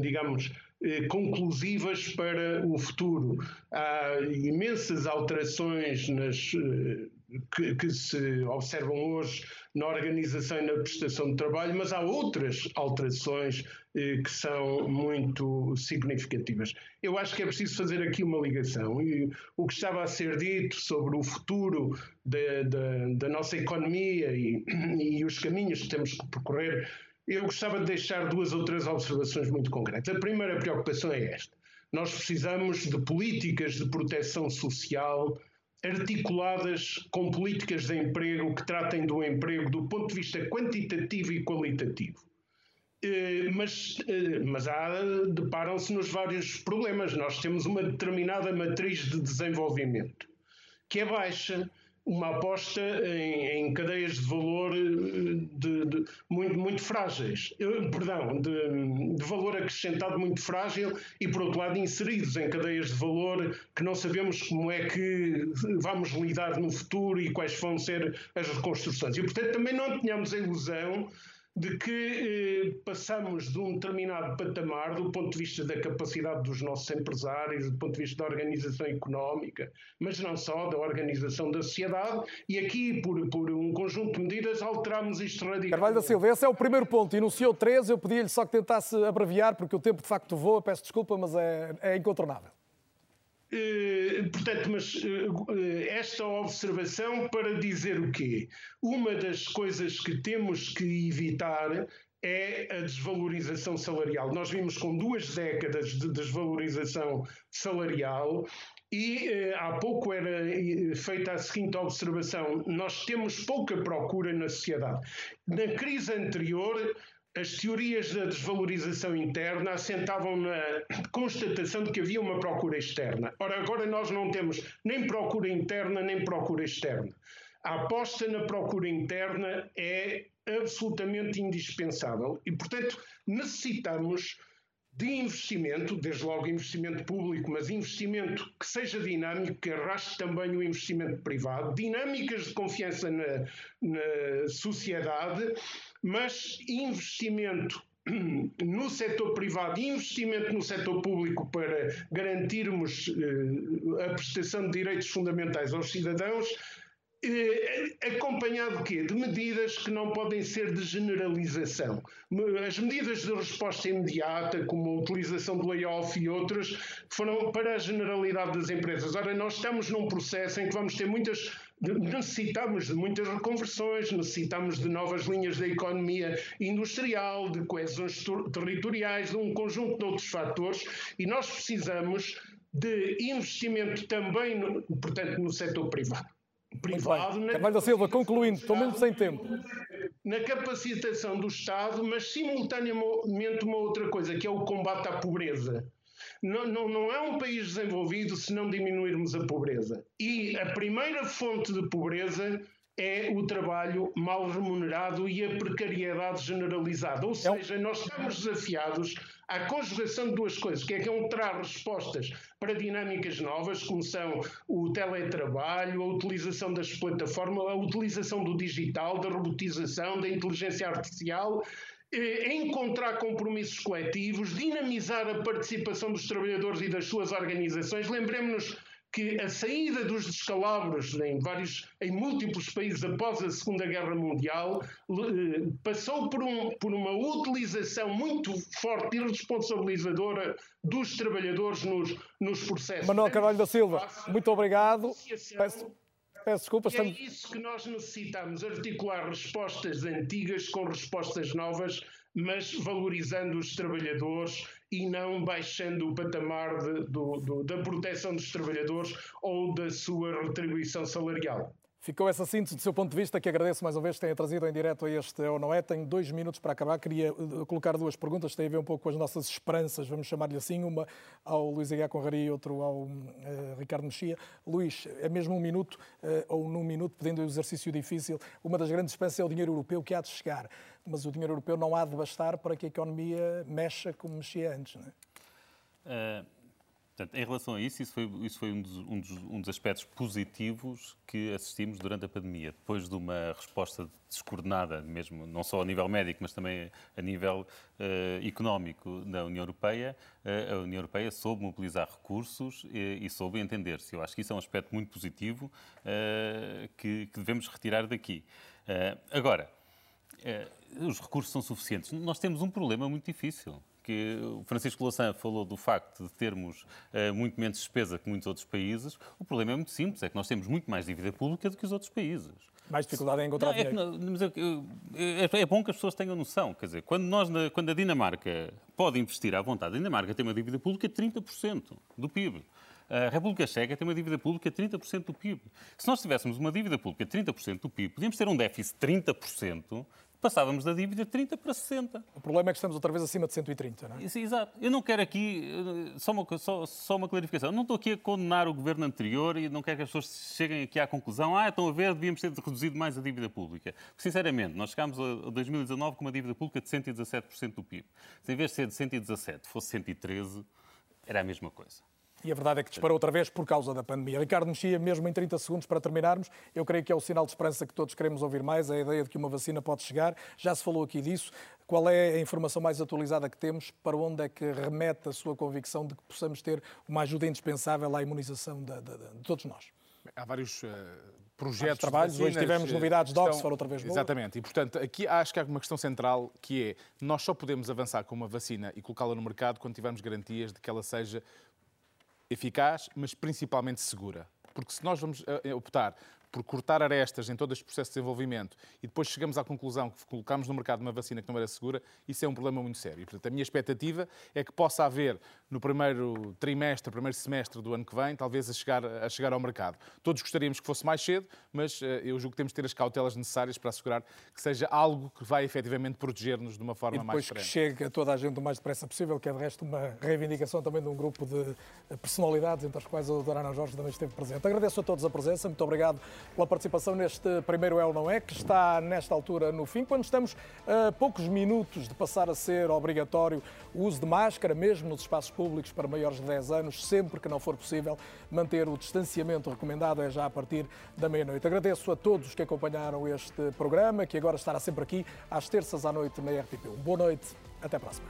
digamos, eh, conclusivas para o futuro. Há imensas alterações nas, eh, que, que, se observam hoje na organização e na prestação de trabalho, mas há outras alterações eh, que são muito significativas. Eu acho que é preciso fazer aqui uma ligação. E o que estava a ser dito sobre o futuro da nossa economia e, e os caminhos que temos que percorrer eu gostava de deixar duas ou três observações muito concretas. A primeira preocupação é esta. Nós precisamos de políticas de proteção social articuladas com políticas de emprego que tratem do emprego do ponto de vista quantitativo e qualitativo. Eh, mas, eh, mas deparam-se nos vários problemas. Nós temos uma determinada matriz de desenvolvimento que é baixa uma aposta em, em, cadeias de valor eh, de, de, muito, muito frágeis, perdão, de, de, valor acrescentado muito frágil e, por outro lado, inseridos em cadeias de valor que não sabemos como é que vamos lidar no futuro e quais vão ser as reconstruções. E, portanto, também não tenhamos a ilusão de que eh, passamos de um determinado patamar do ponto de vista da capacidade dos nossos empresários, do ponto de vista da organização económica, mas não só, da organização da sociedade, e aqui, por, por um conjunto de medidas, alteramos isto radicalmente. Carvalho da Silva, esse é o primeiro ponto. Enunciou três, eu pedi-lhe só que tentasse abreviar, porque o tempo de facto voa, peço desculpa, mas é, é incontornável. Eh, portanto, mas eh, esta observação para dizer o quê? Uma das coisas que temos que evitar é a desvalorização salarial. Nós vimos com duas décadas de desvalorização salarial e eh, há pouco era feita a seguinte observação: nós temos pouca procura na sociedade. Na crise anterior, as teorias da desvalorização interna assentavam na constatação de que havia uma procura externa. Ora, agora nós não temos nem procura interna nem procura externa. A aposta na procura interna é absolutamente indispensável e, portanto, necessitamos de investimento, desde logo investimento público, mas investimento que seja dinâmico, que arraste também o investimento privado, dinâmicas de confiança na, na sociedade mas investimento no setor privado e investimento no setor público para garantirmos eh, a prestação de direitos fundamentais aos cidadãos, acompanhado de quê? De medidas que não podem ser de generalização. As medidas de resposta imediata, como a utilização do layoff e outras, foram para a generalidade das empresas. Ora, nós estamos num processo em que vamos ter muitas necessitamos de muitas reconversões, necessitamos de novas linhas da economia industrial, de coesões territoriais, de um conjunto de outros fatores, e nós precisamos de investimento também, no, portanto, no setor privado. Privado, na Carvalho da Silva, concluindo, estou mesmo sem tempo. Na capacitação do Estado, mas simultaneamente uma outra coisa, que é o combate à pobreza não, não, não é um país desenvolvido se não diminuirmos a pobreza. E a primeira fonte de pobreza é o trabalho mal remunerado e a precariedade generalizada. Ou seja, nós estamos desafiados à conjugação de duas coisas, que é que encontrar respostas para dinâmicas novas, como são o teletrabalho, a utilização das plataformas, a utilização do digital, da robotização, da inteligência artificial eh, encontrar compromissos coletivos, dinamizar a participação dos trabalhadores e das suas organizações. Lembremos-nos que a saída dos descalabros em vários, em múltiplos países após a Segunda Guerra Mundial eh, passou por, um, por uma utilização muito forte e responsabilizadora dos trabalhadores nos, nos processos. Manuel Carvalho da Silva, muito obrigado. Peço, Peço desculpa, e estamos... é isso que nós necessitamos, articular respostas antigas com respostas novas, mas valorizando os trabalhadores e não baixando o patamar de, do, do, da proteção dos trabalhadores ou da sua retribuição salarial. Ficou essa síntese do seu ponto de vista, que agradeço mais uma vez que tenha trazido em direto a este ou não é. Tenho dois minutos para acabar. Queria eh, colocar duas perguntas, tem a ver um pouco com as nossas esperanças, vamos chamar-lhe assim, uma ao Luís Aguiar Conraria e outro ao uh, Ricardo Mexia. Luís, é mesmo um minuto, uh, ou num minuto, pedindo o um exercício difícil. Uma das grandes esperanças é o dinheiro europeu que há de chegar, mas o dinheiro europeu não há de bastar para que a economia mexa como mexia antes, não é? Uh Portanto, em relação a isso, isso foi, isso foi um, dos, um, dos, um, dos, aspectos positivos que assistimos durante a pandemia. Depois de uma resposta descoordenada, mesmo não só a nível médico, mas também a nível uh, económico da União Europeia, uh, a União Europeia soube mobilizar recursos e, e soube entender-se. Eu acho que isso é um aspecto muito positivo uh, que, que, devemos retirar daqui. agora, os recursos são suficientes. Nós temos um problema muito difícil que o Francisco Louçã falou do facto de termos uh, muito menos despesa que muitos outros países. O problema é muito simples, é que nós temos muito mais dívida pública do que os outros países. Mais dificuldade em encontrar não, é dinheiro. É, é, é, bom que as pessoas tenham noção. Quer dizer, quando, nós, quando a Dinamarca pode investir à vontade, a Dinamarca tem uma dívida pública de 30% do PIB. A República Checa tem uma dívida pública de 30% do PIB. Se nós tivéssemos uma dívida pública de 30% do PIB, podíamos ter um déficit de 30% passávamos da dívida de 30 para 60. O problema é que estamos outra vez acima de 130, não é? Isso, exato. Eu não quero aqui, só uma, só, só uma clarificação, eu não estou aqui a condenar o governo anterior e não quero que as pessoas cheguem aqui à conclusão, ah, estão a ver, devíamos ter reduzido mais a dívida pública. Sinceramente, nós chegámos a 2019 com uma dívida pública de 117% do PIB. Se em vez de ser de 117 fosse 113, era a mesma coisa. E a verdade é que disparou outra vez por causa da pandemia. Ricardo Mexia, mesmo em 30 segundos para terminarmos, eu creio que é o sinal de esperança que todos queremos ouvir mais, a ideia de que uma vacina pode chegar. Já se falou aqui disso. Qual é a informação mais atualizada que temos? Para onde é que remete a sua convicção de que possamos ter uma ajuda indispensável à imunização de, de, de todos nós? Há vários uh, projetos trabalhos. Hoje tivemos novidades de Oxford outra vez. Boa. Exatamente. E, portanto, aqui acho que há uma questão central que é nós só podemos avançar com uma vacina e colocá-la no mercado quando tivermos garantias de que ela seja eficaz, mas principalmente segura. Porque se nós vamos eh, optar por cortar arestas em todo este processo de desenvolvimento e depois chegamos à conclusão que colocámos no mercado uma vacina que não era segura, isso é um problema muito sério. portanto, a minha expectativa é que possa haver no primeiro trimestre, primeiro semestre do ano que vem, talvez a chegar, a chegar ao mercado. Todos gostaríamos que fosse mais cedo, mas eh, eu julgo que temos de ter as cautelas necessárias para assegurar que seja algo que vai efetivamente proteger-nos de uma forma mais frente. que chegue a toda a gente o mais depressa possível, que é de resto uma reivindicação também de um grupo de personalidades, entre as quais a doutora Ana Jorge também esteve presente. Agradeço a todos a presença, muito obrigado pela participação neste primeiro É ou Não É, que está nesta altura no fim, quando estamos a poucos minutos de passar a ser obrigatório o uso de máscara, mesmo nos espaços públicos para maiores de 10 anos, sempre que não for possível manter o distanciamento recomendado, é já a partir da meia-noite. Agradeço a todos que acompanharam este programa, que agora estará sempre aqui às terças à noite na RTP. Boa noite, até a próxima.